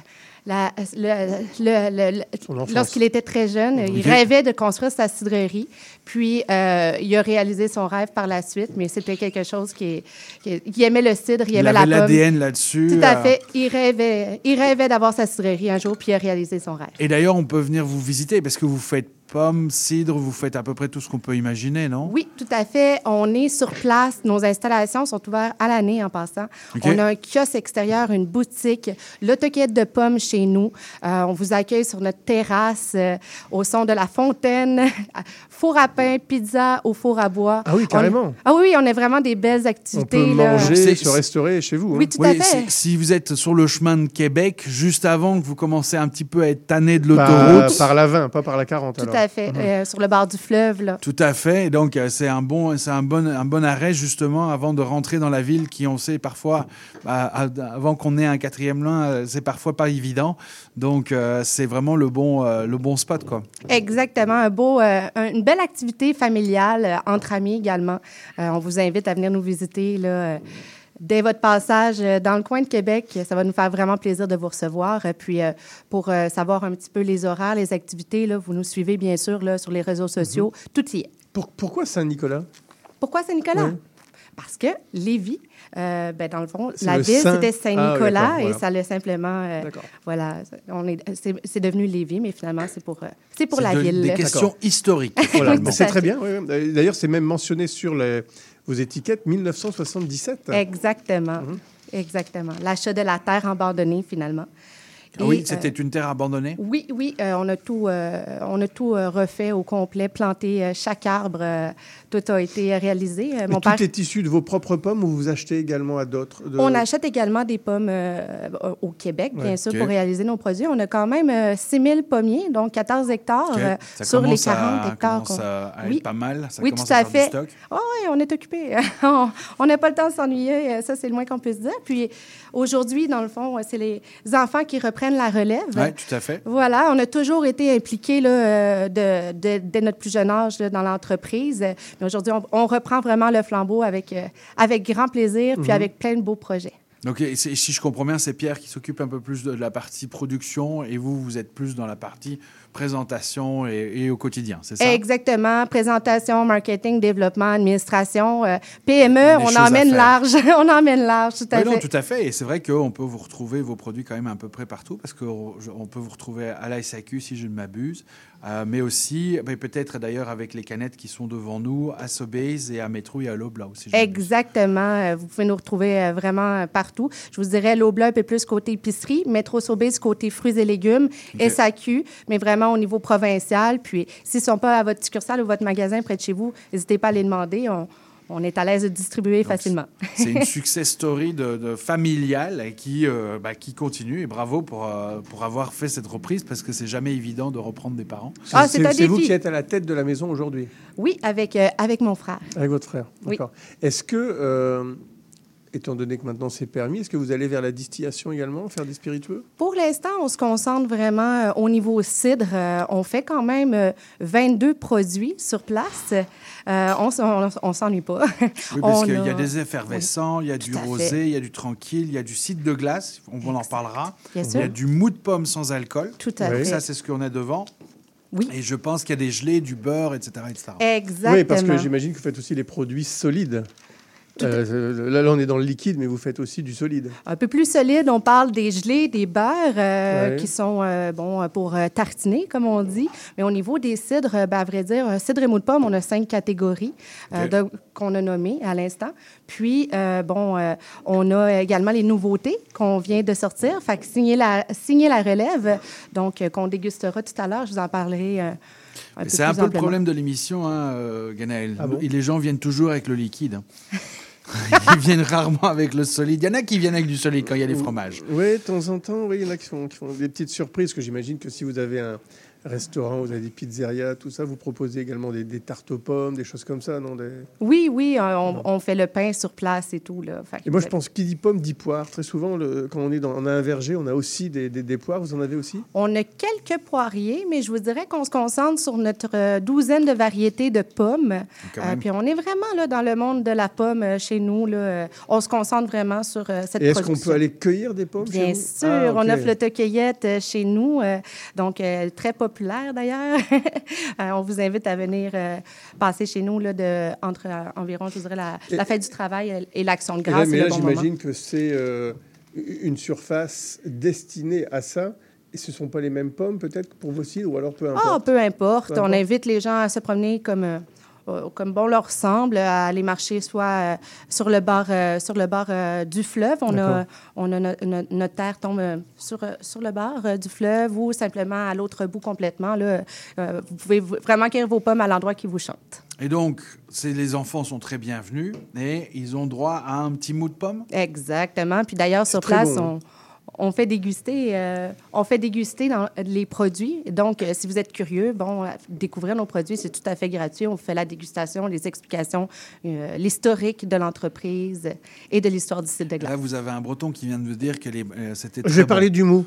lorsqu'il était très jeune. Il rêvait de construire sa cidrerie. Puis, euh, il a réalisé son rêve par la suite, mais c'était quelque chose qui, qui, qui aimait le cidre, il Il aimait avait la pomme. l'ADN là-dessus. Tout à euh, fait. Il rêvait, il rêvait d'avoir sa cidrerie un jour, puis il a réalisé son rêve. Et d'ailleurs, on peut venir vous visiter parce que vous faites pommes, cidre, vous faites à peu près tout ce qu'on peut imaginer, non? Oui, tout à fait. On est sur place. Nos installations sont ouvertes à l'année en passant. On a un kiosque extérieur, une boutique, l'autoquette de pommes chez nous. Euh, on vous accueille sur notre terrasse euh, au son de la fontaine, four à pain, pizza au four à bois. Ah oui, On- carrément. Ah oui, on a vraiment des belles On activités. peut là. manger, se restaurer chez vous. Oui, hein. tout à fait. si, si vous êtes sur le chemin de Québec, juste avant que vous commencez un petit peu à être tanné de Par, l'autoroute, par la 20, pas par la 40. Tout alors. à fait, euh, sur le bord du fleuve. Là. Tout à fait. Et donc, euh, c'est un bon, c'est un bon, un bon arrêt justement avant de rentrer dans la ville, qui on sait parfois, bah, avant qu'on ait un quatrième lien, euh, c'est parfois pas évident. Donc, euh, c'est vraiment le bon, euh, le bon spot, quoi. Exactement, un beau, euh, un- une belle activité familiale euh, entre amis également. Euh, on vous invite à venir nous visiter là, euh, dès votre passage euh, dans le coin de Québec. Ça va nous faire vraiment plaisir de vous recevoir. Euh, Puis, euh, pour euh, savoir un petit peu les horaires, les activités, là, vous nous suivez bien sûr là, sur les réseaux sociaux. Tout y est. Pour- pourquoi Saint-Nicolas? Pourquoi Saint-Nicolas? Parce que Lévis, euh, ben, dans le fond, la le ville, Saint- c'était Saint-Nicolas Ah, oui, et d'accord, ça l'a simplement. euh, voilà, on est, c'est, c'est devenu Lévis, mais finalement, c'est pour, euh, c'est pour C'est la de- ville. des questions historiques. Voilà, Tout c'est très bien. oui, oui. D'ailleurs, c'est même mentionné sur les- vos étiquettes 1977. Exactement. Mhm. Exactement. L'achat de la terre abandonnée, finalement. Ah oui, Et, c'était euh, une terre abandonnée? oui, oui, euh, on a tout, euh, on a tout euh, refait au complet, planté euh, chaque arbre, euh, tout a été réalisé. Euh, Mais mon tout père, est issu de vos propres pommes ou vous achetez également à d'autres de- on achète également des pommes euh, au Québec, bien Ouais. sûr, pour réaliser nos produits. On a quand même euh, 6 000 pommiers, donc 14 hectares euh, Ça sur les commence 40 à- hectares. commence qu'on- à- à être oui. pas mal. Ça oui, commence tout à à faire du fait. stock. Oh, oui, on est occupé. on n'a pas le temps de s'ennuyer. Ça, c'est le moins qu'on puisse dire. Puis aujourd'hui, dans le fond, c'est les enfants qui reprennent la relève. Oui, tout à fait. Voilà, on a toujours été impliqués là, de, de- dès notre plus jeune âge là, dans l'entreprise. Mais aujourd'hui, on, on reprend vraiment le flambeau avec, euh, avec grand plaisir, puis Mhm. avec plein de beaux projets. Donc, si je comprends bien, c'est Pierre qui s'occupe un peu plus de la partie production et vous, vous êtes plus dans la partie présentation et, et au quotidien, c'est ça? Exactement. Présentation, marketing, développement, administration, euh, PME, on emmène large. on emmène large, tout à Oui, non, tout à fait. Et c'est vrai qu'on peut vous retrouver vos produits quand même à peu près partout, parce qu'on on peut vous retrouver à la SAQ, si je ne m'abuse, euh, mais aussi, peut-être d'ailleurs avec les canettes qui sont devant nous, à Sobeys et à Métro et à là aussi. Exactement. Euh, Vous pouvez nous retrouver euh, vraiment partout. Je vous dirais, l'Aubla un peu plus côté épicerie, Métro Sobeys côté fruits et légumes, Ok. SAQ, mais vraiment au niveau provincial. Puis, s'ils ne sont pas à votre succursale ou votre magasin près de chez vous, n'hésitez pas à les demander. On, on est à l'aise de distribuer facilement. C'est une success story de, de familiale qui, euh, bah, qui continue. Et bravo pour, euh, pour avoir fait cette reprise, parce que c'est jamais évident de reprendre des parents. Ah, c'est un C'est vous qui êtes à la tête de la maison aujourd'hui, Oui, avec, euh, avec mon frère. avec votre frère. Oui. D'accord. Est-ce que, euh, étant donné que maintenant c'est permis, est-ce que vous allez vers la distillation également, faire des spiritueux? Pour l'instant, on se concentre vraiment euh, au niveau cidre. Euh, on fait quand même euh, 22 produits sur place. Euh, on on, on s'ennuie pas. Oui, parce qu'il y a des effervescents, il y a du fait. rosé, il y a du tranquille, il y a du cidre de glace, on en parlera. Bien il y a du mou de pomme sans alcool. Tout à Donc fait. Ça, c'est ce qu'on a devant. Oui. Et je pense qu'il y a des gelées, du beurre, etc. etc. Exactement. Oui, parce que j'imagine que vous faites aussi les produits solides. Euh, là, là, on est dans le liquide, mais vous faites aussi du solide. Un peu plus solide, on parle des gelées, des beurres euh, Ouais. qui sont euh, bon pour euh, tartiner, comme on dit. Mais au niveau des cidres, euh, ben, à vrai dire, euh, cidre et mou de pomme, on a cinq catégories euh, qu'on a nommées à l'instant. Puis, euh, bon, euh, on a également les nouveautés qu'on vient de sortir. Fait que signer la, signer la relève, donc euh, qu'on dégustera tout à l'heure. Je vous en parlerai euh, un peu C'est un peu le problème de l'émission, hein, euh, Ganaël. Ah bon? Et les gens viennent toujours avec le liquide. Ils viennent rarement avec le solide. Il y en a qui viennent avec du solide quand il y a des fromages. Oui, de temps en temps, oui, il y en a qui font, qui font des petites surprises, que j'imagine que si vous avez un restaurant, vous avez des pizzerias, tout ça, vous proposez également des, des tartes aux pommes, des choses comme ça, non des... Oui, oui, euh, on, on fait le pain sur place et tout. Là. Fait Et moi, je pense qui dit pomme dit poire. Très souvent, le, quand on, est dans, on a un verger, on a aussi des, des- des poires. Vous en avez aussi? On a quelques poiriers, mais je vous dirais qu'on se concentre sur notre euh, douzaine de variétés de pommes. Euh, puis on est vraiment là, dans le monde de la pomme euh, chez nous. Là, on se concentre vraiment sur euh, cette Et est-ce qu'on peut aller cueillir des pommes Bien chez vous? sûr, Ah, on ok. offre l'autocueillette chez nous, euh, donc euh, très populaire d'ailleurs. Euh, on vous invite à venir euh, passer chez nous là, de, entre euh, environ, je dirais, la, Et- la fête du travail et l'Action de Et là, grâce. mais là, bon j'imagine que c'est une surface destinée à ça. Et ce ne sont pas les mêmes pommes, peut-être, pour vos cidres, ou alors peu importe? Ah, peu importe. Peu On invite les gens à se promener comme, comme bon leur semble, à aller marcher soit euh, sur le bord, euh, sur le bord euh, du fleuve. On a, on a no- no- notre terre tombe euh, sur, euh, sur le bord euh, du fleuve ou simplement à l'autre bout complètement. Là, Euh, vous pouvez vraiment cueillir vos pommes à l'endroit qui vous chante. Et donc, c'est- les enfants sont très bienvenus et ils ont droit à un petit mou de pomme. Exactement. Puis d'ailleurs, sur place, bon, hein. On fait déguster, euh, on fait déguster dans les produits. Donc, euh, si vous êtes curieux, bon, euh, découvrir nos produits, c'est tout à fait gratuit. On fait la dégustation, les explications, euh, l'historique de l'entreprise et de l'histoire du site de glace. Là, vous avez un breton qui vient de me dire que euh, c'était. J'ai parlé bon. du mou.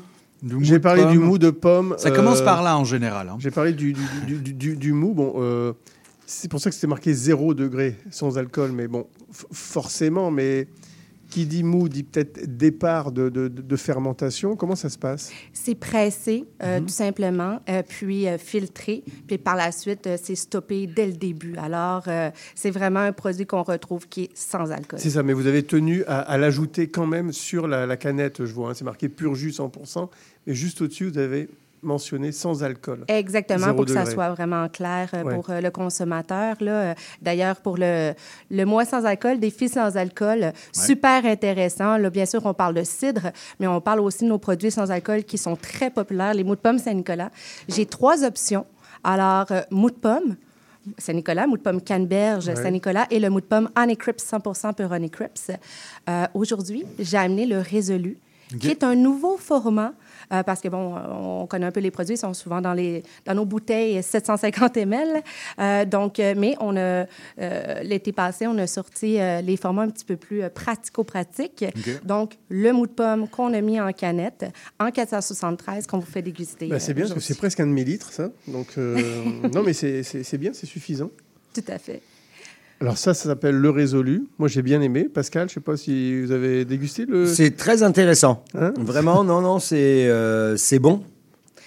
J'ai parlé du mou de pomme. Ça commence par là en général. hein. J'ai parlé du, du, du, du- du- du mou. Bon, euh, c'est pour ça que c'était marqué 0 degré sans alcool. Mais bon, forcément, mais qui dit mou dit peut-être départ de, de- fermentation. Comment ça se passe? C'est pressé, euh, Mhm. tout simplement, euh, puis euh, filtré, puis par la suite, c'est stoppé dès le début. Alors, c'est vraiment un produit qu'on retrouve qui est sans alcool. C'est ça, mais vous avez tenu à, à l'ajouter quand même sur la, la canette, je vois. hein. c'est marqué pur jus 100%, mais juste au-dessus, vous avez mentionné sans alcool. Exactement, Zéro pour que ça soit vraiment clair euh, Ouais. pour euh, le consommateur. Là. Euh, D'ailleurs, pour le, le mois sans alcool, des filles sans alcool, super intéressant. Là, bien sûr, on parle de cidre, mais on parle aussi de nos produits sans alcool qui sont très populaires, les mous de pomme Saint-Nicolas. J'ai trois options. Alors, euh, mou de pomme, Saint-Nicolas, mou de pomme canneberge Ouais. Saint-Nicolas et le mou de pomme Honey Crips 100% pur Honey Crips. Euh, Aujourd'hui, j'ai amené le résolu, qui est un nouveau format. Euh, parce que, bon, on connaît un peu les produits, ils sont souvent dans, les, dans nos bouteilles 750 ml. Euh, donc, euh, mais on a, euh, l'été passé, on a sorti euh, les formats un petit peu plus euh, pratico-pratiques. OK. Donc, le mou de pomme qu'on a mis en canette en 473 qu'on vous fait déguster. Bah, c'est euh, bien, parce que c'est presque un demi-litre, ça. Donc, euh, non, mais c'est bien, c'est suffisant. Tout à fait. Alors ça, ça s'appelle le résolu. Moi, j'ai bien aimé. Pascal, je sais pas si vous avez dégusté le... C'est très intéressant. Hein Vraiment, non, non, c'est euh, c'est bon.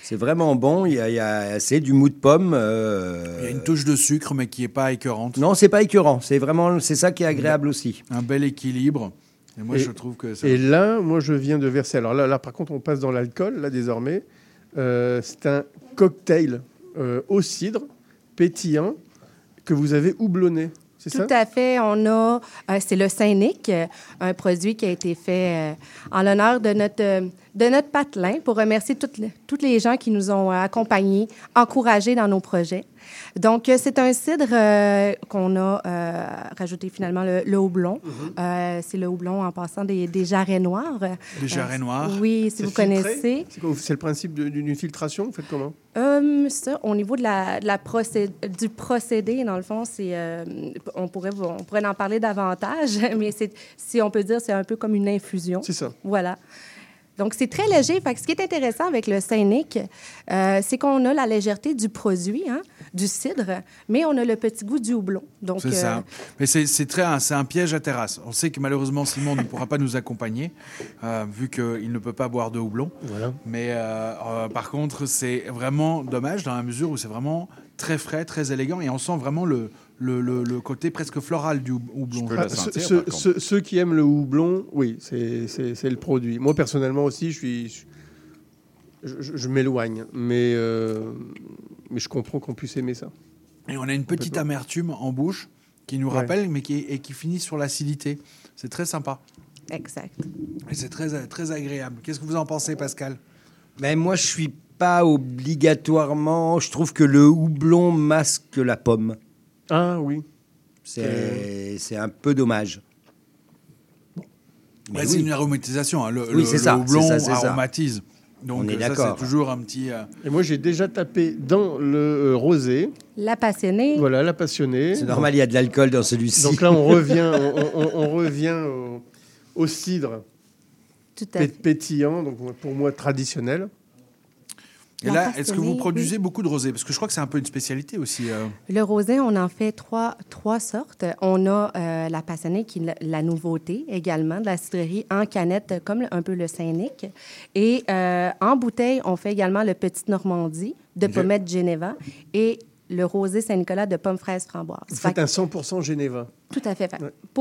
C'est vraiment bon. Il y a, il y a- c'est du mou de pomme. euh, Il y a une touche de sucre, mais qui n'est pas écœurante. Non, c'est pas écœurant. C'est vraiment, c'est ça qui est agréable aussi. Un bel équilibre. Et moi, Et- je trouve que ça. Et là, moi, je viens de verser. Alors là, là par contre, on passe dans l'alcool, là, désormais. Euh, c'est un cocktail euh, au cidre, pétillant, que vous avez houblonné. C'est Tout à fait. On a, euh, c'est le Saint-Nic, euh, un produit qui a été fait euh, en l'honneur de notre, de notre patelin pour remercier toutes les, toutes les gens qui nous ont accompagnés, encouragés dans nos projets. Donc, euh, c'est un cidre euh, qu'on a euh, rajouté finalement le, le houblon. Euh, c'est le houblon en passant des, des jarrets noirs. Des jarrets noirs. Oui, si vous filtré? connaissez. C'est le principe d'une filtration Vous faites comment? Euh, ça, au niveau de la, de la du procédé, dans le fond, c'est, on, pourrait, on pourrait en parler davantage, mais si on peut dire, c'est un peu comme une infusion. C'est ça. Voilà. Donc, c'est très léger. Fait que ce qui est intéressant avec le Saint-Nic, euh, c'est qu'on a la légèreté du produit, hein, du cidre, mais on a le petit goût du houblon. Donc, C'est euh, ça. Mais c'est c'est très, un- c'est un piège à terrasse. On sait que malheureusement Simon ne pourra pas nous accompagner euh, vu qu'il ne peut pas boire de houblon. Voilà. Mais euh, euh, par contre, c'est vraiment dommage dans la mesure où c'est vraiment très frais, très élégant et on sent vraiment le, le, le- le côté presque floral du houb- houblon. Ah, ceux- qui aiment le houblon, oui, c'est c'est- c'est le produit. Moi, personnellement aussi, je suis. Je, je- je m'éloigne, mais, euh, mais je comprends qu'on puisse aimer ça. Et on a une petite amertume en bouche qui nous Ouais. rappelle, mais qui, et qui finit sur l'acidité. C'est très sympa. Exact. Et c'est très, très agréable. Qu'est-ce que vous en pensez, Pascal? Mais moi, je suis pas obligatoirement. Je trouve que le houblon masque la pomme. Ah oui. C'est c'est un peu dommage. Mais Ouais, C'est oui. une aromatisation. hein. Le, Oui, le- ça, houblon c'est ça, c'est ça. Donc On est euh, ça, d'accord. c'est toujours un petit. euh, Et moi, j'ai déjà tapé dans le euh, rosé. La passionnée. Voilà, la passionnée. C'est normal, il y a de l'alcool dans celui-ci. Donc là, on revient, on, on- on revient au, au cidre Tout à fait. pétillant, donc pour moi traditionnel. Et là, est-ce que vous produisez oui. beaucoup de rosé Parce que je crois que c'est un peu une spécialité aussi. euh. Le rosé, on en fait trois, trois sortes. On a euh, la passionnée, qui est la, nouveauté également, de la cidrerie en canette, comme un peu le Saint-Nic. Et euh, en bouteille, on fait également le Petit Normandie de Ok. pommette Geneva et le rosé Saint-Nicolas de pommes fraises framboises. Vous Fait faites un 100% Geneva. Tout à fait.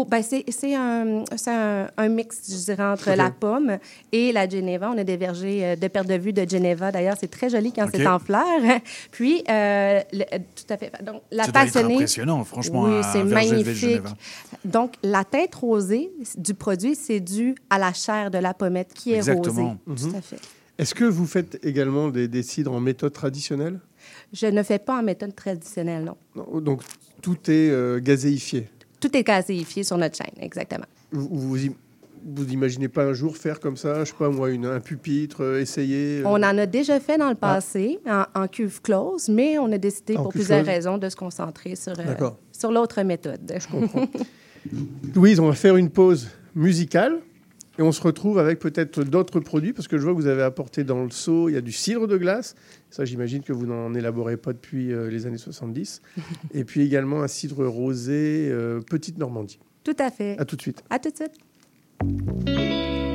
Ben, c'est c'est un, c'est un, un mix, je dirais, entre la pomme et la Geneva. On a des vergers euh, de perte de vue de Geneva. D'ailleurs, c'est très joli quand c'est en fleurs. Puis, euh, le- tout à fait. Donc, la passionnée. impressionnant, franchement, Oui, c'est de magnifique. Donc, la teinte rosée du produit, c'est dû à la chair de la pommette qui est Exactement. rosée. Tout à fait. Est-ce que vous faites également des, des cidres en méthode traditionnelle? Je ne fais pas en méthode traditionnelle, non. Non, Donc tout est euh, gazéifié. Tout est gazéifié sur notre chaîne, exactement. Vous, vous vous imaginez pas un jour faire comme ça, je sais pas moi, une, un pupitre, euh, essayer euh, On en a déjà fait dans le passé, en, en cuve close, mais on a décidé, En pour plusieurs close. raisons, de se concentrer sur, sur l'autre méthode. Je comprends. Louise, on va faire une pause musicale et on se retrouve avec peut-être d'autres produits parce que je vois que vous avez apporté dans le seau, il y a du cidre de glace. Ça, j'imagine que vous n'en élaborez pas depuis euh, les années 70. et puis également un cidre rosé euh, Petite Normandie. Tout à fait. À tout de suite. À tout de suite.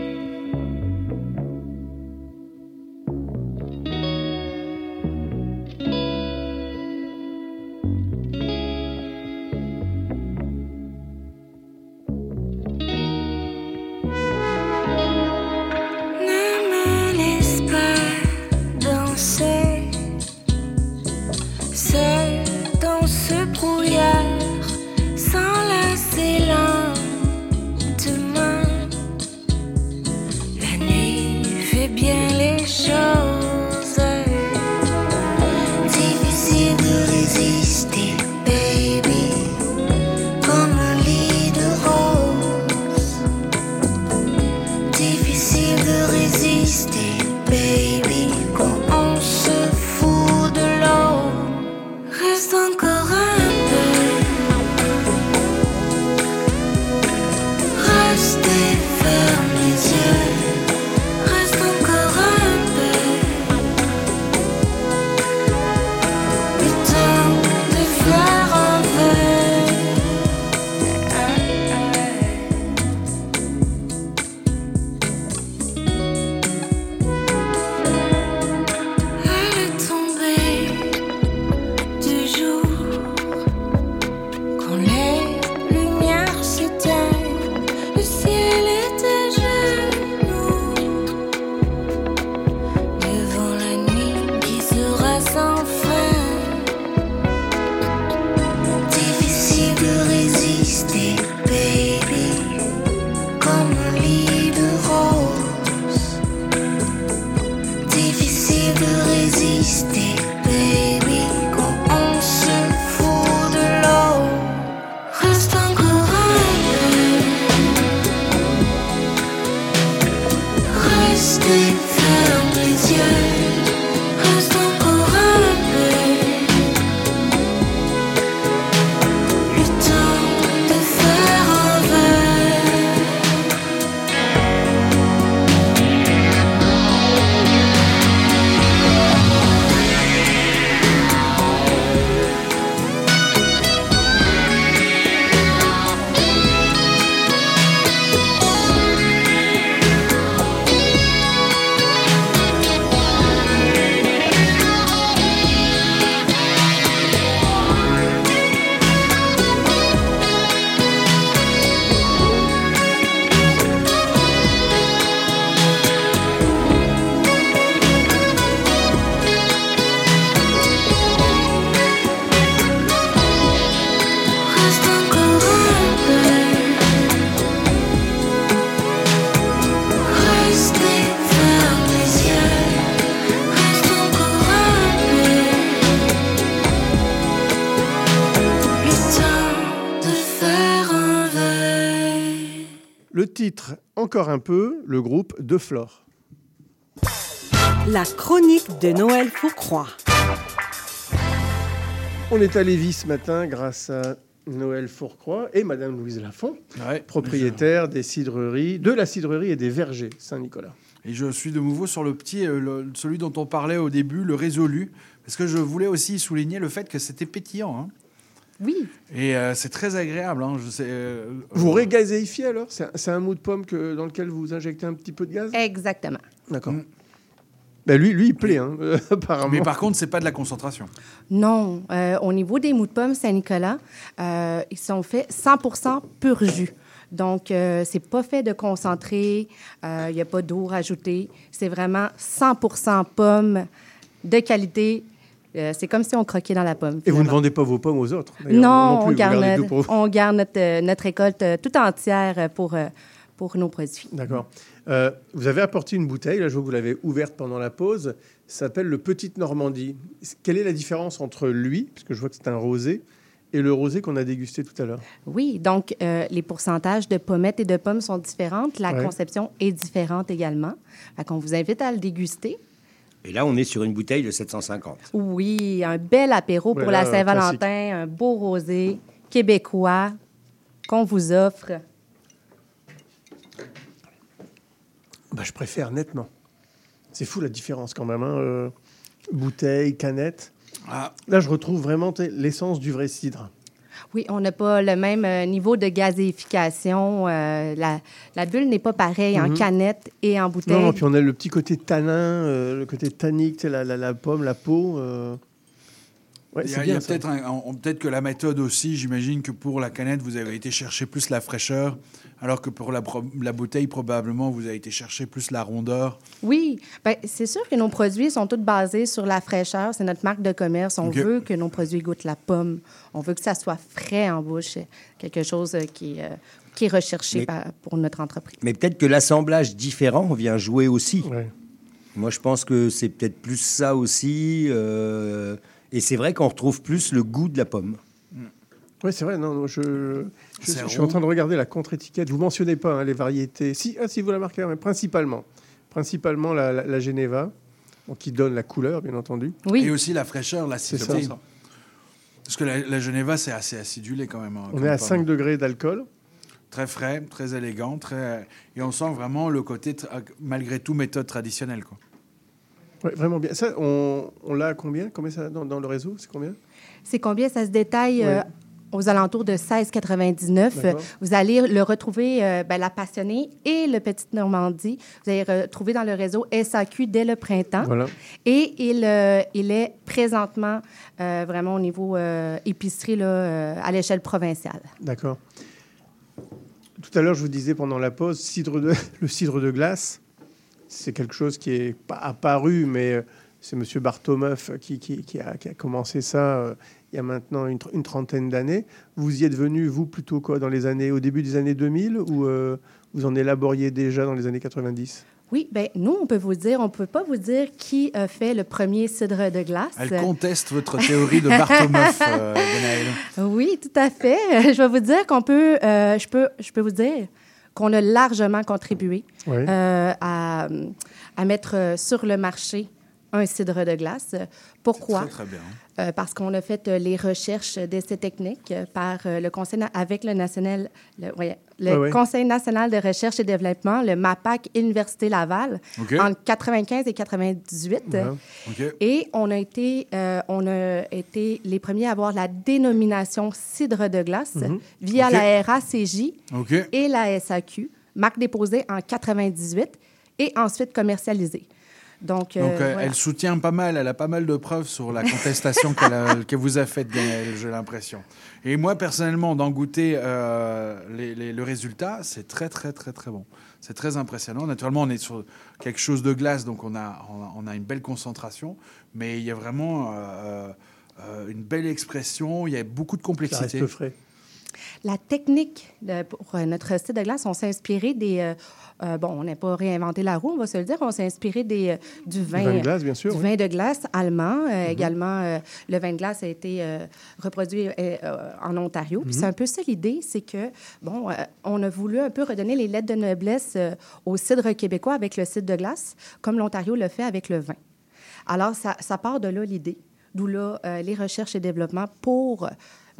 Le titre, encore un peu, le groupe De Flore. La chronique de Noël Fourcroy. On est à Lévis ce matin grâce à Noël Fourcroy et Madame Louise Lafont, propriétaire des cidreries, de la cidrerie et des vergers Saint-Nicolas. Et je suis de nouveau sur le petit, euh, le- celui dont on parlait au début, le résolu, parce que je voulais aussi souligner le fait que c'était pétillant. hein. Oui. Et euh, c'est très agréable. hein. Je sais, euh, Vous euh, régazéifiez alors? C'est un, mou de pomme que, dans lequel vous injectez un petit peu de gaz? Exactement. D'accord. Ben lui, lui, il plaît, hein, euh, apparemment. Mais par contre, c'est pas de la concentration. Non, euh, au niveau des mous de pommes Saint-Nicolas, euh, ils sont faits 100 pur jus. Donc, euh, c'est pas fait de concentré, euh, il n'y a pas d'eau rajoutée. C'est vraiment 100% pommes de qualité. Euh, c'est comme si on croquait dans la pomme. Et vous ne vendez pas vos pommes aux autres Non, on garde, notre, vous. on garde notre, euh, notre récolte euh, tout entière euh, pour, euh, pour nos produits. D'accord. Euh, vous avez apporté une bouteille, là je vois que vous l'avez ouverte pendant la pause, ça s'appelle le Petite Normandie. Quelle est la différence entre lui, parce que je vois que c'est un rosé, et le rosé qu'on a dégusté tout à l'heure? Oui, donc euh, les pourcentages de pommettes et de pommes sont différentes. La Ouais. conception est différente également. Fait qu'on vous invite à le déguster. Et là, on est sur une bouteille de 750. Oui, un bel apéro pour la Saint-Valentin, un beau rosé québécois qu'on vous offre. Bah, je préfère nettement. C'est fou la différence quand même. hein, euh, bouteille, canette. Ah. Là, je retrouve vraiment l'essence du vrai cidre. Oui, on n'a pas le même euh, niveau de gazéification. euh, la, la bulle n'est pas pareille en Mhm. canette et en bouteille. Non, non, puis on a le petit côté tanin, euh, le côté tannique, la, la, la pomme, la peau. euh. Ouais, Il y a, il y a bien ça. peut-être un- on- peut-être que la méthode aussi, j'imagine que pour la canette, vous avez été chercher plus la fraîcheur, alors que pour la, bouteille, probablement, vous avez été chercher plus la rondeur. Oui, ben, c'est sûr que nos produits sont tous basés sur la fraîcheur. C'est notre marque de commerce. On veut que nos produits goûtent la pomme. On veut que ça soit frais en bouche. Quelque chose euh, qui, euh, qui est recherché Mais- par- pour notre entreprise. Mais peut-être que l'assemblage différent vient jouer aussi. Moi, je pense que c'est peut-être plus ça aussi. euh, et c'est vrai qu'on retrouve plus le goût de la pomme. Oui, c'est vrai. Non, non, je, je, C'est je suis en train de regarder la contre-étiquette. Vous mentionnez pas hein, les variétés. Si, ah, si vous la marquez, mais principalement, principalement la, la, la Geneva, qui donne la couleur, bien entendu. Et aussi la fraîcheur, l'acidité. Parce que la, la Geneva, c'est assez acidulé quand même. hein, On est à pomme. 5 degrés d'alcool. Très frais, très élégant, très... et on sent vraiment le côté, tra- malgré tout, méthode traditionnelle. Quoi. Vraiment bien. Ça, on, on l'a à combien? Combien ça dans, dans le réseau? C'est combien? C'est combien? Ça se détaille euh, aux alentours de 16,99. D'accord. Vous allez le retrouver, euh, ben, la Passionnée et le Petite Normandie. Vous allez retrouver dans le réseau SAQ dès le printemps. Voilà. Et il, euh, il est présentement euh, vraiment au niveau épicerie là, à l'échelle provinciale. D'accord. Tout à l'heure, je vous disais pendant la pause, cidre de, le cidre de glace, c'est quelque chose qui est pas apparu, mais euh, c'est M. Bartomeuf qui, qui- qui a, qui a commencé ça euh, il y a maintenant une, tr- une trentaine d'années. Vous y êtes venu, vous, plutôt quoi, dans les années, au début des années 2000 ou euh, vous en élaboriez déjà dans les années 90 Oui, ben nous, on peut vous dire, on peut pas vous dire qui a fait le premier cidre de glace. Elle conteste votre théorie de Bartomeuf, euh. Oui, tout à fait. Je vais vous dire qu'on peut, euh, je peux, je peux vous dire qu'on a largement contribué Oui. euh, à, à mettre euh, sur le marché un cidre de glace. Pourquoi? Très, très bien. Euh, parce qu'on a fait euh, les recherches d'essais techniques euh, par le Conseil avec le national, le. Conseil national de recherche et développement, le MAPAC Université Laval, OK. entre 95 et 98. Ouais. OK. Et on a été, euh, on a été les premiers à avoir la dénomination cidre de glace Mhm. via la RACJ et la SAQ, marque déposée en 98 et ensuite commercialisée. Donc, euh, Donc, euh, voilà. elle soutient pas mal, elle a pas mal de preuves sur la contestation qu'elle a- que vous a faite, Gaëlle, j'ai l'impression. Et moi, personnellement, d'en goûter euh, les- les- le résultat, c'est très, très, très, très bon. C'est très impressionnant. Naturellement, on est sur quelque chose de glace, donc on a, on a, une belle concentration, mais il y a vraiment euh, euh, une belle expression, il y a beaucoup de Ça complexité. reste frais. La technique de- pour notre site de glace, on s'est inspiré des. euh, euh, bon, on n'a pas réinventé la roue, on va se le dire. On s'est inspiré des, euh, du vin. vin de glace, bien sûr, Du oui. vin de glace allemand. Euh, Mhm. Également, le vin de glace a été reproduit en Ontario. Puis Mhm. c'est un peu ça l'idée, c'est que, bon, on a voulu un peu redonner les lettres de noblesse au cidre québécois avec le cidre de glace, comme l'Ontario le fait avec le vin. Alors, ça, ça part de là l'idée, d'où là euh, les recherches et développements pour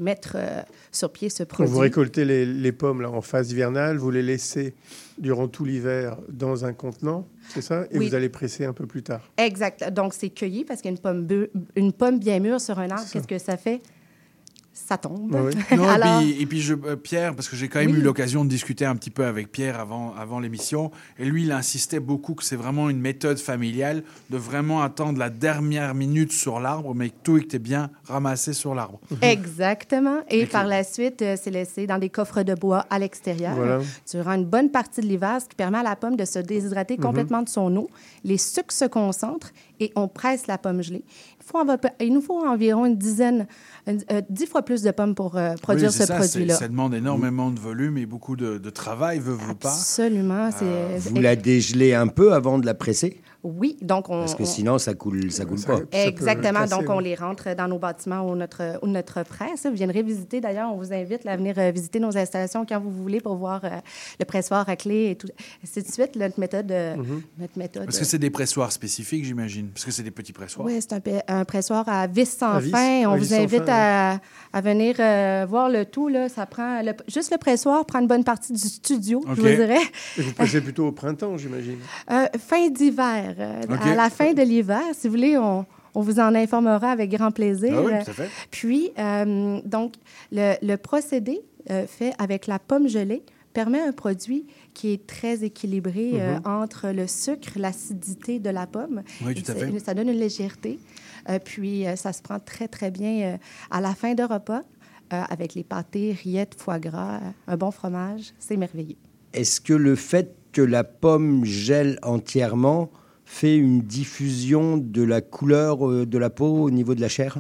mettre euh, sur pied ce produit. vous récoltez les, les pommes là, en phase hivernale, vous les laissez durant tout l'hiver dans un contenant, c'est ça? Et Oui. vous allez presser un peu plus tard. Exact. Donc, c'est cueilli parce qu'une pomme, une pomme bien mûre sur un arbre, qu'est-ce que ça fait? Ça tombe. Non, Alors, et puis, et puis je, euh, Pierre, parce que j'ai quand même Oui. eu l'occasion de discuter un petit peu avec Pierre avant, avant l'émission, et lui, il insistait beaucoup que c'est vraiment une méthode familiale de vraiment attendre la dernière minute sur l'arbre, mais que tout était bien ramassé sur l'arbre. Exactement. Et par la suite, euh, c'est laissé dans des coffres de bois à l'extérieur Voilà. durant une bonne partie de l'hiver, ce qui permet à la pomme de se déshydrater Mhm. complètement de son eau. Les sucres se concentrent et on presse la pomme gelée. Il, faut il nous faut environ une dizaine, une- euh, dix fois plus de pommes pour euh, produire Oui, ce produit-là. Ça demande énormément de volume et beaucoup de, de travail, veut vous pas? Absolument. c'est- Vous la dégelez un peu avant de la presser? Oui, donc on... Parce que on- sinon, ça coule, ça coule pas. Exactement. Donc, on les rentre dans nos bâtiments ou notre, ou notre presse. Vous viendrez visiter, d'ailleurs, on vous invite là, à venir euh, visiter nos installations quand vous voulez pour voir euh, le pressoir à clé et tout. Ainsi de suite, notre méthode. euh, Mhm. notre méthode Parce que c'est des pressoirs spécifiques, j'imagine. Parce que c'est des petits pressoirs. oui, c'est un, pressoir à vis sans À vis, fin. On à vous invite fin, à, à venir euh, voir le tout. Là. Ça prend le- juste le pressoir prend une bonne partie du studio, je vous dirais. Et vous passez plutôt au printemps, j'imagine. Euh, fin d'hiver. Euh. À la fin de l'hiver, si vous voulez, on, on vous en informera avec grand plaisir. Ah oui, tout à fait. Puis, euh, donc, le, le procédé euh, fait avec la pomme gelée permet un produit qui est très équilibré euh, Mhm. entre le sucre, l'acidité de la pomme. Oui, tout à fait. Ça, donne une légèreté. Euh, puis, euh, ça se prend très, très bien euh, à la fin de repas euh, avec les pâtés, rillettes, foie gras, euh, un bon fromage. C'est merveilleux. Est-ce que le fait que la pomme gèle entièrement fait une diffusion de la couleur euh, de la peau au niveau de la chair?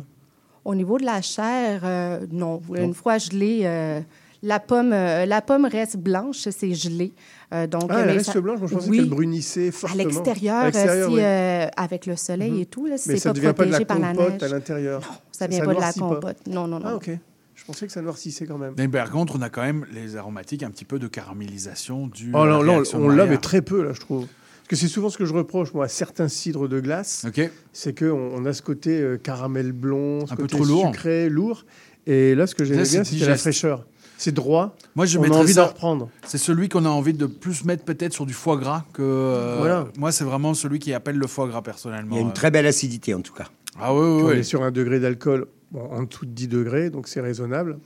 Au niveau de la chair, euh, non. Une fois gelée, euh, la, pomme, euh, la pomme reste blanche, c'est gelé. Euh, donc, Ah, elle reste ça- blanche. Moi, je pensais Oui. qu'elle brunissait fortement. À l'extérieur, si, oui. euh, avec le soleil Mhm. et tout, là, si Mais c'est ça pas ne devient pas de la protégé par la compote neige. à l'intérieur. ça vient pas de la compote. Non, non, non. Ah, OK. Je pensais que ça noircissait quand même. Mais par contre, on a quand même les aromatiques, un petit peu de caramélisation du. Oh, là, là, réaction on l'a, mais très peu, là, je trouve. Parce que c'est souvent ce que je reproche, moi, à certains cidres de glace. C'est qu'on on a ce côté euh, caramel blond, ce Un peu côté trop lourd. sucré, lourd. Et là, ce que c'est bien, c'était la fraîcheur. C'est droit. Moi, je on a envie d'en reprendre. C'est celui qu'on a envie de plus mettre peut-être sur du foie gras que. euh, Voilà. Moi, c'est vraiment celui qui appelle le foie gras personnellement. Il y a une très belle acidité en tout cas. Ah oui, oui, Puis on oui. est sur un degré d'alcool bon, en dessous de 10 degrés, donc c'est raisonnable.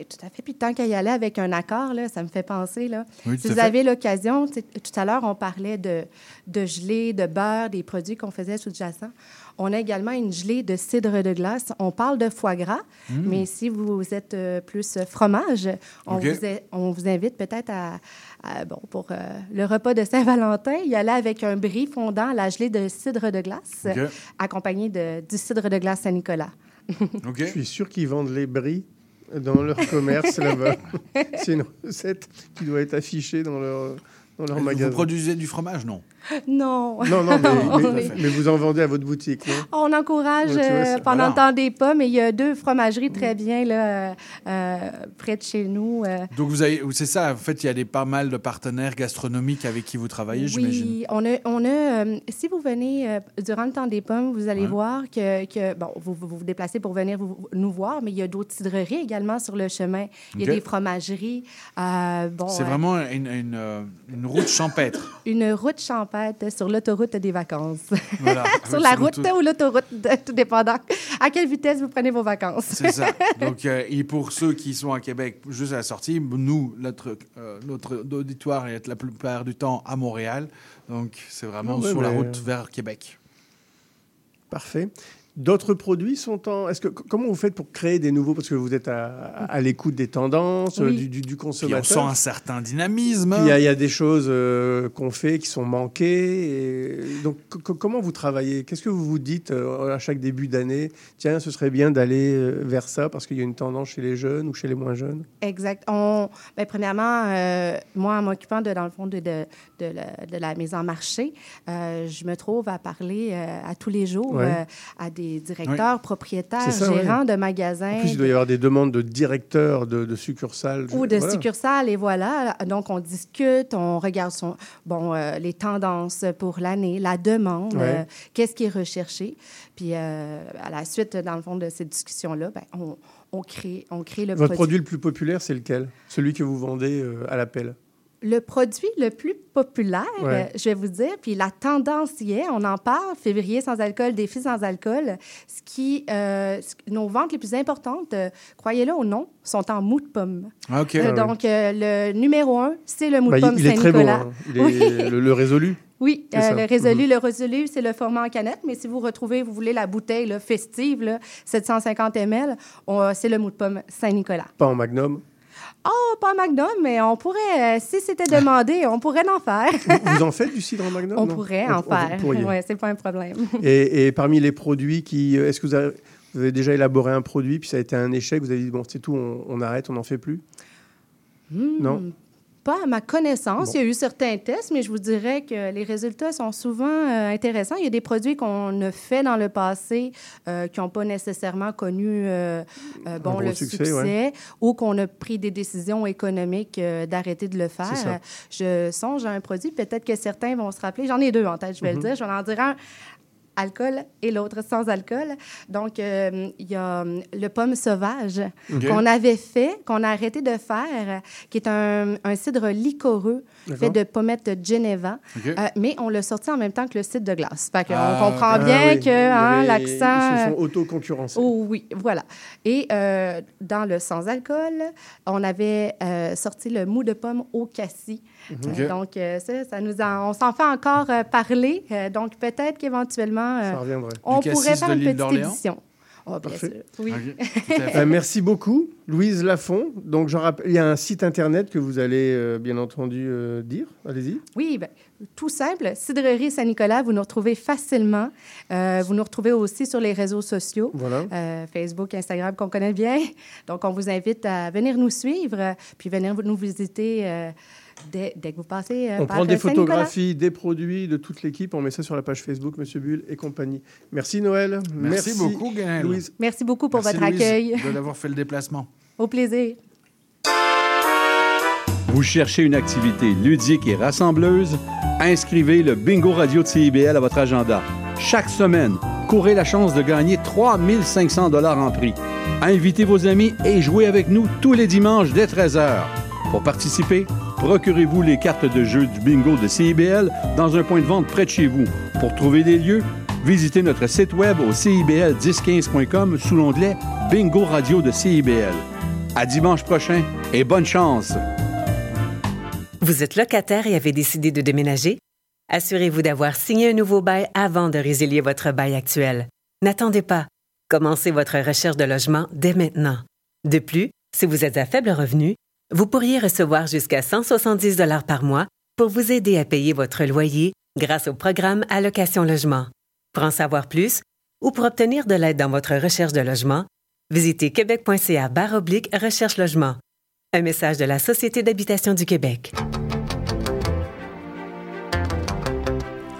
Et Tout à fait. Puis tant qu'à y aller avec un accord, là, ça me fait penser. Là, Oui, si vous fait. avez l'occasion, tout à l'heure, on parlait de, de gelée, de beurre, des produits qu'on faisait sous-jacents. On a également une gelée de cidre de glace. On parle de foie gras, Mmh. Mm. mais si vous êtes euh, plus euh, fromage, on, vous, on vous invite peut-être à, à- bon, pour euh, le repas de Saint-Valentin, y aller avec un brie fondant à la gelée de cidre de glace, OK. accompagné de, du cidre de glace Saint-Nicolas. Je suis sûr qu'ils vendent les bris dans leur commerce là-bas. c'est une recette qui doit être affichée dans leur, dans leur Vous magasin. produisez du fromage, non? non. Non, non, mais, mais- Mais- mais vous en vendez à votre boutique, non? On encourage Ouais, tu vois, euh, pendant voilà. le temps des pommes et il y a deux fromageries très bien là, euh, euh, près de chez nous. euh. Donc, vous avez, c'est ça, en fait, il y a des, pas mal de partenaires gastronomiques avec qui vous travaillez, j'imagine. Oui, on a, on a euh, si vous venez euh, durant le temps des pommes, vous allez Ouais. voir que, que bon, vous, vous vous déplacez pour venir vous- nous voir, mais il y a d'autres cidreries également sur le chemin. Il y a des fromageries. euh, bon, C'est euh, vraiment une, une, une route champêtre. une route champêtre sur l'autoroute des vacances. Voilà. sur la route ou l'autoroute, tout dépendant à quelle vitesse vous prenez vos vacances? C'est ça. Donc, euh, et pour ceux qui sont à Québec, juste à la sortie, nous, notre, euh, notre auditoire est la plupart du temps à Montréal. Donc, c'est vraiment Ah ouais, sur la route vers Québec. Parfait. D'autres produits sont en. Est-ce que comment vous faites pour créer des nouveaux? Parce que vous êtes à, à l'écoute des tendances, euh, Oui. du, du- du Puis on consommateur. sent un certain dynamisme. Puis il y, a- il y a des choses euh, qu'on fait qui sont manquées. et donc, co- co- comment vous travaillez? Qu'est-ce que vous vous dites euh, à chaque début d'année? Tiens, ce serait bien d'aller vers ça parce qu'il y a une tendance chez les jeunes ou chez les moins jeunes? Exact. On, ben, premièrement, euh, moi, en m'occupant de, dans le fond de, de, de la, de la mise en marché, euh, je me trouve à parler euh, à tous les jours Ouais. euh, à des directeurs, Oui. propriétaires, ça, gérants de magasins. En plus, il doit y avoir des demandes de directeurs de, de succursales. ou de Voilà. succursales, et voilà. Donc, on discute, on regarde son, bon, euh, les tendances pour l'année, la demande, euh, qu'est-ce qui est recherché. Puis, euh, à la suite, dans le fond de ces discussions-là, ben, on, on, crée, on crée le Votre produit le plus populaire, c'est lequel? Celui que vous vendez à l'appel Le produit le plus populaire, Ouais. euh, je vais vous dire, puis la tendance y est, on en parle, février sans alcool, défi sans alcool, ce qui, euh, nos ventes les plus importantes, euh, croyez-le ou non, sont en mou de pomme. Ah. Euh, Ah ouais. donc, le numéro un, c'est le mou de Bah, pomme il, il est très beau. Saint-Nicolas. hein. Oui. le, le résolu. Oui, euh, le résolu, Mhm. le résolu, c'est le format en canette, mais si vous retrouvez, vous voulez la bouteille là, festive, là, 750 ml, c'est le mou de pomme Saint-Nicolas. Pas en magnum. Oh, pas Magnum, mais on pourrait, euh, si c'était demandé, on pourrait en faire. Vous en faites du cidre en magnum? On non pourrait en on- faire. Ouais, c'est pas un problème. Et, et parmi les produits qui. euh, Est-ce que vous avez, vous avez déjà élaboré un produit, puis ça a été un échec Vous avez dit, bon, c'est tout, on, on arrête, on n'en fait plus? Hmm. Non? Pas à ma connaissance. Il y a eu certains tests, mais je vous dirais que les résultats sont souvent euh, intéressants. Il y a des produits qu'on a fait dans le passé euh, qui n'ont pas nécessairement connu euh, bon, le succès, succès, ouais. ou qu'on a pris des décisions économiques d'arrêter de le faire. Je songe à un produit, peut-être que certains vont se rappeler. J'en ai deux en tête, je vais le dire. Je vais en dire un alcool et l'autre sans alcool. Donc, euh, il y a euh, le pomme sauvage qu'on avait fait, qu'on a arrêté de faire, qui est un, un cidre liquoreux Fait de pommettes de Geneva. Euh, mais on l'a sorti en même temps que le cidre de glace. Fait qu'on Ah, comprend ah bien oui. que hein, l'accent... Ils se euh, sont auto-concurrencés. Oh oui, voilà. Et euh, dans le sans-alcool, on avait euh, sorti le mou de pomme au cassis. Mhm. Euh, donc, euh, ça, ça nous on s'en fait encore euh, parler. Euh, donc, peut-être qu'éventuellement, euh, on pourrait faire une petite édition. Oh, bien Parfait. sûr. Oui. Euh, merci beaucoup, Louise Lafont. Donc, j'en rappelle- il y a un site internet que vous allez euh, bien entendu euh, dire. Allez-y. Oui, ben, tout simple. Cidrerie Saint-Nicolas, vous nous retrouvez facilement. Euh, vous nous retrouvez aussi sur les réseaux sociaux. Voilà. Euh, Facebook, Instagram, qu'on connaît bien. Donc, on vous invite à venir nous suivre, puis venir nous visiter euh, dès, dès que vous passez euh, On par prend des photographies, des produits de toute l'équipe. On met ça sur la page Facebook, Monsieur Bull et compagnie. Merci, Noël. Merci, beaucoup, Gaël. Louise. Merci beaucoup pour Merci, votre Louise, accueil. de d'avoir fait le déplacement. Au plaisir. Vous cherchez une activité ludique et rassembleuse? Inscrivez le Bingo Radio de CIBL à votre agenda. Chaque semaine, courez la chance de gagner 3500 dollars en prix. Invitez vos amis et jouez avec nous tous les dimanches dès 13h. Pour participer, procurez-vous les cartes de jeu du bingo de CIBL dans un point de vente près de chez vous. Pour trouver des lieux, visitez notre site web au cibl1015.com sous l'onglet Bingo Radio de CIBL. À dimanche prochain et bonne chance! Vous êtes locataire et avez décidé de déménager? Assurez-vous d'avoir signé un nouveau bail avant de résilier votre bail actuel. N'attendez pas. Commencez votre recherche de logement dès maintenant. De plus, si vous êtes à faible revenu, vous pourriez recevoir jusqu'à 170 dollars par mois pour vous aider à payer votre loyer grâce au programme Allocation Logement. Pour en savoir plus ou pour obtenir de l'aide dans votre recherche de logement, visitez québec.ca barre oblique recherche logement. Un message de la Société d'habitation du Québec.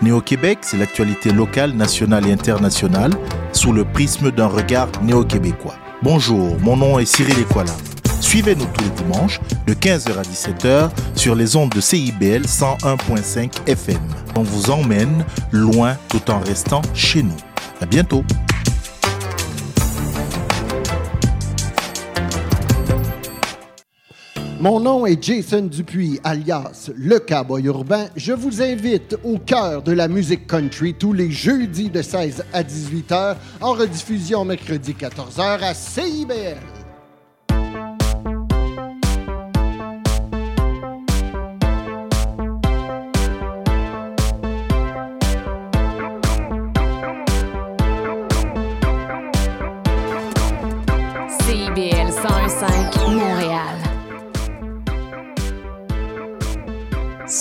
Néo-Québec, c'est l'actualité locale, nationale et internationale sous le prisme d'un regard néo-québécois. Bonjour, mon nom est Cyril Equala. Suivez-nous tous les dimanches de 15h à 17h sur les ondes de CIBL 101.5 FM. On vous emmène loin tout en restant chez nous. À bientôt. Mon nom est Jason Dupuis, alias Le Cowboy Urbain. Je vous invite au cœur de la musique country tous les jeudis de 16 à 18 h, en rediffusion mercredi 14 h à CIBL. CIBL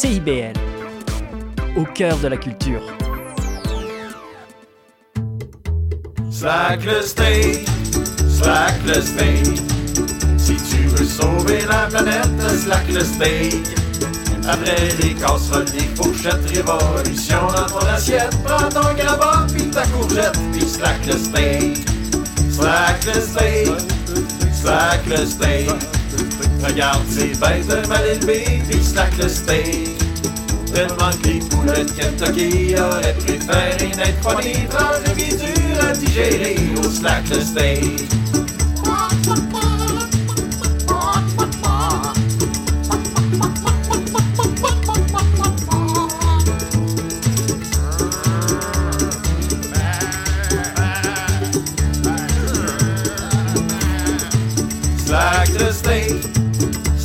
CIBL, au cœur de la culture. Slack le steak, slack le steak. Si tu veux sauver la planète, slack le steak. Après les casseroles, les fourchettes, révolution dans ton assiette. Prends ton grabat, puis ta courgette, puis slack le steak. Slack le steak, slack le steak. Regarde ces bêtes de mal élevées, puis slack le steak. Tellement que les poulets de Kentucky auraient préféré n'être pas des tranches de à digérer au slack le steak.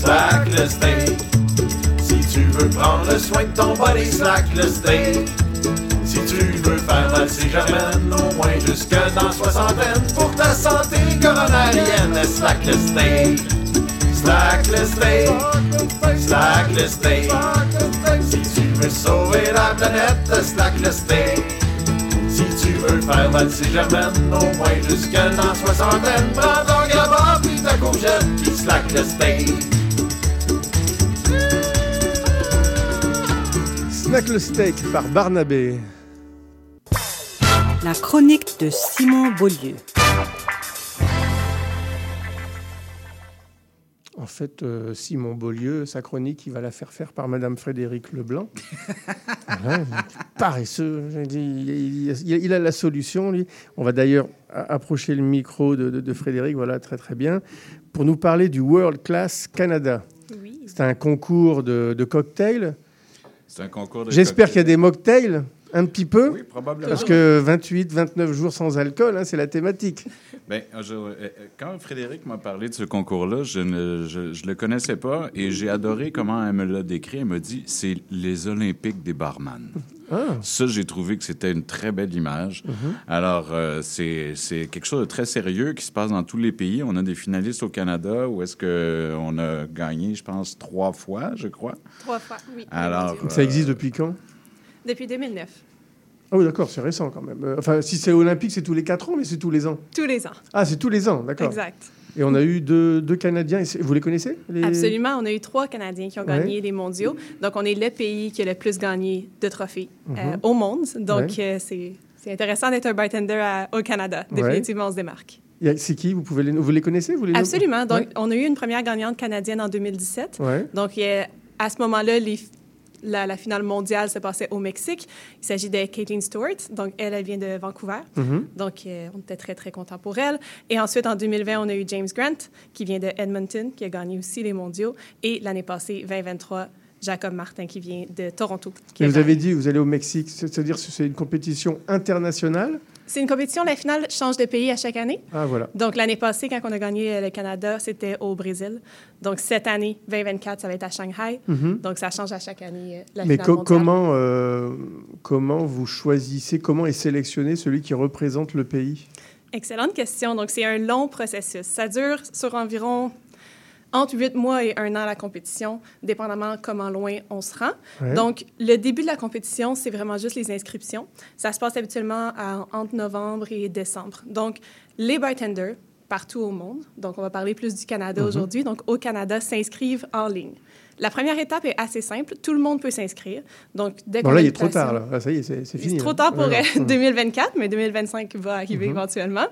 Slack le steak. Si tu veux prendre soin de ton body, slack le steak. Si tu veux faire valser germaine, au moins jusque dans soixantaine, pour ta santé coronarienne, slack le steak. Slack le steak, slack le steak. Si tu veux sauver la planète, slack le steak. Si tu veux faire valser germaine, au moins jusque dans soixantaine, prends ton grabat, puis ta courgette, puis slack le steak. Snack le steak par Barnabé. La chronique de Simon Beaulieu. En fait, euh, Simon Beaulieu, sa chronique, il va la faire faire par Madame Frédéric Leblanc. Ouais, paresseux. Il, a la solution, lui. On va d'ailleurs approcher le micro de, de- de Frédéric, voilà, très très bien, pour nous parler du World Class Canada. C'est un concours de, de cocktails. C'est un concours de J'espère qu'il y a des mocktails, un petit peu. Oui, probablement. Parce que 28, 29 jours sans alcool, hein, c'est la thématique. Ben, je- euh, euh, quand Frédéric m'a parlé de ce concours-là, je ne je, je le connaissais pas et j'ai adoré comment elle me l'a décrit. Elle m'a dit c'est les Olympiques des barman. Ah. Ça, j'ai trouvé que c'était une très belle image. Mhm. Alors, euh, c'est c'est quelque chose de très sérieux qui se passe dans tous les pays. On a des finalistes au Canada où est-ce qu'on a gagné, je pense, trois fois, je crois. Trois fois, oui. Alors, Ça existe depuis quand? Depuis 2009, Ah oui, d'accord, c'est récent quand même. Euh, Enfin, si c'est olympique, c'est tous les 4 ans, mais c'est tous les ans. tous les ans. Ah, c'est tous les ans, d'accord. Exact. Et on a eu deux, deux Canadiens. Vous les connaissez les- Absolument. On a eu trois Canadiens qui ont Ouais. gagné les mondiaux. Donc, on est le pays qui a le plus gagné de trophées Mhm. euh, au monde. Donc, Ouais. euh, c'est intéressant d'être un bartender à- au Canada. Ouais. Définitivement, on se démarque. C'est qui? Vous, pouvez les... vous les connaissez vous les Absolument. Donc, Ouais. on a eu une première gagnante canadienne en 2017. Ouais. Donc, à ce moment-là, les- la, la finale mondiale se passait au Mexique. Il s'agit de Caitlin Stewart. Donc, elle, elle vient de Vancouver. Mhm. Donc, euh, on était très, très contents pour elle. Et ensuite, en 2020, on a eu James Grant, qui vient de Edmonton, qui a gagné aussi les mondiaux. Et l'année passée, 2023, Jacob Martin, qui vient de Toronto. qui vous avez dit, vous allez au Mexique, c'est- c'est-à-dire que c'est une compétition internationale C'est une compétition. La finale change de pays à chaque année. Ah, voilà. Donc, l'année passée, quand on a gagné euh, le Canada, c'était au Brésil. Donc, cette année, 2024, ça va être à Shanghai. Mhm. Donc, ça change à chaque année euh, la Mais finale co- mondiale. comment, euh, comment vous choisissez, comment est sélectionné celui qui représente le pays? Excellente question. Donc, c'est un long processus. Ça dure sur environ entre huit mois et un an la compétition, dépendamment comment loin on se rend. Ouais. Donc, le début de la compétition, c'est vraiment juste les inscriptions. Ça se passe habituellement à- entre novembre et décembre. Donc, les bartenders partout au monde, donc on va parler plus du Canada Mhm. aujourd'hui, donc au Canada, s'inscrivent en ligne. La première étape est assez simple. Tout le monde peut s'inscrire. Donc, dès Bon, là, il est trop tard, là. Ça y est, c'est fini. c'est trop là. tard pour Ouais, euh, ouais. 2024, mais 2025 va arriver Mhm. éventuellement.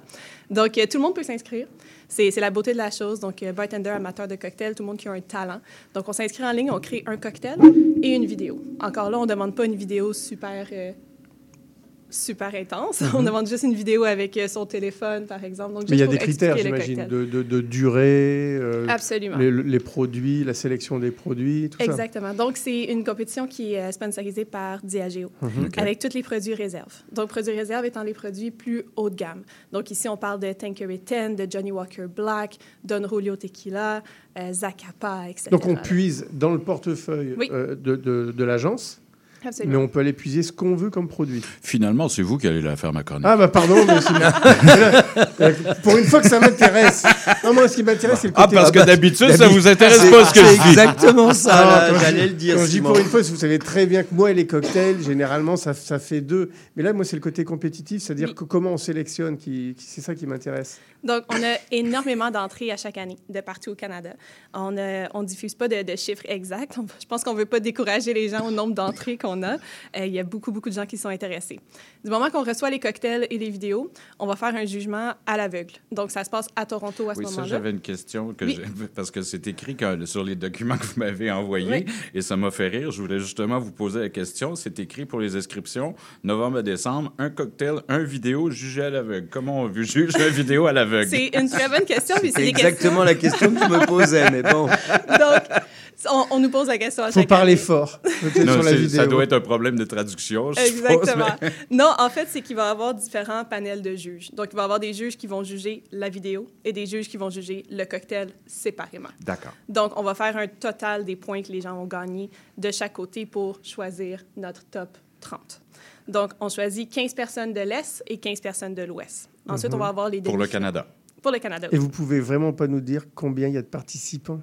Donc, euh, tout le monde peut s'inscrire. C'est la beauté de la chose. Donc, euh, bartender, amateur de cocktail, tout le monde qui a un talent. Donc, on s'inscrit en ligne, on crée un cocktail et une vidéo. Encore là, on ne demande pas une vidéo super, euh, super intense. Mhm. On demande juste une vidéo avec euh, son téléphone, par exemple. Donc, Mais il y a des critères, j'imagine, de, de- de durée, euh, Absolument. Les, les produits, la sélection des produits, tout ça. Exactement. Donc, c'est une compétition qui est euh, sponsorisée par Diageo, Mhm. Avec tous les produits réserve. Donc, produits réserve étant les produits plus haut de gamme. Donc, ici, on parle de Tanqueray 10, de Johnny Walker Black, Don Julio Tequila, euh, Zacapa, etc. Donc on puise dans le portefeuille Oui. euh, de, de- de mais on peut aller puiser ce qu'on veut comme produit. Finalement, c'est vous qui allez la faire, ma chronique. Ah bah pardon, mais pour une fois que ça m'intéresse. Non, moi ce qui m'intéresse c'est le Ah, côté... parce que d'habitude, ça vous intéresse pas ce que je dis. exactement ça, je j'allais le dire, Quand je dis pour une fois, vous savez très bien que moi et les cocktails, généralement ça, ça fait deux. Mais là, moi c'est le côté compétitif, c'est-à-dire que comment on sélectionne, qui, qui- c'est ça qui m'intéresse. Donc, on a énormément d'entrées à chaque année de partout au Canada. On ne on diffuse pas de, chiffres exacts. Je pense qu'on ne veut pas décourager les gens au nombre d'entrées qu'on a. Euh, il y a beaucoup, beaucoup de gens qui sont intéressés. Du moment qu'on reçoit les cocktails et les vidéos, on va faire un jugement à l'aveugle. Donc, ça se passe à Toronto à ce Oui, ça, moment-là. j'avais une question, que Oui. parce que c'est écrit sur les documents que vous m'avez envoyés, Oui. et ça m'a fait rire. Je voulais justement vous poser la question. C'est écrit pour les inscriptions, novembre à décembre, un cocktail, un vidéo jugé à l'aveugle. Comment on juge une vidéo à l'aveugle? C'est une très bonne question. c'est exactement la question que tu me posais, mais bon. Donc, on, on nous pose la question à Faut chaque parler année. fort, peut-être Non, sur la vidéo. ça doit être un problème de traduction, je suppose, Exactement. mais- Non, en fait, c'est qu'il va y avoir différents panels de juges. Donc, il va y avoir des juges qui vont juger la vidéo et des juges qui vont juger le cocktail séparément. D'accord. Donc, on va faire un total des points que les gens ont gagnés de chaque côté pour choisir notre top 30. Donc, on choisit 15 personnes de l'Est et 15 personnes de l'Ouest. Ensuite, Mhm. on va avoir les Pour le. Canada. Pour le Canada, Et oui. vous pouvez vraiment pas nous dire combien il y a de participants?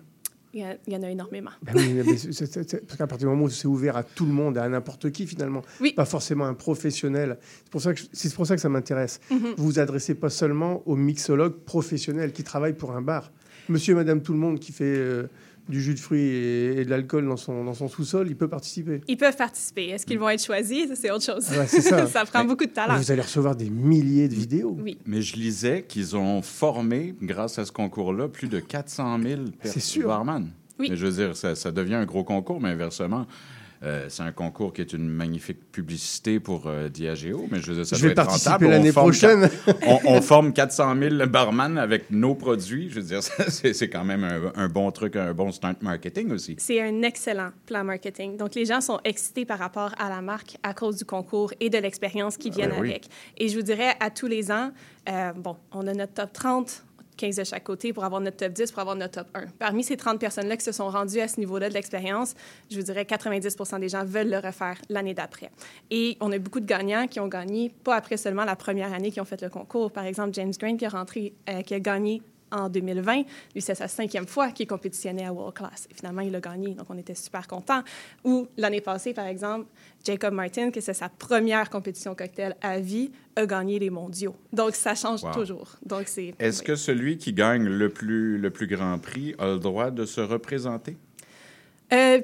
Il y, a- il y en a énormément. Ben oui, parce qu'à partir du moment où c'est ouvert à tout le monde, à n'importe qui finalement, Oui. pas forcément un professionnel. C'est pour ça que je- c'est pour ça que ça m'intéresse. Mhm. Vous vous adressez pas seulement aux mixologues professionnels qui travaillent pour un bar. Monsieur et Madame tout le monde qui fait euh, du jus de fruits et, et de l'alcool dans son, dans son sous-sol, il peut participer. Ils peuvent participer. Est-ce qu'ils vont être choisis? Ça, C'est autre chose. Ouais, ça. prend beaucoup de talent. Vous allez recevoir des milliers de vidéos. Oui. Mais je lisais qu'ils ont formé, grâce à ce concours-là, plus de 400 000 C'est sûr. barman. Oui. Mais je veux dire, ça, ça devient un gros concours, mais inversement, euh, c'est un concours qui est une magnifique publicité pour euh, Diageo, mais je veux dire, ça Je doit vais être participer l'année prochaine. on, on forme 400 000 barman avec nos produits. Je veux dire, ça, c'est c'est quand même un, un bon truc, un bon stunt marketing aussi. C'est un excellent plan marketing. Donc, les gens sont excités par rapport à la marque à cause du concours et de l'expérience qui viennent oui. avec. Et je vous dirais, à tous les ans, euh, bon, on a notre top 30, 15 de chaque côté pour avoir notre top 10, pour avoir notre top 1. Parmi ces 30 personnes-là qui se sont rendues à ce niveau-là de l'expérience, je vous dirais 90% des gens veulent le refaire l'année d'après. Et on a beaucoup de gagnants qui ont gagné, pas après seulement la première année qui ont fait le concours. Par exemple, James Green qui a, rentré, euh, qui a gagné en 2020. Lui, c'est sa cinquième fois qu'il compétitionnait à World Class. Et finalement, il a gagné, donc on était super contents. Ou l'année passée, par exemple, Jacob Martin, que c'est sa première compétition cocktail à vie, a gagné les mondiaux. Donc, ça change Wow. toujours. Donc, c'est... Est-ce que celui qui gagne le plus, le plus grand prix a le droit de se représenter? Euh,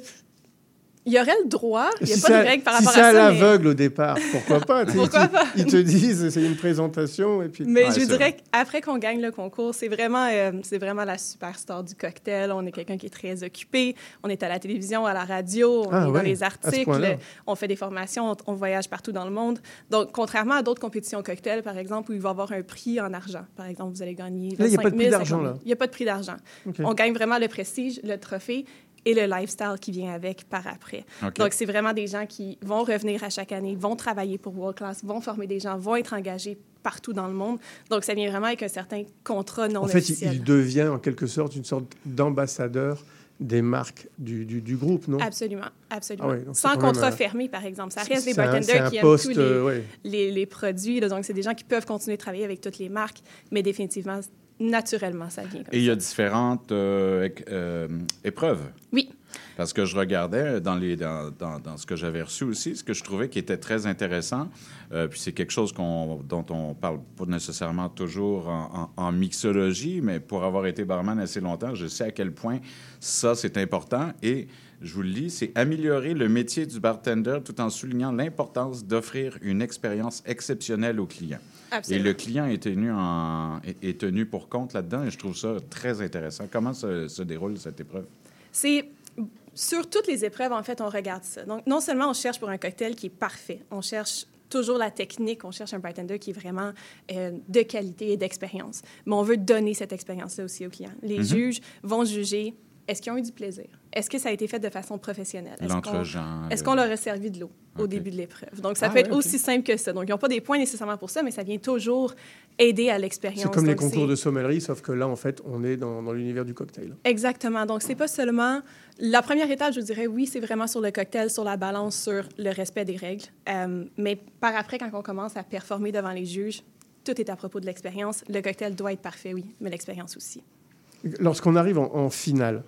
il y aurait le droit. Il n'y a Si pas de règle par si rapport c'est à ça. mais- l'aveugle au départ, pourquoi pas Pourquoi ils- pas? Ils te disent c'est une présentation et puis. Mais Ouais, je dirais vrai. qu'après qu'on gagne le concours, c'est vraiment, euh, c'est vraiment la superstar du cocktail. On est quelqu'un qui est très occupé. On est à la télévision, à la radio, on Ah est ouais, dans les articles, on fait des formations, on, on voyage partout dans le monde. Donc, contrairement à d'autres compétitions cocktail, par exemple, où il va y avoir un prix en argent. Par exemple, vous allez gagner Là, il y a 25 pas de prix 000, d'argent, 50 000. là. Il n'y a pas de prix d'argent. On gagne vraiment le prestige, le trophée et le lifestyle qui vient avec par après. Donc, c'est vraiment des gens qui vont revenir à chaque année, vont travailler pour World Class, vont former des gens, vont être engagés partout dans le monde. Donc, ça vient vraiment avec un certain contrat non En fait, il, officiel. il devient en quelque sorte une sorte d'ambassadeur des marques du, du, du groupe, non? Absolument, absolument. Ah ouais, Sans contrat un- fermé, par exemple. Ça C'est- reste des bartenders qui poste, aiment tous les, euh, ouais. les, les produits. là. donc, c'est des gens qui peuvent continuer de travailler avec toutes les marques, mais définitivement, naturellement, ça vient comme Et il y a différentes euh, euh, épreuves. Oui. Parce que je regardais dans, les, dans, dans, dans ce que j'avais reçu aussi, ce que je trouvais qui était très intéressant, euh, puis c'est quelque chose qu'on, dont on parle pas nécessairement toujours en, en- en mixologie, mais pour avoir été barman assez longtemps, je sais à quel point ça, c'est important. Et je vous le lis, c'est améliorer le métier du bartender tout en soulignant l'importance d'offrir une expérience exceptionnelle aux clients. Absolument. Et le client est tenu, en, est, est tenu pour compte là-dedans, et je trouve ça très intéressant. Comment se, se déroule cette épreuve? C'est sur toutes les épreuves, en fait, on regarde ça. Donc, non seulement on cherche pour un cocktail qui est parfait, on cherche toujours la technique, on cherche un bartender qui est vraiment euh, de qualité et d'expérience, mais on veut donner cette expérience-là aussi aux clients. Les Mhm. juges vont juger est-ce qu'ils ont eu du plaisir? Est-ce que ça a été fait de façon professionnelle? Est-ce qu'on- leur a servi de l'eau au début de l'épreuve? Donc, ça Ah peut ouais, être aussi simple que ça. Donc, ils n'ont pas des points nécessairement pour ça, mais ça vient toujours aider à l'expérience. C'est comme les concours de sommellerie, sauf que là, en fait, on est dans, dans l'univers du cocktail. Exactement. Donc, c'est pas seulement. La première étape, je dirais, oui, c'est vraiment sur le cocktail, sur la balance, sur le respect des règles. Euh, mais par après, quand on commence à performer devant les juges, tout est à propos de l'expérience. Le cocktail doit être parfait, oui, mais l'expérience aussi. Lorsqu'on arrive en, en finale.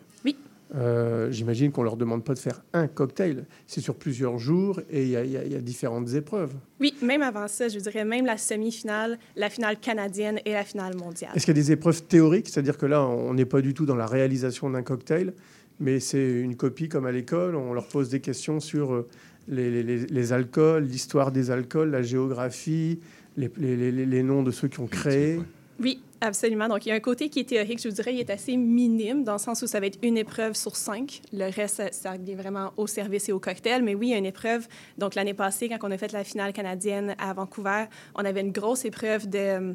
Euh, j'imagine qu'on leur demande pas de faire un cocktail. C'est sur plusieurs jours et il y, a- y y différentes épreuves. Oui, même avant ça, je dirais même la semi-finale, la finale canadienne et la finale mondiale. Est-ce qu'il y a des épreuves théoriques? C'est-à-dire que là, on n'est pas du tout dans la réalisation d'un cocktail, mais c'est une copie comme à l'école. On leur pose des questions sur euh, les, les- les- les alcools, l'histoire des alcools, la géographie, les, les- les- les noms de ceux qui ont créé. Oui, absolument. Donc, il y a un côté qui est théorique, je vous dirais, il est assez minime, dans le sens où ça va être une épreuve sur cinq. Le reste, ça, ça vraiment au service et au cocktail. Mais oui, il y a une épreuve. Donc, l'année passée, quand on a fait la finale canadienne à Vancouver, on avait une grosse épreuve de euh,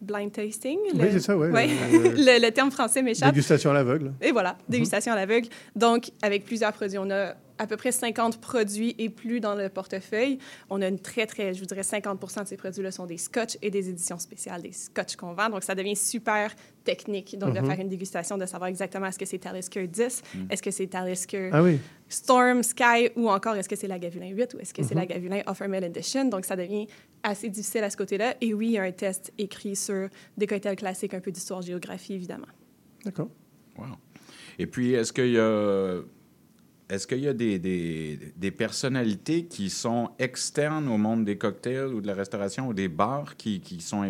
blind tasting. Oui, c'est ça, ouais. Ouais. Euh, le, le terme français m'échappe. Dégustation à l'aveugle. Et voilà, dégustation à l'aveugle. Donc, avec plusieurs produits, on a à peu près 50 produits et plus dans le portefeuille. On a une très, très, je vous dirais 50 de ces produits-là sont des scotch et des éditions spéciales, des scotch qu'on vend. Donc, ça devient super technique. Donc, Mhm. de faire une dégustation, de savoir exactement est-ce que c'est Talisker 10, Mhm. est-ce que c'est Talisker Ah oui. Storm, Sky, ou encore est-ce que c'est la Gavulin 8 ou est-ce que c'est Mhm. la Gavulin Offermill Edition. Donc, ça devient assez difficile à ce côté-là. Et oui, il y a un test écrit sur des cocktails classiques, un peu d'histoire-géographie, évidemment. D'accord. Wow. Et puis, est-ce qu'il y a, est-ce qu'il y a des, des, personnalités qui sont externes au monde des cocktails ou de la restauration ou des bars qui, sont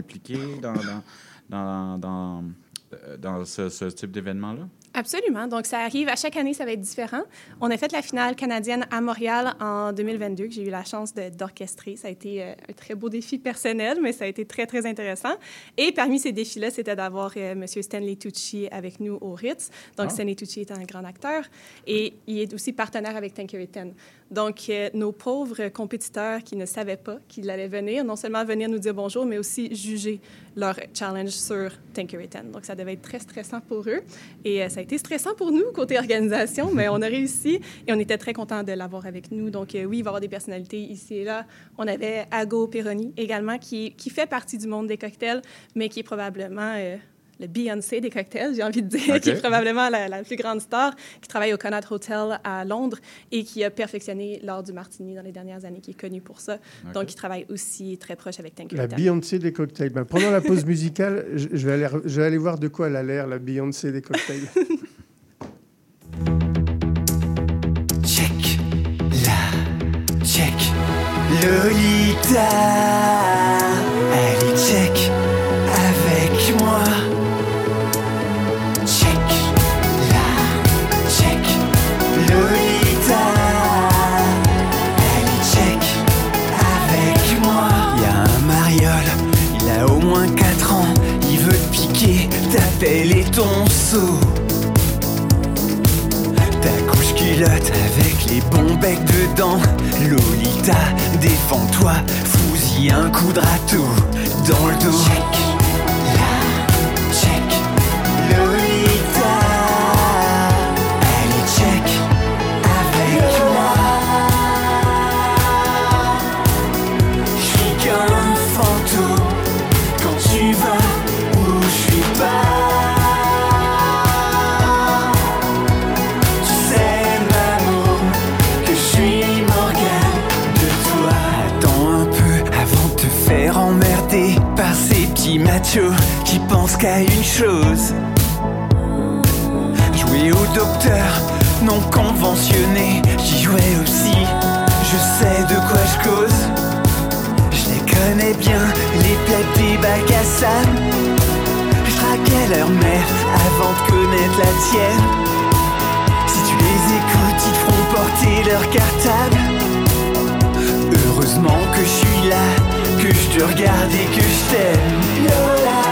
dans, dans, euh, dans ce, ce type d'événement-là? Absolument. Donc, ça arrive à chaque année, ça va être différent. On a fait la finale canadienne à Montréal en 2022, que j'ai eu la chance d'orchestrer. Ça a été euh, un très beau défi personnel, mais ça a été très, très intéressant. Et parmi ces défis-là, c'était d'avoir euh, M. Stanley Tucci avec nous au Ritz. Donc, Ah. Stanley Tucci est un grand acteur et il est aussi partenaire avec Tankerton. Donc, euh, nos pauvres compétiteurs qui ne savaient pas qu'ils allaient venir, non seulement venir nous dire bonjour, mais aussi juger leur challenge sur Tankerton. Donc, ça devait être très stressant pour eux. Et euh, ça a été stressant pour nous, côté organisation, mais on a réussi et on était très contents de l'avoir avec nous. Donc, euh, oui, il va y avoir des personnalités ici et là. On avait Ago Peroni également, qui, qui fait partie du monde des cocktails, mais qui est probablement le Beyoncé des cocktails, j'ai envie de dire, qui est probablement la, la plus grande star, qui travaille au Connaught Hotel à Londres et qui a perfectionné l'art du martini dans les dernières années, qui est connu pour ça. Donc, il travaille aussi très proche avec La Tankerton. Beyoncé des cocktails. Ben, pendant la pause musicale, je, je vais aller, je vais aller voir de quoi elle a l'air, la Beyoncé des cocktails. Check, la, check, Lolita, ta pelle et ton seau. Ta couche culotte avec les bons becs dedans. Lolita, défends-toi, fous-y un coup de râteau dans le dos. Check, machos qui pensent qu'à une chose. Jouer au docteur non conventionné, j'y jouais aussi. Je sais de quoi je cause. Je les connais bien, les plaies des bacs à sable. Je traquais leur mère avant de connaître la tienne. Si tu les écoutes, ils feront porter leur cartable. Heureusement que je suis là, que je te regarde et que je t'aime. Lola,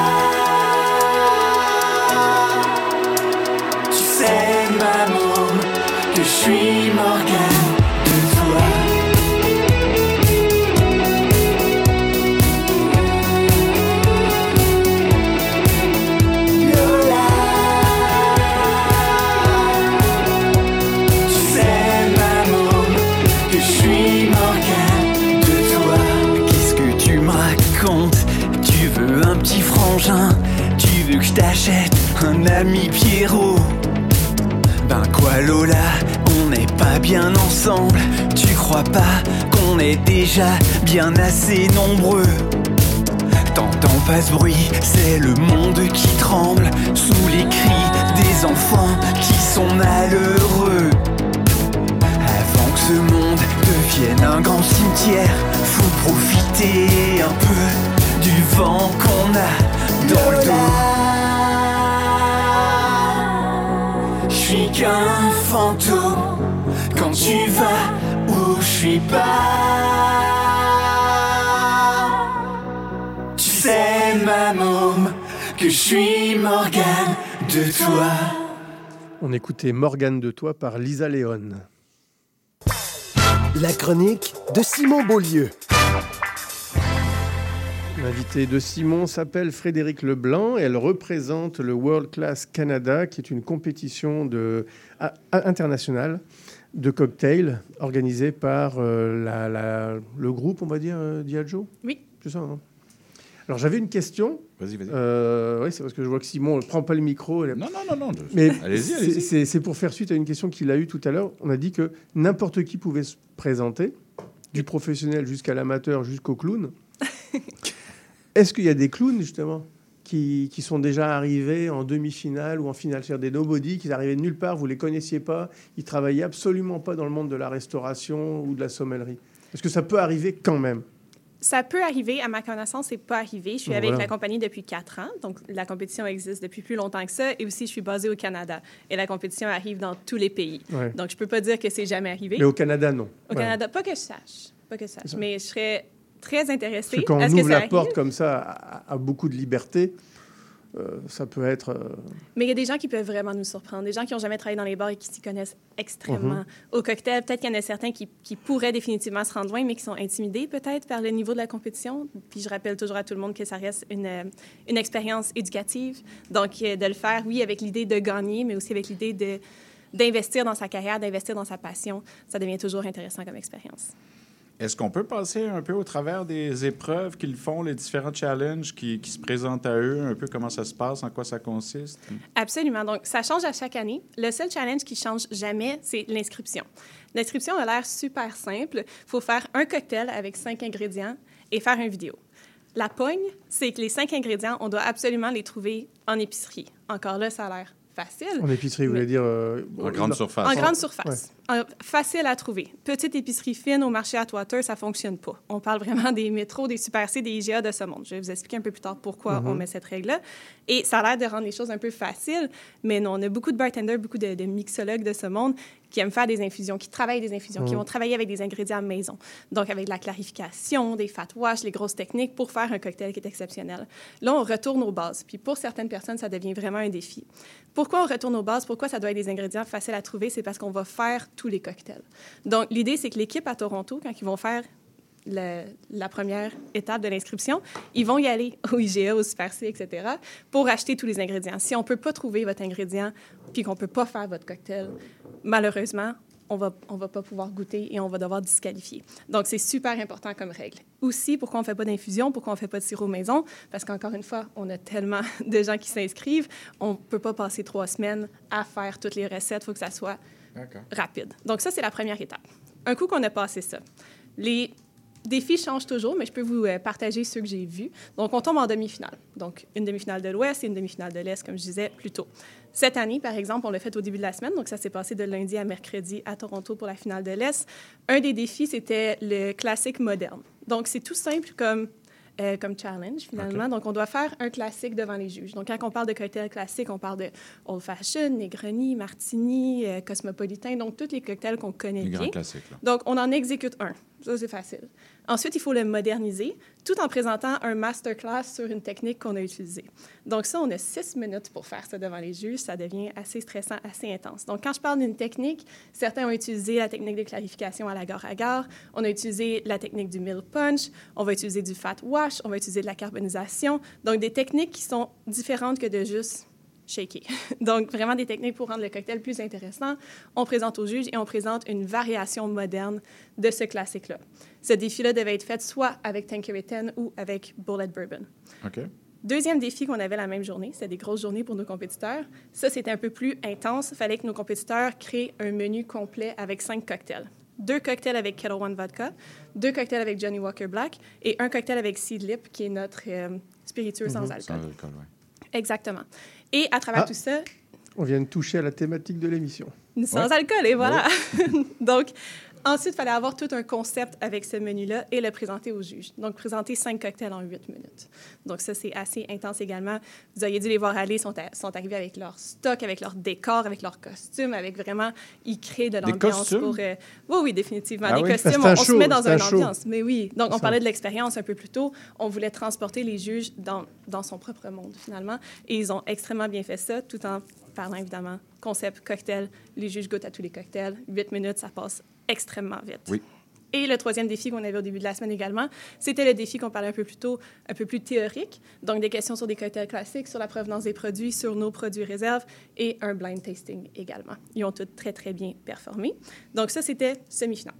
un ami Pierrot Ben quoi Lola, on n'est pas bien ensemble. Tu crois pas qu'on est déjà bien assez nombreux? T'entends pas ce bruit, c'est le monde qui tremble sous les cris des enfants qui sont malheureux. Avant que ce monde devienne un grand cimetière, faut profiter un peu du vent qu'on a dans le dos. Suis qu'un fantôme quand tu vas où je suis pas. Tu sais, ma môme, que je suis Morgane de toi. On écoutait Morgane de toi par Lisa Léon. La chronique de Simon Beaulieu. L'invité de Simon s'appelle Frédéric Leblanc et elle représente le World Class Canada, qui est une compétition de, a- a- internationale de cocktails organisée par euh, la- la- le groupe, on va dire, euh, Diageo? Oui. C'est ça, hein Alors j'avais une question. Vas-y, vas-y. Euh, oui, c'est parce que je vois que Simon ne prend pas le micro. Non, non, non, non. Mais Allez-y, c'est- allez-y. c'est c'est pour faire suite à une question qu'il a eue tout à l'heure. On a dit que n'importe qui pouvait se présenter, du professionnel jusqu'à l'amateur, jusqu'au clown. Est-ce qu'il y a des clowns, justement, qui, qui sont déjà arrivés en demi-finale ou en finale? C'est-à-dire des nobody qui arrivaient de nulle part, vous les connaissiez pas, ils travaillaient absolument pas dans le monde de la restauration ou de la sommellerie. Est-ce que ça peut arriver quand même? Ça peut arriver. À ma connaissance, c'est pas arrivé. Je suis Oh, avec la compagnie depuis quatre ans. Donc, la compétition existe depuis plus longtemps que ça. Et aussi, je suis basée au Canada. Et la compétition arrive dans tous les pays. Ouais. Donc, je peux pas dire que c'est jamais arrivé. Mais au Canada, non. Au Ouais. Canada, pas que je sache. Pas que je sache. Mais je serais très que quand on que ouvre ça la arrive. porte comme ça à, à beaucoup de liberté, euh, ça peut être. euh, Mais il y a des gens qui peuvent vraiment nous surprendre, des gens qui n'ont jamais travaillé dans les bars et qui s'y connaissent extrêmement. Mhm. Au cocktail, peut-être qu'il y en a certains qui, qui pourraient définitivement se rendre loin, mais qui sont intimidés peut-être par le niveau de la compétition. Puis je rappelle toujours à tout le monde que ça reste une, euh, une expérience éducative. Donc, de le faire, oui, avec l'idée de gagner, mais aussi avec l'idée de d'investir dans sa carrière, d'investir dans sa passion, ça devient toujours intéressant comme expérience. Est-ce qu'on peut passer un peu au travers des épreuves qu'ils font, les différents challenges qui, se présentent à eux, un peu comment ça se passe, en quoi ça consiste? Absolument. Donc, ça change à chaque année. Le seul challenge qui change jamais, c'est l'inscription. L'inscription a l'air super simple. Il faut faire un cocktail avec cinq ingrédients et faire une vidéo. La pogne, c'est que les cinq ingrédients, on doit absolument les trouver en épicerie. Encore là, ça a l'air facile. en épicerie, vous voulez dire. euh, En grande surface. En grande Ouais. surface. En- facile à trouver. Petite épicerie fine au marché Atwater, ça fonctionne pas. On parle vraiment des métros, des Super C, des IGA de ce monde. Je vais vous expliquer un peu plus tard pourquoi Mhm. on met cette règle-là. Et ça a l'air de rendre les choses un peu faciles, mais non, on a beaucoup de bartenders, beaucoup de, de mixologues de ce monde qui aiment faire des infusions, qui travaillent des infusions, qui Mhm. vont travailler avec des ingrédients à maison. Donc, avec de la clarification, des fat wash, les grosses techniques pour faire un cocktail qui est exceptionnel. Là, on retourne aux bases. Puis pour certaines personnes, ça devient vraiment un défi. Pourquoi on retourne aux bases? Pourquoi ça doit être des ingrédients faciles à trouver? C'est parce qu'on va faire tous les cocktails. Donc, l'idée, c'est que l'équipe à Toronto, quand ils vont faire le- la première étape de l'inscription, ils vont y aller au IGA, au Super C, etc., pour acheter tous les ingrédients. Si on ne peut pas trouver votre ingrédient puis qu'on ne peut pas faire votre cocktail, malheureusement, on va, on va pas pouvoir goûter et on va devoir disqualifier. Donc, c'est super important comme règle. Aussi, pourquoi on ne fait pas d'infusion, pourquoi on ne fait pas de sirop maison? Parce qu'encore une fois, on a tellement de gens qui s'inscrivent, on ne peut pas passer trois semaines à faire toutes les recettes. Il faut que ça soit rapide. Donc, ça, c'est la première étape. Un coup qu'on a passé ça, les défis changent toujours, mais je peux vous euh, partager ceux que j'ai vus. Donc, on tombe en demi-finale. Donc, une demi-finale de l'Ouest et une demi-finale de l'Est, comme je disais plus tôt. Cette année, par exemple, on l'a fait au début de la semaine, donc ça s'est passé de lundi à mercredi à Toronto pour la finale de l'Est. Un des défis, c'était le classique moderne. Donc, c'est tout simple comme euh, comme challenge, finalement. Donc, on doit faire un classique devant les juges. Donc, quand on parle de cocktails classiques, on parle de Old Fashion, Negroni, Martini, euh, Cosmopolitain, donc tous les cocktails qu'on connaît Les bien. grands classiques, là. Donc, on en exécute un. Ça, c'est facile. Ensuite, il faut le moderniser, tout en présentant un masterclass sur une technique qu'on a utilisée. Donc, ça, on a six minutes pour faire ça devant les juges. Ça devient assez stressant, assez intense. Donc, quand je parle d'une technique, certains ont utilisé la technique de clarification à la gare à gare. On a utilisé la technique du mill punch. On va utiliser du fat wash. On va utiliser de la carbonisation. Donc, des techniques qui sont différentes que de juste shaker. Donc, vraiment des techniques pour rendre le cocktail plus intéressant. On présente aux juges et on présente une variation moderne de ce classique-là. Ce défi-là devait être fait soit avec Tanqueray 10 ou avec Bullet Bourbon. OK. Deuxième défi qu'on avait la même journée, c'était des grosses journées pour nos compétiteurs. Ça, c'était un peu plus intense. Il fallait que nos compétiteurs créent un menu complet avec cinq cocktails. Deux cocktails avec Kettle One Vodka, deux cocktails avec Johnny Walker Black et un cocktail avec Seed Lip, qui est notre euh, spiritueux sans Mhm. alcool. Sans alcool, ouais. Exactement. Et à travers Ah. tout ça, On vient de toucher à la thématique de l'émission. sans Ouais. alcool, et voilà. Donc, ensuite, il fallait avoir tout un concept avec ce menu-là et le présenter aux juges. Donc, présenter cinq cocktails en huit minutes. Donc, ça, c'est assez intense également. Vous auriez dû les voir aller, ils sont, à- sont arrivés avec leur stock, avec leur décor, avec leurs costumes, avec vraiment, ils créent de l'ambiance pour... euh, oui, oui, définitivement. Ah des oui? costumes, on, se met dans une show. ambiance. Mais oui, donc on parlait de l'expérience un peu plus tôt. On voulait transporter les juges dans, dans son propre monde, finalement. Et ils ont extrêmement bien fait ça, tout en parlant, évidemment, concept cocktail. Les juges goûtent à tous les cocktails. Huit minutes, ça passe extrêmement vite. Oui. Et le troisième défi qu'on avait au début de la semaine également, c'était le défi qu'on parlait un peu plus tôt, un peu plus théorique. Donc, des questions sur des cocktails classiques, sur la provenance des produits, sur nos produits réserves et un blind tasting également. Ils ont tous très, très bien performé. Donc, ça, c'était semi-finale.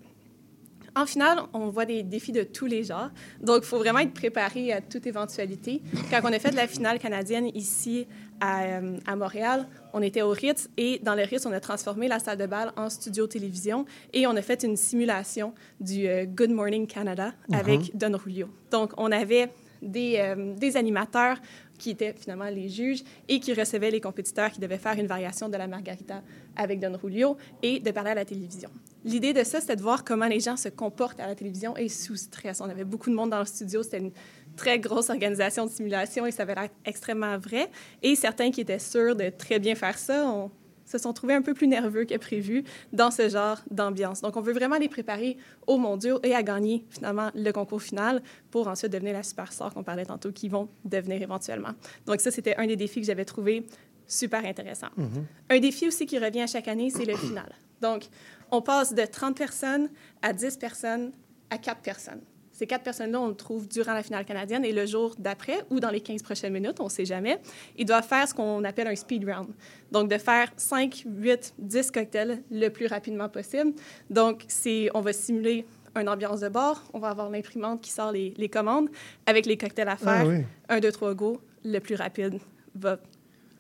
En finale, on voit des défis de tous les genres. Donc, il faut vraiment être préparé à toute éventualité. Quand on a fait de la finale canadienne ici à, euh, à Montréal, on était au Ritz et dans le Ritz, on a transformé la salle de bal en studio télévision et on a fait une simulation du euh, Good Morning Canada avec Don Julio. Donc, on avait des, euh, des animateurs qui étaient finalement les juges et qui recevaient les compétiteurs qui devaient faire une variation de la margarita avec Don Julio et de parler à la télévision. l'idée de ça, c'était de voir comment les gens se comportent à la télévision et sous stress. On avait beaucoup de monde dans le studio. C'était une très grosse organisation de simulation et ça avait l'air extrêmement vrai. Et certains qui étaient sûrs de très bien faire ça ont- se sont trouvés un peu plus nerveux que prévu dans ce genre d'ambiance. Donc, on veut vraiment les préparer au mondiaux et à gagner finalement le concours final pour ensuite devenir la superstar qu'on parlait tantôt, qui vont devenir éventuellement. Donc, ça, c'était un des défis que j'avais trouvé super intéressant. Un défi aussi qui revient à chaque année, c'est le final. Donc, on passe de 30 personnes à 10 personnes à 4 personnes. Ces quatre personnes-là, on le trouve durant la finale canadienne et le jour d'après ou dans les 15 prochaines minutes, on ne sait jamais, ils doivent faire ce qu'on appelle un speed round. Donc, de faire 5, 8, 10 cocktails le plus rapidement possible. Donc, on va simuler une ambiance de bar, on va avoir l'imprimante qui sort les, les commandes avec les cocktails à faire. Ah oui. 1, 2, 3, go. Le plus rapide va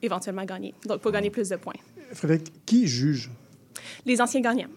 éventuellement gagner. Donc, pour gagner plus de points. Frédéric, qui juge? Les anciens gagnants.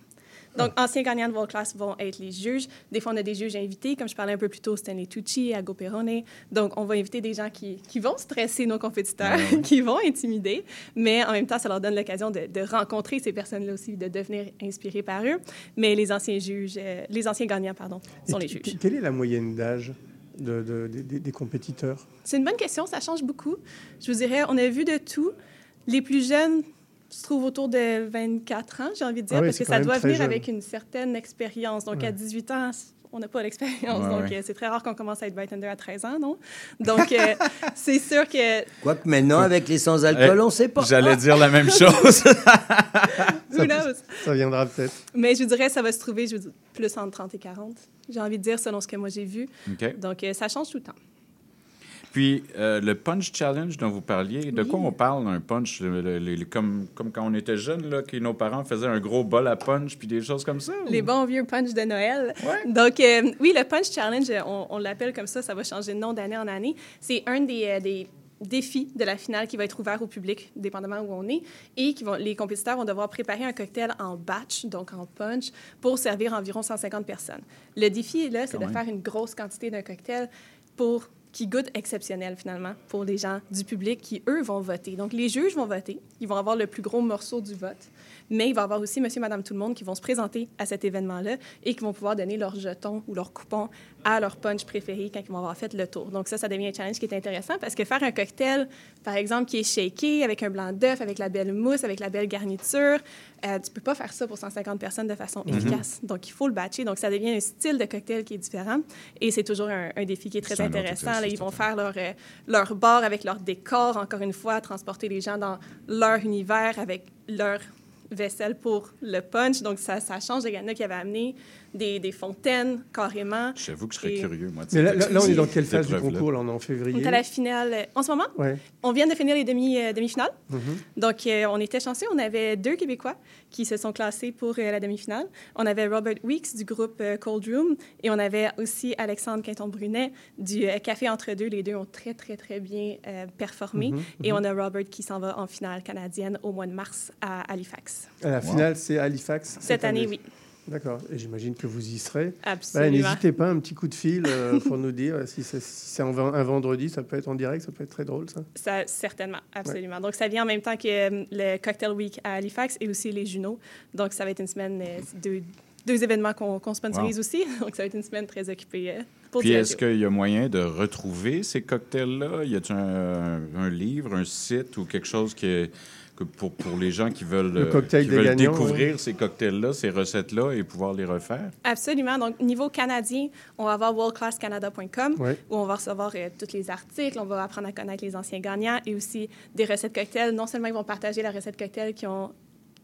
Donc, anciens gagnants de World Class vont être les juges. Des fois, on a des juges invités, comme je parlais un peu plus tôt, Stanley Tucci, Ago Perrone. Donc, on va inviter des gens qui, qui vont stresser nos compétiteurs, qui vont intimider, mais en même temps, ça leur donne l'occasion de, de rencontrer ces personnes-là aussi, de devenir inspirés par eux. Mais les anciens juges, euh, les anciens gagnants, pardon, sont Et les juges. Quelle est la moyenne d'âge de- de- des- des- des compétiteurs? C'est une bonne question, ça change beaucoup. Je vous dirais, on a vu de tout. Les plus jeunes se trouvent autour de 24 ans, j'ai envie de dire, Ah oui, parce que ça doit venir jeune. avec une certaine expérience. Donc, Ouais. à 18 ans, on n'a pas l'expérience. Ouais, donc, ouais. euh, c'est très rare qu'on commence à être bartender à 13 ans, non? Donc, euh, c'est sûr que... Quoique maintenant, avec les sans-alcool, on ne sait pas. J'allais dire la même chose. Who knows? Ça viendra peut-être. Mais je vous dirais, ça va se trouver je vous dis, plus entre 30 et 40. J'ai envie de dire, selon ce que moi j'ai vu. Donc, euh, ça change tout le temps. Puis, euh, le punch challenge dont vous parliez, de quoi on parle, un punch? le- le- le- comme, comme quand on était jeunes, là, que nos parents faisaient un gros bol à punch, puis des choses comme ça? Les bons vieux punch de Noël. Donc, euh, oui, le Punch Challenge, on, on l'appelle comme ça, ça va changer de nom d'année en année. C'est un des, euh, des défis de la finale qui va être ouvert au public, dépendamment où on est, et qui vont, les compétiteurs vont devoir préparer un cocktail en batch, donc en punch, pour servir environ 150 personnes. Le défi, là, c'est de même. faire une grosse quantité d'un cocktail pour qui goûte exceptionnel finalement pour les gens du public qui, eux, vont voter. Donc, les juges vont voter. Ils vont avoir le plus gros morceau du vote. Mais il va y avoir aussi monsieur, madame, tout le monde qui vont se présenter à cet événement-là et qui vont pouvoir donner leur jeton ou leur coupon à leur punch préféré quand ils vont avoir fait le tour. Donc ça, ça devient un challenge qui est intéressant parce que faire un cocktail, par exemple, qui est shaké avec un blanc d'œuf, avec la belle mousse, avec la belle garniture, euh, tu peux pas faire ça pour 150 personnes de façon Mhm. efficace. Donc il faut le batcher. Donc ça devient un style de cocktail qui est différent et c'est toujours un, un défi qui est très intéressant. Là, ils vont faire leur, euh, leur bar avec leur décor, encore une fois, transporter les gens dans leur univers avec leur vaisselle pour le punch. Donc, ça, ça change. Il y en qui avaient amené des, des fontaines, carrément. J'avoue que je serais Et- curieux, moi. de Mais là, là- là, on est dans quelle phase du concours là, On est en On février est à la finale. euh, En ce moment, Ouais. on vient de finir les demi, euh, demi-finales. Mhm. Donc, euh, on était chanceux. On avait deux Québécois qui se sont classés pour euh, la demi-finale. On avait Robert Weeks du groupe euh, Cold Room et on avait aussi Alexandre Quinton-Brunet du euh, Café Entre Deux. Les deux ont très, très, très bien euh, performé. Mhm, Et mhm. on a Robert qui s'en va en finale canadienne au mois de mars à Halifax. À la finale, c'est Halifax? Cette année, oui. D'accord. Et j'imagine que vous y serez. Absolument. Bah, N'hésitez pas, un petit coup de fil euh, pour nous dire si c'est si un, un vendredi, ça peut être en direct, ça peut être très drôle, ça. Ça, certainement, absolument. Donc, ça vient en même temps que euh, le Cocktail Week à Halifax et aussi les Juno. Donc, ça va être une semaine, euh, deux, deux événements qu'on sponsorise Wow. aussi. Donc, ça va être une semaine très occupée euh, pour Puis est-ce qu'il y a moyen de retrouver ces cocktails-là? Y a-t-il un, un livre, un site ou quelque chose qui est, que pour, pour les gens qui veulent, Le cocktail qui des veulent gagnants, découvrir ces cocktails-là, ces recettes-là et pouvoir les refaire? Absolument. Donc, niveau canadien, on va avoir worldclasscanada.com où on va recevoir euh, tous les articles, on va apprendre à connaître les anciens gagnants et aussi des recettes cocktails. Non seulement ils vont partager la recette cocktail qu'ils ont,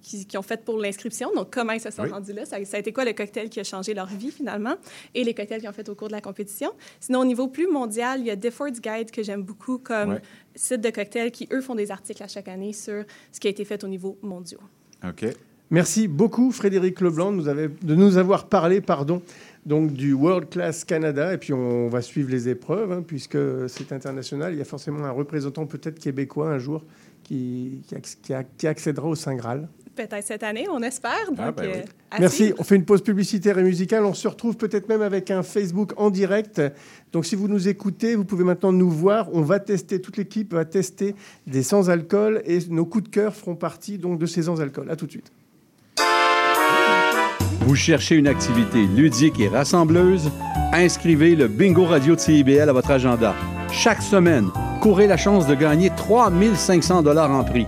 qui, qui ont faite pour l'inscription, donc comment ils se sont Oui. rendus là, ça, ça a été quoi le cocktail qui a changé leur vie finalement, et les cocktails qu'ils ont fait au cours de la compétition? Sinon, au niveau plus mondial, il y a Difford's Guide que j'aime beaucoup comme Ouais. site de cocktails qui, eux, font des articles à chaque année sur ce qui a été fait au niveau mondial. OK. Merci beaucoup, Frédéric Leblanc, de nous, avez- de nous avoir parlé pardon, donc, du World Class Canada. Et puis, on va suivre les épreuves, hein, puisque c'est international. Il y a forcément un représentant, peut-être québécois, un jour, qui, qui, qui accédera au Saint Graal. Peut-être cette année, on espère. Donc, Ah, ben euh, Merci. suivre. On fait une pause publicitaire et musicale. On se retrouve peut-être même avec un Facebook en direct. Donc, si vous nous écoutez, vous pouvez maintenant nous voir. On va tester, toute l'équipe va tester des sans-alcool et nos coups de cœur feront partie donc de ces sans-alcool. À tout de suite. Vous cherchez une activité ludique et rassembleuse? Inscrivez le Bingo Radio de CIBL à votre agenda. Chaque semaine, courez la chance de gagner 3500 dollars en prix.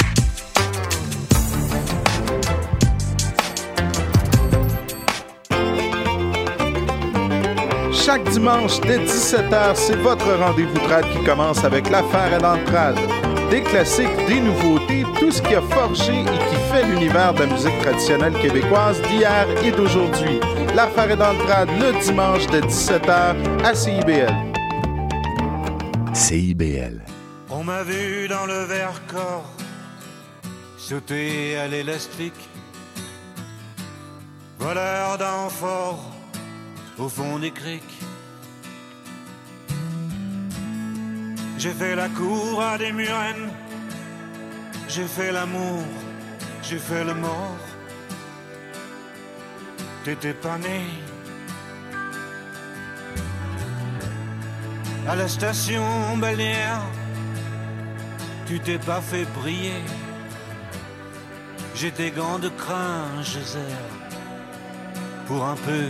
Chaque dimanche dès 17h, c'est votre rendez-vous trad qui commence avec l'affaire et l'entrade. Des classiques, des nouveautés, tout ce qui a forgé et qui fait l'univers de la musique traditionnelle québécoise d'hier et d'aujourd'hui. L'affaire est dans le trad le dimanche de 17h à CIBL. CIBL. On m'a vu dans le Vercors sauter à l'élastique, voleur d'amphores au fond des criques. J'ai fait la cour à des murennes, j'ai fait l'amour, j'ai fait le mort. T'étais pas né. À la station balnéaire, tu t'es pas fait briller. J'ai tes gants de crin, Gézer, pour un peu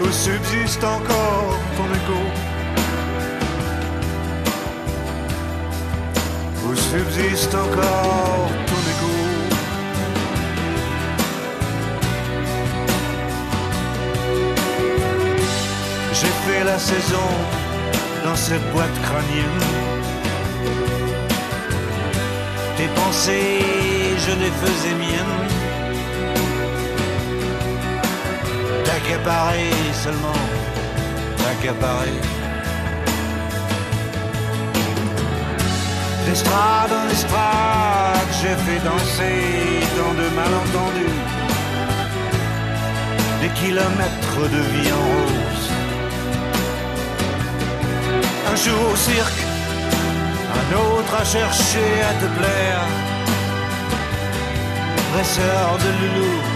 où subsiste encore ton écho. Où subsiste encore ton écho. J'ai fait la saison dans cette boîte crânienne. Tes pensées, je les faisais miennes. T'accaparer seulement, t'accaparer. D'estrade en estrade, j'ai fait danser dans de malentendus. Des kilomètres de vie en rose. Un jour au cirque, un autre à chercher à te plaire. Dresseur de loulou,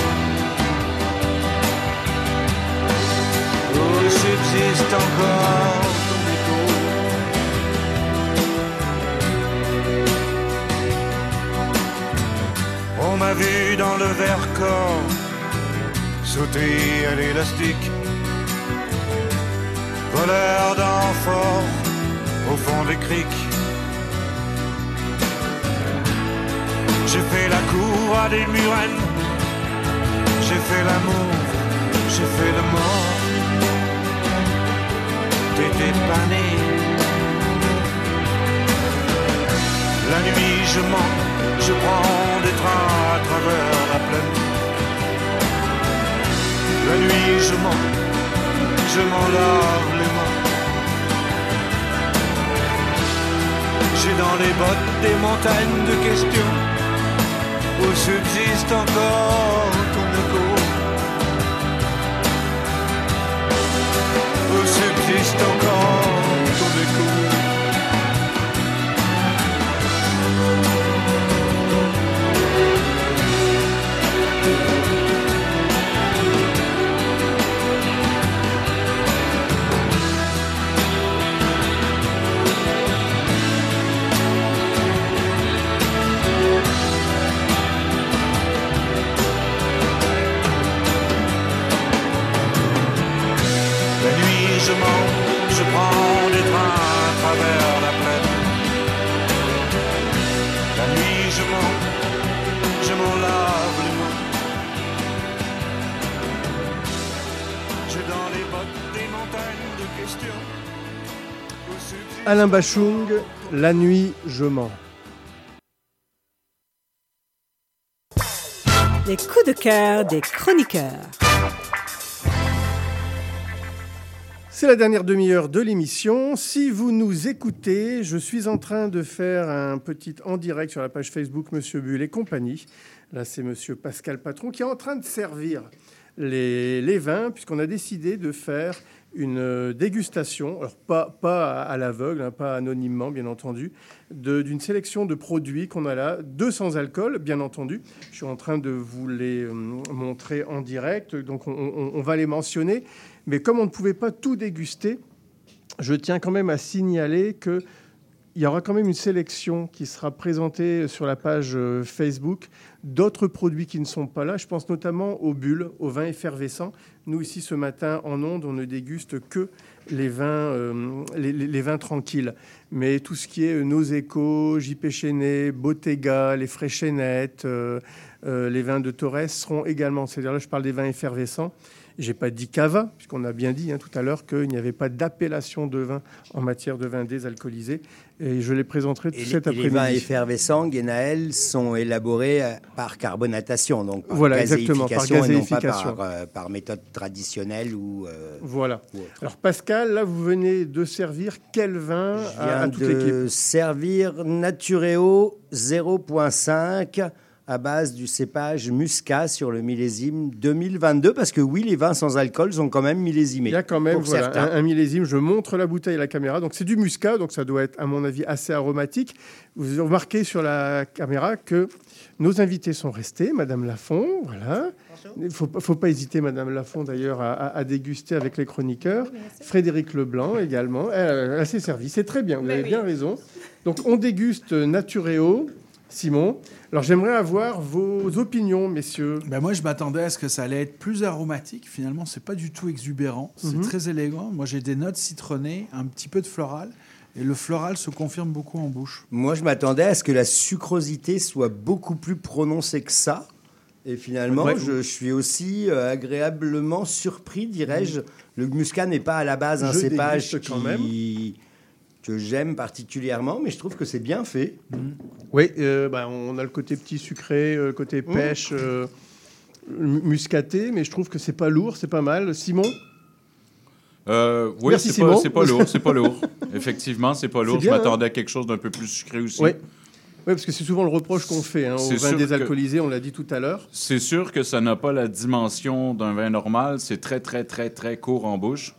On m'a vu dans le verre corps sauter à l'élastique, voleur d'enfort au fond des criques. J'ai fait la cour à des murennes, j'ai fait l'amour, j'ai fait le mort. La nuit je mens, je prends des trains à travers la plaine. La nuit je mens, je m'en lave les mains. J'ai dans les bottes des montagnes de questions où subsiste encore ton écho. Subsiste encore ton écho. La nuit je mens, je prends des la plaine. La nuit je mens, je m'en lave les mains. J'ai dans les bottes des montagnes de questions. Alain Bachung, La nuit, je mens. Les coups de cœur des chroniqueurs. C'est la dernière demi-heure de l'émission. Si vous nous écoutez, je suis en train de faire un petit en direct sur la page Facebook Monsieur Bull et compagnie. Là, c'est Monsieur Pascal Patron qui est en train de servir les, vins, puisqu'on a décidé de faire une dégustation, alors pas, pas à l'aveugle, hein, pas anonymement, bien entendu, d'une sélection de produits qu'on a là, 200 alcools, bien entendu. Je suis en train de vous les euh, montrer en direct, donc on- on- on va les mentionner. Mais comme on ne pouvait pas tout déguster, je tiens quand même à signaler que il y aura quand même une sélection qui sera présentée sur la page euh, Facebook d'autres produits qui ne sont pas là. Je pense notamment aux bulles, aux vins effervescents. Nous, ici, ce matin, en onde, on ne déguste que les vins, euh, les, vins tranquilles. Mais tout ce qui est euh, Nos Échos, JP Chenet, Bottega, les Fréchenettes, euh, les vins de Torres seront également. C'est-à-dire là, je parle des vins effervescents. J'ai pas dit cava, puisqu'on a bien dit hein, tout à l'heure qu'il n'y avait pas d'appellation de vin en matière de vin désalcoolisé. Et je les présenterai Et cet et les vins après-midi. effervescents, Guénaël, sont élaborés euh, par carbonatation, donc par Voilà, exactement, par gazéification et non pas par, euh, par méthode traditionnelle ou. euh, Voilà. ou. Alors Pascal, là, vous venez de servir quel vin Je à, viens à toute l'équipe? de servir Natureo 0.5 à base du cépage Muscat sur le millésime 2022, parce que oui, les vins sans alcool sont quand même millésimés. Il y a quand même pour voilà, certains. un, un millésime. Je montre la bouteille à la caméra. Donc c'est du muscat, donc ça doit être à mon avis assez aromatique. Vous avez remarqué sur la caméra que nos invités sont restés. Madame Lafont, voilà. Il ne faut, pas- faut pas hésiter, Madame Lafont, d'ailleurs, à, à- à déguster avec les chroniqueurs. Frédéric Leblanc également. Elle, elle s'est servie. C'est très bien, vous Ben avez oui. bien raison. Donc on déguste Natureo. Simon, alors j'aimerais avoir vos opinions, messieurs. Ben moi, je m'attendais à ce que ça allait être plus aromatique. Finalement, c'est pas du tout exubérant. C'est Mhm. très élégant. Moi, j'ai des notes citronnées, un petit peu de floral. Et le floral se confirme beaucoup en bouche. Moi, je m'attendais à ce que la sucrosité soit beaucoup plus prononcée que ça. Et finalement, Ouais. je, je suis aussi euh, agréablement surpris, dirais-je. Le muscat n'est pas à la base un cépage quand qui- que j'aime particulièrement, mais je trouve que c'est bien fait. Oui, euh, bah, on a le côté petit sucré, euh, côté Mmh. pêche, euh, mu- muscaté, mais je trouve que c'est pas lourd, c'est pas mal. Simon? Euh, oui, Merci, c'est pas, Simon. c'est pas lourd, c'est pas lourd. Effectivement, c'est pas lourd. C'est bien, Je m'attendais à quelque chose d'un peu plus sucré aussi. Oui. Oui, parce que c'est souvent le reproche qu'on fait hein, aux vins que- désalcoolisés, on l'a dit tout à l'heure. C'est sûr que ça n'a pas la dimension d'un vin normal. C'est très, très, très, très court en bouche.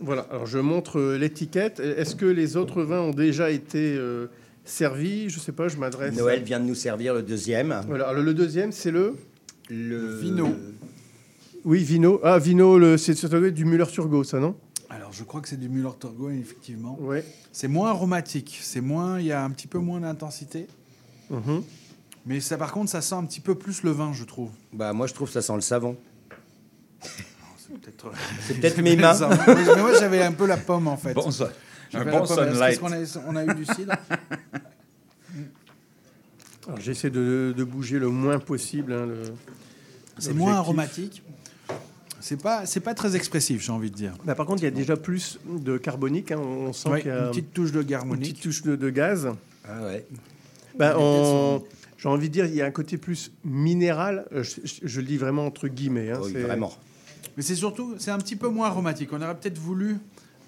Voilà, alors je montre euh, l'étiquette. Est-ce que les autres vins ont déjà été euh, servis? Je sais pas, je m'adresse. Noël vient de nous servir le deuxième. Voilà, alors le deuxième, c'est le Le Vino. Oui, Vino. Ah, Vino, le- c'est du Müller-Turgot, ça, non? Alors, je crois que c'est du Müller-Turgot, effectivement. Ouais. C'est moins aromatique. C'est moins, il y a un petit peu moins d'intensité. Mhm. Mais ça, par contre, ça sent un petit peu plus le vin, je trouve. Bah, moi, je trouve que ça sent le savon. C'est peut-être, C'est peut-être mes mains. Mais moi, j'avais un peu la pomme, en fait. Bon, ça- un bon sunlight. qu'on a, on a eu du cidre? Alors, J'essaie de, de bouger le moins possible. hein, le- C'est moins aromatique. C'est pas, c'est pas très expressif, j'ai envie de dire. Bah, par contre, il y a déjà plus de carbonique. hein, On sent Ouais, qu'il y a une petite touche de une harmonique. petite touche de, de gaz. Ah ouais. Bah, on- J'ai envie de dire, il y a un côté plus minéral. euh, Je, je- je le dis vraiment entre guillemets. hein, Oui, c'est- vraiment. Mais c'est surtout, c'est un petit peu moins aromatique. On aurait peut-être voulu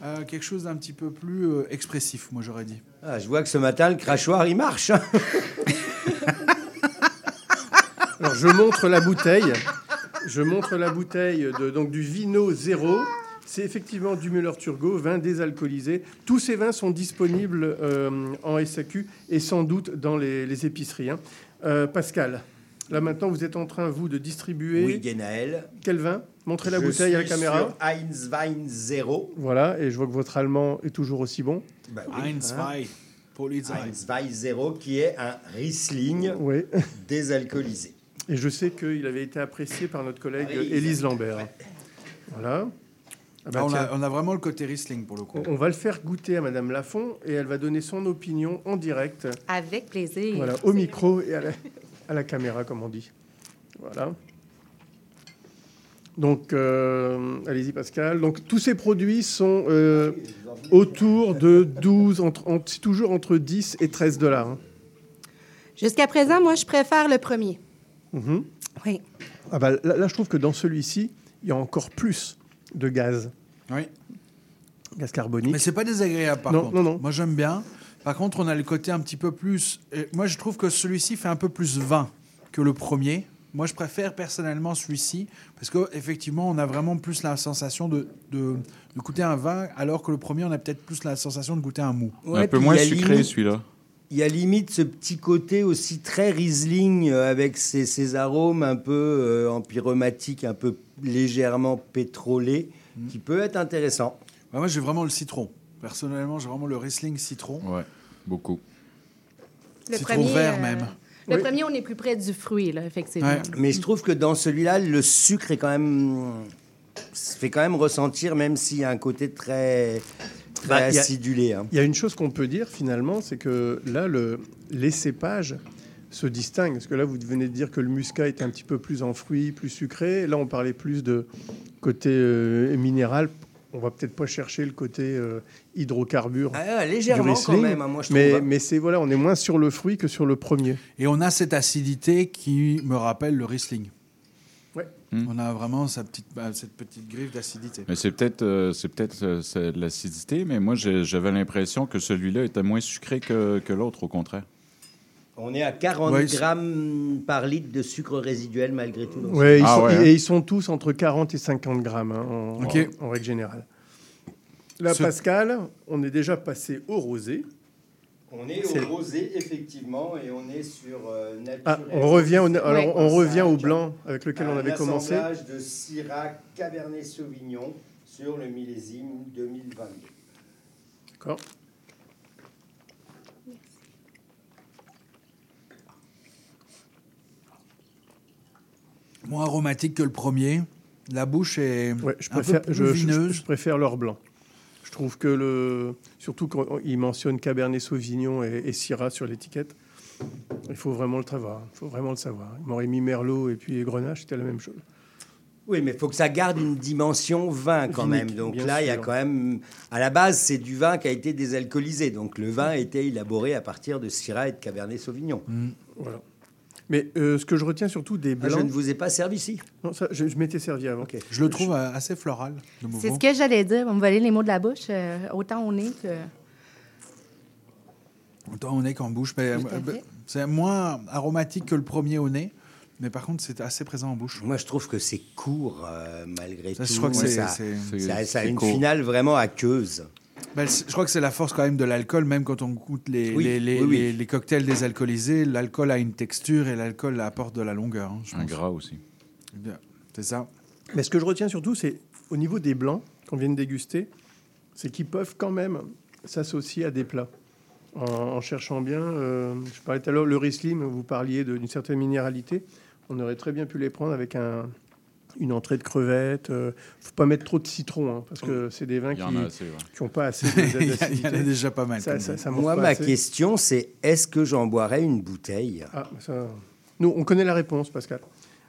euh, quelque chose d'un petit peu plus euh, expressif, moi j'aurais dit. Ah, je vois que ce matin, le crachoir, il marche. hein. Alors, je montre la bouteille. Je montre la bouteille de, donc, du Vino Zéro. C'est effectivement du Müller-Turgot, vin désalcoolisé. Tous ces vins sont disponibles euh, en SAQ et sans doute dans les, les épiceries. hein. Euh, Pascal, là maintenant, vous êtes en train, vous, de distribuer Oui, Genaël. quel vin? Montrez la Je bouteille à la caméra. sur Heinz Wein Zero. Voilà, et je vois que votre allemand est toujours aussi bon. Bah oui. Heinz Hein Weih, Polizei. Heinz Wein Zero, qui est un Riesling Oui. désalcoolisé. Et je sais qu'il avait été apprécié par notre collègue Élise. Élise Lambert. Voilà. Ah bah Ah, on, a, on a vraiment le côté Riesling pour le coup. On on va le faire goûter à Madame Lafont et elle va donner son opinion en direct, Avec plaisir. voilà, au micro et à la, à la caméra, comme on dit. Voilà. Donc, euh, allez-y Pascal. Donc, tous ces produits sont euh, autour de 12, entre, toujours entre 10 et 13 dollars. hein. Jusqu'à présent, moi, je préfère le premier. Mhm. Oui. Ah bah, là, là, je trouve que dans celui-ci, il y a encore plus de gaz, Oui. gaz carbonique. Mais c'est pas désagréable par Non, contre. non, non. Moi j'aime bien. Par contre, on a le côté un petit peu plus. et moi je trouve que celui-ci fait un peu plus vin que le premier. Moi je préfère personnellement celui-ci parce qu'effectivement on a vraiment plus la sensation de, de, de goûter un vin alors que le premier on a peut-être plus la sensation de goûter un mou. Ouais, un peu moins sucré, celui-là. Il y a limite ce petit côté aussi très Riesling euh, avec ses, ses arômes un peu euh, empyromatiques, un peu légèrement pétrolés, Mm. qui peut être intéressant. Bah, moi j'ai vraiment le citron. Personnellement j'ai vraiment le Riesling citron. Ouais, beaucoup. Le Citron premier, vert euh, même. Le Oui. premier, on est plus près du fruit, là, effectivement. Ouais. Mais je trouve que dans celui-là, le sucre est quand même se fait quand même ressentir, même s'il y a un côté très, très Bah, il acidulé. hein. Il y a une chose qu'on peut dire finalement, c'est que là, le, les cépages se distinguent. Parce que là, vous venez de dire que le muscat était un petit peu plus en fruits, plus sucré. Là, on parlait plus de côté euh, minéral. On va peut-être pas chercher le côté euh, hydrocarbure. Ah, du légèrement quand même, hein, moi je trouve. mais, hein. mais c'est voilà, on est moins sur le fruit que sur le premier. Et on a cette acidité qui me rappelle le Riesling. Ouais. Hmm. On a vraiment sa petite, bah, cette petite griffe d'acidité. Mais c'est peut-être euh, c'est peut-être euh, l'acidité, mais moi j'avais l'impression que celui-là était moins sucré que, que l'autre, au contraire. On est à 40 Ouais, grammes par litre de sucre résiduel malgré tout. Ouais, ils Ah sont, ouais, hein. Et ils sont tous entre 40 et 50 grammes hein, en, Ok. en- en règle générale. Là, Ce- Pascal, on est déjà passé au rosé. On est au rosé, effectivement, et on est sur euh, naturel. Ah, on revient, au, alors, Ouais. on revient au blanc avec lequel on avait commencé. de Syrah Cabernet Sauvignon sur le millésime 2022. D'accord. Moins aromatique que le premier. La bouche est Ouais, je un peu préfère, plus je, je- vineuse. je préfère leur blanc. Je trouve que le, surtout quand il mentionne Cabernet Sauvignon et, et Syrah sur l'étiquette, il faut vraiment le savoir. Il faut vraiment le savoir. Il m'aurait mis Merlot et puis Grenache, c'était la même chose. Oui, mais il faut que ça garde une dimension vin quand Vinique, même. Donc là, il y a quand même. À la base, c'est du vin qui a été désalcoolisé. Donc le vin a été élaboré à partir de Syrah et de Cabernet Sauvignon. Mm. Voilà. Mais euh, ce que je retiens surtout des Ah, blancs. je ne vous ai pas servi ici. Non, ça, je, je m'étais servi avant. Je le trouve assez floral, C'est ce que j'allais dire. Vous me volez les mots de la bouche. euh, autant on est que. Autant au nez qu'en bouche. euh, fait. c'est moins aromatique que le premier au nez. Mais par contre, c'est assez présent en bouche. Moi, je trouve que c'est court, euh, malgré Ça, tout. je crois que c'est- ça, c'est- ça- ça a une court. finale vraiment aqueuse. Ben, je crois que c'est la force quand même de l'alcool, même quand on goûte les, Oui, les, les- oui, oui. les- les cocktails désalcoolisés, l'alcool a une texture et l'alcool apporte de la longueur. hein, je Un pense. gras aussi. C'est ça. Mais ce que je retiens surtout, c'est au niveau des blancs qu'on vient de déguster, c'est qu'ils peuvent quand même s'associer à des plats. En, en cherchant bien, euh, je parlais tout à l'heure, le Riesling, vous parliez d'une certaine minéralité. On aurait très bien pu les prendre avec un, une entrée de crevettes. ne faut pas mettre trop de citron, hein, parce que c'est des vins qui ouais. n'ont pas assez Il y a- il y en a déjà pas mal, Ça, ça, ça. Moi, ma assez. question, c'est est-ce que j'en boirais une bouteille? Ah, ça- Nous, on connaît la réponse, Pascal.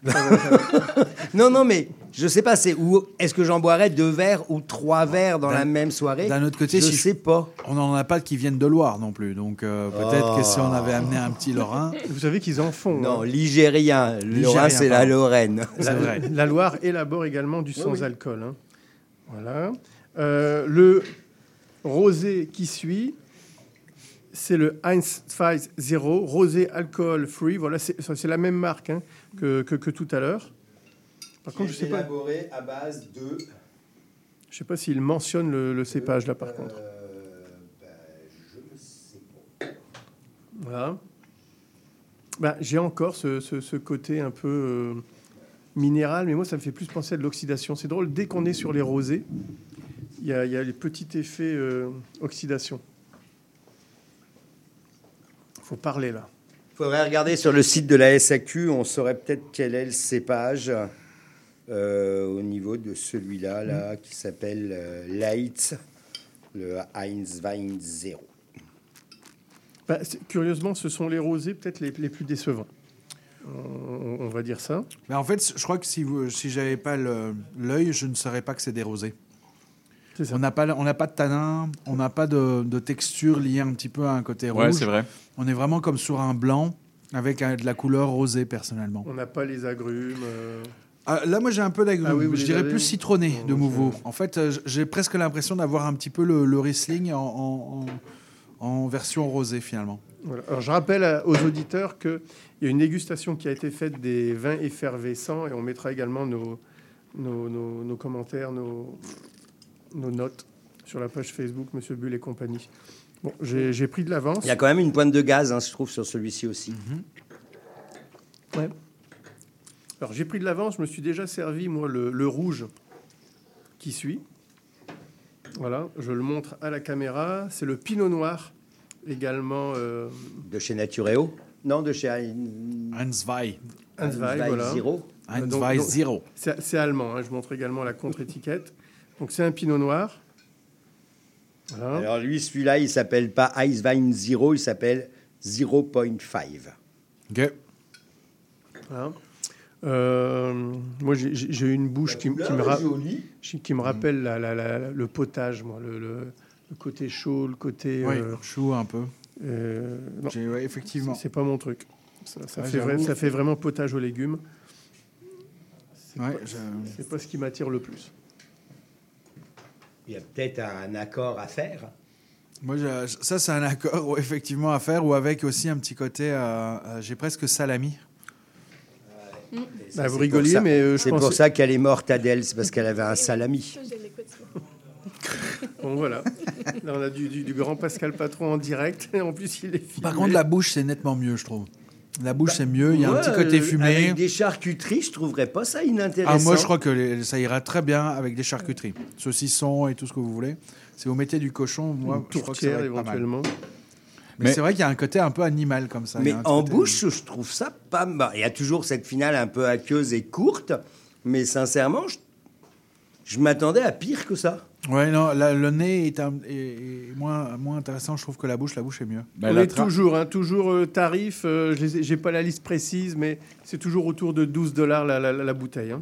Non, non, mais je sais pas, c'est où est-ce que j'en boirais deux verres ou trois verres dans la même soirée? D'un autre côté, je si sais pas. On n'en a pas qui viennent de Loire non plus, donc euh, peut-être que si on avait amené un petit Lorrain. Vous savez qu'ils en font. Non, hein. ligérien. Lorrain, c'est la. Lorraine. La, la Loire élabore également du sans oui. alcool. hein. Voilà. Euh, le rosé qui suit, c'est le Heinz 0, rosé alcool free. Voilà, c'est la même marque hein, que, que, que tout à l'heure. Par contre, je sais pas, élaboré à base de. je sais pas s'il mentionne le, le cépage là. Par contre, voilà. Bah, j'ai encore ce, ce- ce côté un peu euh, minéral, mais moi, ça me fait plus penser à de l'oxydation. C'est drôle, dès qu'on est sur les rosés, il y a, il y a les petits effets euh, oxydation. faut parler là. Faudrait regarder sur le site de la SAQ, on saurait peut-être quel est le cépage euh, au niveau de celui-là, là, qui s'appelle euh, Leitz, le Heinz Wein 0. Bah, c'est- curieusement, ce sont les rosés peut-être les, les plus décevants. On, on va dire ça. Mais en fait, je crois que si, vous, si j'avais pas l'œil, je ne saurais pas que c'est des rosés. On n'a pas, on n'a pas de tanin, on n'a pas de, de texture liée un petit peu à un côté rouge. Ouais, c'est vrai. On est vraiment comme sur un blanc avec un- de la couleur rosée personnellement. On n'a pas les agrumes. euh, Ah, là, moi, j'ai un peu d'agrumes. Ah oui, je dirais avez plus citronné de moi, nouveau. En fait, euh, j'ai presque l'impression d'avoir un petit peu le, le Riesling en, en- en- en version rosée finalement. Voilà. Alors, je rappelle aux auditeurs qu'il y a une dégustation qui a été faite des vins effervescents et on mettra également nos, nos, nos- nos commentaires, nos, nos notes sur la page Facebook Monsieur Bull et compagnie. Bon, j'ai pris de l'avance. Il y a quand même une pointe de gaz, hein, je trouve, sur celui-ci aussi. Ouais. Alors j'ai pris de l'avance, je me suis déjà servi moi le, le rouge qui suit. Voilà, je le montre à la caméra. C'est le Pinot Noir également. euh, De chez Natureo Non, de chez Heinz Weih. Hans Weih, voilà. Zero. Zero. C'est c'est allemand, hein, je montre également la contre-étiquette. Donc c'est un pinot noir. Voilà. Alors lui, celui-là, il s'appelle pas Heinz Wein 0, il s'appelle 0.5. Ok. Voilà. Euh, moi j'ai- une bouche qui, me ra- qui- rappelle la- la- la- le potage, moi, le, le- le côté chaud, le côté. Oui, euh, chaud un peu. euh, non, ouais, effectivement. c'est- pas mon truc. Ça, ça Ouais, fait vrai- ça fait vraiment potage aux légumes. C'est Ouais, pas ce qui m'attire le plus. Il y a peut-être un accord à faire. Moi, je- ça, c'est un accord effectivement à faire, ou avec aussi un petit côté, euh, euh, j'ai presque salami. Et ça, Bah, vous c'est rigoliez, pour ça- mais, euh, je C'est pour ça qu'elle est morte, Adèle, c'est parce qu'elle avait un salami. Bon voilà. Là on a du, du- du grand Pascal Patron en direct. En plus il est filmé. Par contre, la bouche, c'est nettement mieux, je trouve. La bouche, c'est mieux. Il y a un petit côté euh, fumé. Avec des charcuteries, je trouverais pas ça inintéressant. Ah, moi, je crois que les- ça ira très bien avec des charcuteries, saucissons et tout ce que vous voulez. Si vous mettez du cochon, moi, Une je crois que ça va être pas mal. éventuellement. Mais, Mais- c'est vrai qu'il y a un côté un peu animal comme ça. Mais en bouche, je trouve ça pas mal. Il y a toujours cette finale un peu aqueuse et courte, mais sincèrement, je, je m'attendais à pire que ça. Ouais, non, la- le nez est, un- est- est moins, moins intéressant, je trouve, que la bouche. La bouche est mieux. On la est tra- toujours, hein, toujours euh, tarif. euh, j'ai pas la liste précise, mais c'est toujours autour de 12 dollars la, la- la bouteille. hein.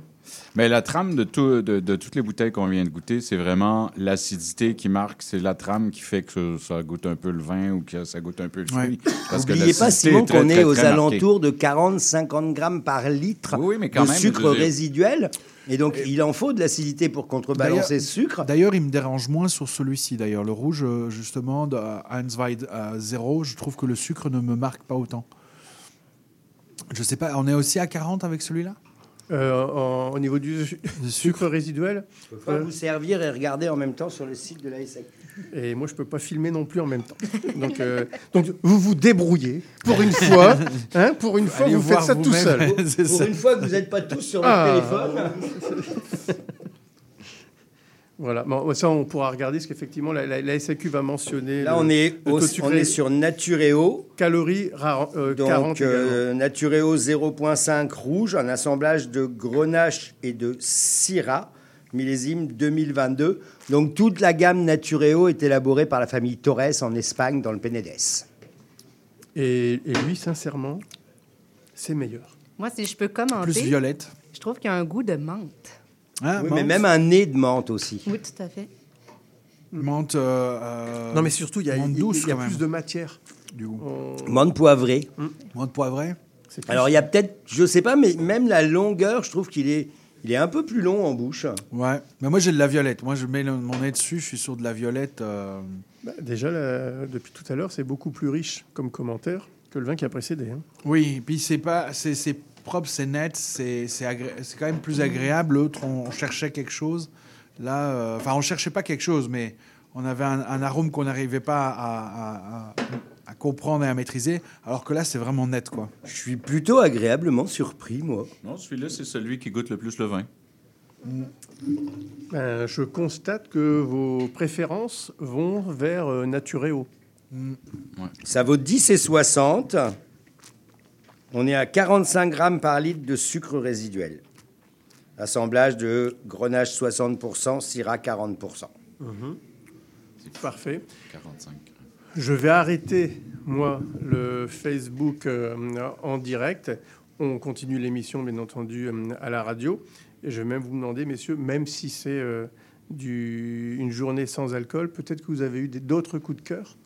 Mais la trame de, tout- de, de toutes les bouteilles qu'on vient de goûter, c'est vraiment l'acidité qui marque. C'est la trame qui fait que ça, ça goûte un peu le vin ou que ça goûte un peu le fruit. Que N'oubliez pas, Simon, est très, qu'on très, est aux très marquée. alentours de 40-50 grammes par litre Oui, mais quand de même, sucre résiduel. Et donc, il en faut de l'acidité pour contrebalancer ce sucre. D'ailleurs, il me dérange moins sur celui-ci. D'ailleurs, le rouge, euh, justement, de Heinz Weid à zéro, je trouve que le sucre ne me marque pas autant. Je sais pas, on est aussi à 40 avec celui-là? Euh, en- au niveau du su- sucre résiduel, Il faut pas vous servir et regarder en même temps sur le site de la SAQ. Et moi, je peux pas filmer non plus en même temps. Donc, euh, donc vous vous débrouillez pour une fois. Hein, pour une fois, Allez vous faites ça tout seul. Pour ça. une fois que vous n'êtes pas tous sur votre Ah. téléphone. Voilà, bon, ça on pourra regarder parce qu'effectivement la, la- la SAQ va mentionner. Là, le- on est, au- on est sur Natureo. calories rares, euh, 40 Donc, également. euh, Natureo 0.5 rouge, un assemblage de Grenache et de Syrah, millésime 2022. Donc, toute la gamme Natureo est élaborée par la famille Torres en Espagne, dans le Penedès. Et, et lui, sincèrement, c'est meilleur. Moi, si je peux commenter. Plus violette. Je trouve qu'il y a un goût de menthe. Hein, Oui, mais même un nez de menthe aussi. Oui, tout à fait. Menthe. euh, euh, non, mais surtout, il y a, menthe il- douce il y a quand plus même. de matière. Du coup. On- Menthe poivrée. Menthe poivrée? plus- Alors, il y a peut-être, je sais pas, mais même la longueur, je trouve qu'il est, il est un peu plus long en bouche. Ouais. Mais moi, j'ai de la violette. Moi, je mets le- mon nez dessus. Je suis sur de la violette. euh, Bah, déjà, là, depuis tout à l'heure, c'est beaucoup plus riche comme commentaire que le vin qui a précédé. hein. Oui, et puis c'est pas, c'est c'est propre, c'est net, c'est c'est agré- c'est quand même plus agréable. L'autre, on, on cherchait quelque chose. Là, euh, enfin, on cherchait pas quelque chose, mais on avait un, un arôme qu'on n'arrivait pas à, à- à- à comprendre et à maîtriser. Alors que là, c'est vraiment net, quoi. Je suis plutôt agréablement surpris, moi. Non, celui-là, c'est celui qui goûte le plus le vin. Ben, je constate que vos préférences vont vers euh, Natureo. Ça vaut 10 et 60. On est à 45 grammes par litre de sucre résiduel. Assemblage de Grenache 60%, Syrah 40%. Parfait. 45. Je vais arrêter, moi, le Facebook euh, en direct. On continue l'émission, bien entendu, euh, à la radio. Et je vais même vous demander, messieurs, même si c'est euh, du- une journée sans alcool, peut-être que vous avez eu d'autres coups de cœur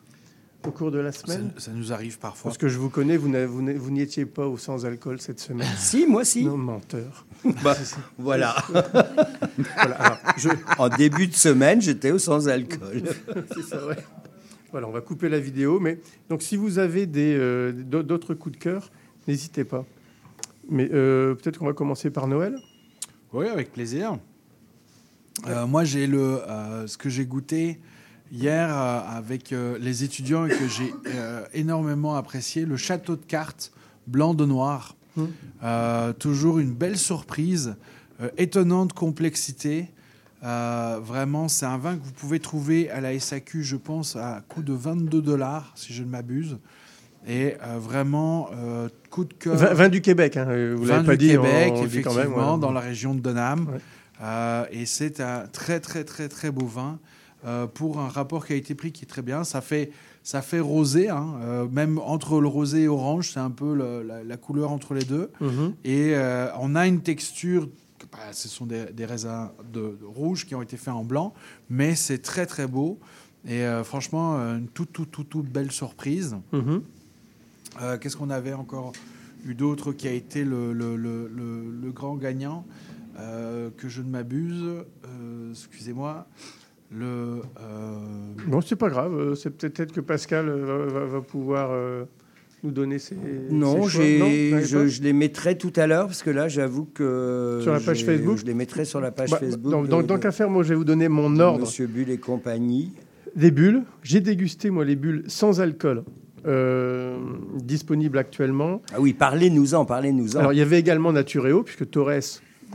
au cours de la semaine ça nous arrive parfois. Parce que je vous connais, vous vous n'y étiez pas au sans alcool cette semaine. Si, moi si. Non, menteur. Bah, voilà. Voilà, alors, je- En début de semaine, j'étais au sans alcool. C'est ça, ouais. Voilà, on va couper la vidéo. Mais donc, si vous avez des, euh, d'au- d'autres coups de cœur, n'hésitez pas. Mais euh, peut-être qu'on va commencer par Noël. Oui, avec plaisir. Euh, moi, j'ai le ce que j'ai goûté hier avec les étudiants et que j'ai énormément apprécié, le château de cartes blanc de noir. Euh, toujours une belle surprise, étonnante complexité. Euh, vraiment, c'est un vin que vous pouvez trouver à la SAQ, je pense, à coût de 22 dollars, si je ne m'abuse. Et euh, vraiment, euh, coup de cœur. Vin, vin du Québec, hein, euh, vous l'avez pas dit. Québec, on- on dit effectivement, quand même, ouais. dans la région de Donham. Ouais. Et c'est un très, très, très, très beau vin pour un rapport qualité-prix qui est très bien. Ça fait, ça fait rosé, hein, même entre le rosé et orange, c'est un peu le- la, la couleur entre les deux. Mhm. Et on a une texture, bah, ce sont des, des raisins de, de rouge qui ont été faits en blanc, mais c'est très, très beau. Et euh, franchement, euh, une toute, toute, toute, toute belle surprise. Mhm. Euh, Qu'est-ce qu'on avait encore eu d'autre qui a été le, le- le- le- le grand gagnant Euh, Que je ne m'abuse, excusez-moi, le. Bon, c'est pas grave. C'est peut-être que Pascal va, va- va pouvoir nous donner ses. Non, j'ai- Non, je, les mettrai tout à l'heure parce que là, j'avoue que. Sur la page Facebook Je les mettrai sur la page Bah, Facebook. dans- dans- Tant qu'à faire, moi, je vais vous donner mon ordre. Monsieur Bull et compagnie. Des bulles. J'ai dégusté, moi, les bulles sans alcool, euh, disponibles actuellement. Ah oui, parlez-nous-en, parlez-nous-en. Alors, il y avait également Natureo, puisque Torres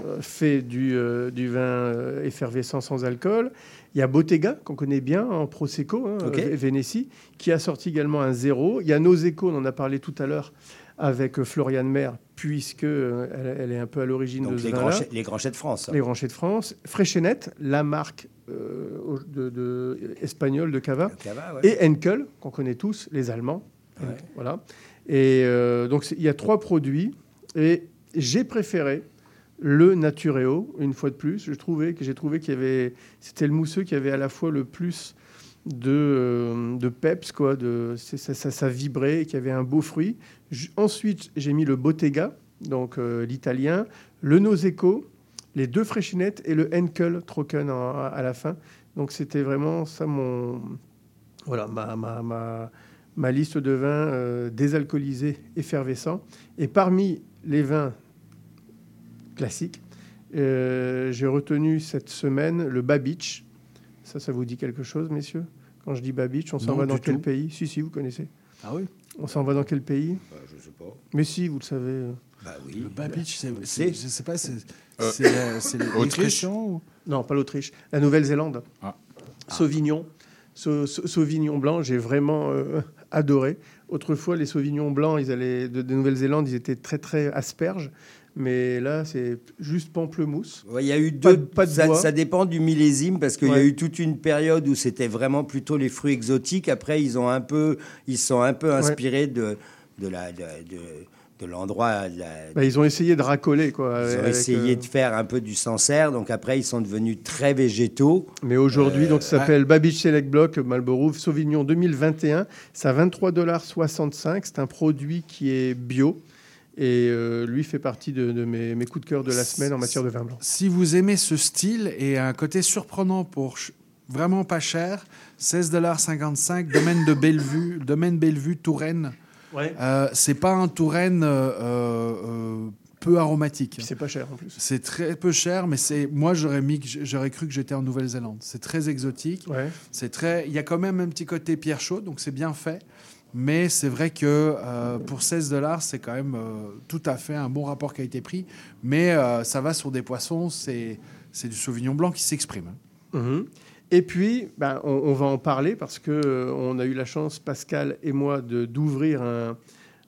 euh, fait du, euh, du vin euh, effervescent sans alcool. Il y a Bottega, qu'on connaît bien, en Prosecco, hein, Vénétie, qui a sorti également un zéro. Il y a Noseco, on en a parlé tout à l'heure, avec euh, Floriane Mer, puisque euh, elle, elle est un peu à l'origine de ce les, grands chais- les grands chais de France. Les Granchets de France, Fréchenette, la marque euh, au- de, de- espagnole de Cava, Cava, ouais. et Henkel, qu'on connaît tous, les Allemands. Ouais. Voilà. Et euh, donc il y a trois produits, et j'ai préféré le Natureo une fois de plus. Je trouvais que j'ai trouvé qu'il y avait, c'était le mousseux qui avait à la fois le plus de, euh, de peps, quoi, de, ça, ça, ça vibrait, qu'il y avait un beau fruit. Ensuite, j'ai mis le Bottega, donc euh, l'italien, le Noseco, les deux Fréchinettes et le Henkel Trocken en- à la fin. Donc c'était vraiment ça mon, voilà, ma, ma, ma, ma liste de vins euh, désalcoolisés, effervescents. Et parmi les vins classiques, euh, j'ai retenu cette semaine le Babich. Ça, ça vous dit quelque chose, messieurs? Quand je dis Babich, on s'en va dans quel tout. pays? Si, si, vous connaissez. Ah oui On s'en va dans quel pays? Bah, Je sais pas. Mais si, vous le savez. Bah oui. Le Babich, c'est, c'est- je sais pas, c'est, Euh, c'est, c'est les- les Autriche Chrétiens ou- Non, pas l'Autriche. La Nouvelle-Zélande. Ah. Sauvignon. Sau- sau- Sauvignon blanc, j'ai vraiment euh, adoré. Autrefois, les Sauvignons blancs, ils allaient de, de Nouvelle-Zélande, ils étaient très très asperges. Mais là, c'est juste pamplemousse. Ouais, Il y a eu Pas deux. de- pas de ça, bois. ça dépend du millésime parce qu'il y a Ouais. eu toute une période où c'était vraiment plutôt les fruits exotiques. Après, ils ont un peu, ils sont un peu inspirés de de la de, de, de l'endroit. Bah, ils ont essayé de racoler. Quoi, ils ont essayé euh, de faire un peu du Sancerre. Donc après, ils sont devenus très végétaux. Mais aujourd'hui, Euh, donc, ça s'appelle Babich Select Block Marlborough Sauvignon 2021. C'est à 23,65 C'est un produit qui est bio. Et euh, lui fait partie de, de mes, mes coups de cœur de la semaine en matière de vin blanc. Si vous aimez ce style et un côté surprenant pour vraiment pas cher, 16,55 domaine de Bellevue, domaine Bellevue, Touraine. Ouais. Euh, c'est pas un Touraine euh, euh, peu aromatique. C'est pas cher en plus. C'est très peu cher, mais c'est moi j'aurais mis, j'aurais cru que j'étais en Nouvelle-Zélande. C'est très exotique. Ouais. C'est très, il y a quand même un petit côté pierre chaude, donc c'est bien fait. Mais c'est vrai que euh, pour 16 dollars, c'est quand même euh, tout à fait un bon rapport qualité-prix. Mais euh, ça va sur des poissons, c'est c'est du Sauvignon blanc qui s'exprime. hein. Mhm. Et puis, ben, on, on va en parler parce que euh, on a eu la chance, Pascal et moi, de d'ouvrir un,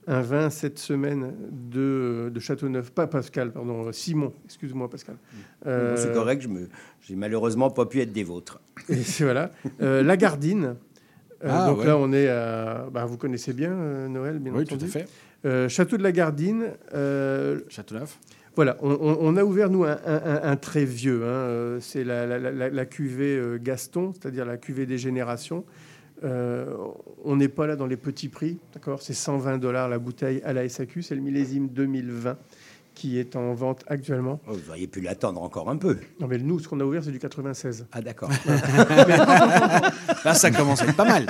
un vin cette semaine de, de Châteauneuf. Pas Pascal, pardon, Simon. Excuse-moi, Pascal. Euh, C'est correct. Je me, j'ai malheureusement pas pu être des vôtres. Et voilà. Euh, la Gardine. Euh, Ah, donc ouais. là, on est à. ben, vous connaissez bien euh, Noël, bien Oui, entendu. tout à fait. Euh, Château de la Gardine. Châteauneuf. Voilà, on, a ouvert, nous, un, un- un- un très vieux. hein, c'est la, la- la- la cuvée Gaston, c'est-à-dire la cuvée des générations. Euh, on n'est pas là dans les petits prix, d'accord? C'est 120 dollars la bouteille à la SAQ. C'est le millésime 2020 qui est en vente actuellement. Oh, vous auriez pu l'attendre encore un peu. Non, mais nous, ce qu'on a ouvert, c'est du 96. Ah d'accord. Là, ça commence à être pas mal.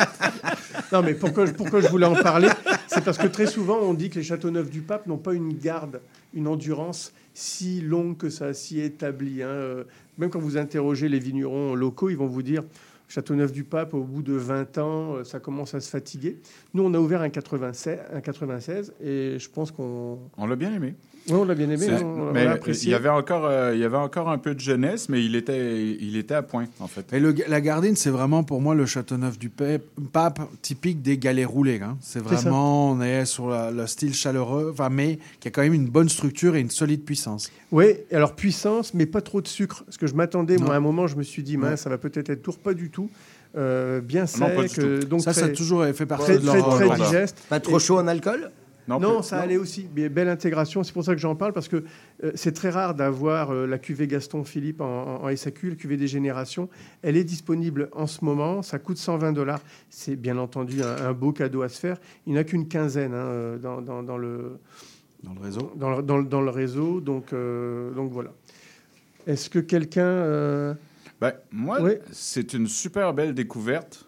Non, mais pourquoi, je- pourquoi je voulais en parler? C'est parce que très souvent, on dit que les Châteauneuf du Pape n'ont pas une garde, une endurance si longue que ça, si établie. hein. Euh, Même quand vous interrogez les vignerons locaux, ils vont vous dire Châteauneuf du Pape, au bout de 20 ans, euh, ça commence à se fatiguer. Nous, on a ouvert un 96, un 96 et je pense qu'on On l'a bien aimé. Ouais, on l'a bien aimé, on mais il y avait encore, euh, il y avait encore un peu de jeunesse, mais il était, il était à point en fait. Et le, la Gardine, c'est vraiment pour moi le Châteauneuf du Pa- Pape typique des galets roulés. hein. C'est vraiment, on est sur la- le style chaleureux, enfin, mais qui a quand même une bonne structure et une solide puissance. Oui, alors puissance, mais pas trop de sucre. Parce que je m'attendais, moi, à un moment, je me suis dit, mince, ça va peut-être être tour, pas du tout. Euh, bien sec, Non, pas du tout. euh, donc Ça, ça a toujours fait partie très, de très, leur- très leur- digeste. Pas trop Et- chaud en alcool? Non, ça allait aussi. Mais belle intégration. C'est pour ça que j'en parle parce que euh, c'est très rare d'avoir euh, la cuvée Gaston Philippe en, en, en SAQ, la cuvée des générations. Elle est disponible en ce moment. Ça coûte 120 dollars. C'est bien entendu un, un beau cadeau à se faire. Il n'y en a qu'une quinzaine hein, euh, dans, dans- dans le, Dans le réseau. dans le, dans le- dans le réseau. Donc, euh, donc voilà. Est-ce que quelqu'un. Ben, moi, Oui. c'est une super belle découverte.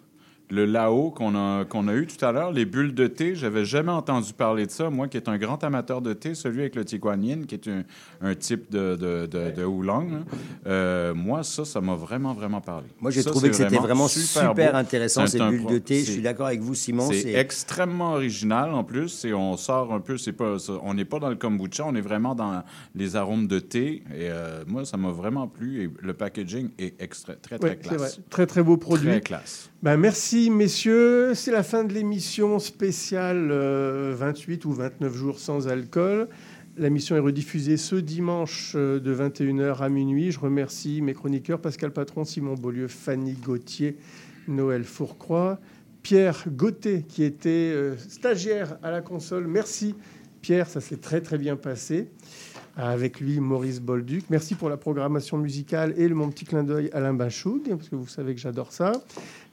Le Lao qu'on a, qu'on a eu tout à l'heure, les bulles de thé, j'avais jamais entendu parler de ça. Moi qui est un grand amateur de thé, celui avec le Tiguanyin, qui est un, un type de, de, de, de oolong, hein. Euh, moi, ça, ça m'a vraiment, vraiment parlé. Moi, j'ai trouvé que c'était vraiment super, beau. intéressant, ces bulles de thé. Je suis d'accord avec vous, Simon. c'est extrêmement original en plus. Et on sort un peu, c'est pas, ça- on n'est pas dans le kombucha, on est vraiment dans les arômes de thé. Et euh, moi, ça m'a vraiment plu. Et le packaging est extra, très, très Ouais, c'est vrai. classe. Très, très beau produit. Très classe. Ben, merci, messieurs. C'est la fin de l'émission spéciale euh, 28 ou 29 jours sans alcool. La mission est rediffusée ce dimanche euh, de 21h à minuit. Je remercie mes chroniqueurs Pascal Patron, Simon Beaulieu, Fanny Gauthier, Noël Fourcroy, Pierre Gauthier qui était euh, stagiaire à la console. Merci Pierre, ça s'est très très bien passé. Avec lui, Maurice Bolduc. Merci pour la programmation musicale et le, mon petit clin d'œil Alain Bachoug, parce que vous savez que j'adore ça.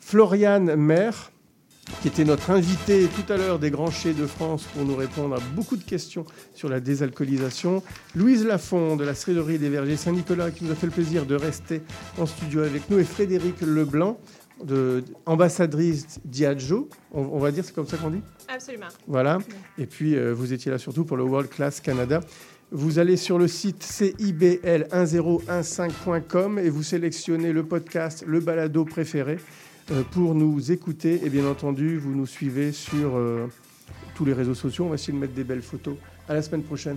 Floriane Maire, qui était notre invité tout à l'heure des Grands Chais de France pour nous répondre à beaucoup de questions sur la désalcoolisation. Louise Lafond de la Céderie des Vergers Saint-Nicolas qui nous a fait le plaisir de rester en studio avec nous et Frédéric Leblanc, de, ambassadrice Diageo, on, on va dire, c'est comme ça qu'on dit? Absolument. voilà. Et puis, euh, vous étiez là surtout pour le World Class Canada. Vous allez sur le site cibl1015.com et vous sélectionnez le podcast, le balado préféré. Euh, pour nous écouter, et bien entendu, vous nous suivez sur euh, tous les réseaux sociaux. On va essayer de mettre des belles photos. À la semaine prochaine.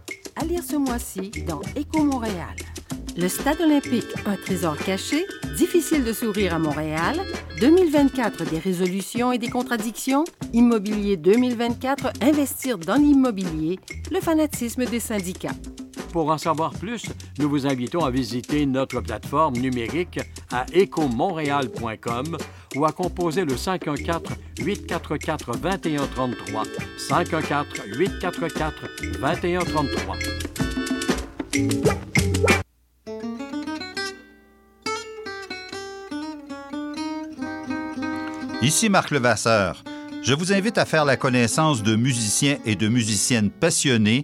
À lire ce mois-ci dans Écho Montréal. Le Stade olympique, un trésor caché, difficile de sourire à Montréal, 2024 des résolutions et des contradictions, Immobilier 2024, investir dans l'immobilier, le fanatisme des syndicats. Pour en savoir plus, nous vous invitons à visiter notre plateforme numérique à écomontréal.com ou à composer le 514-844-2133. 514-844-2133. Ici Marc Levasseur. Je vous invite à faire la connaissance de musiciens et de musiciennes passionnés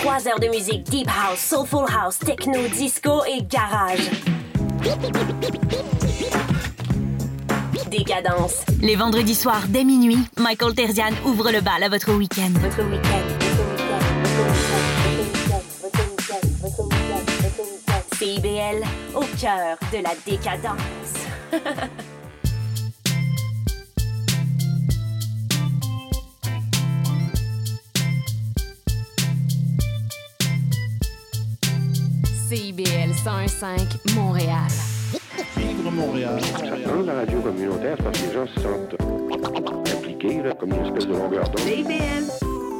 Trois heures de musique deep house, soulful house, techno, disco et garage. Décadence. Les vendredis soirs, dès minuit, Michael Terzian ouvre le bal à votre week-end. Votre week-end. CIBL, au cœur de la décadence. CIBL 101.5 Montréal. Vivre Montréal. Dans la radio communautaire, parce que les gens se sentent impliqués, là, comme une espèce de longueur d'onde. CIBL,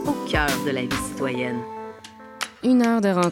au cœur de la vie citoyenne. Une heure de rencontre.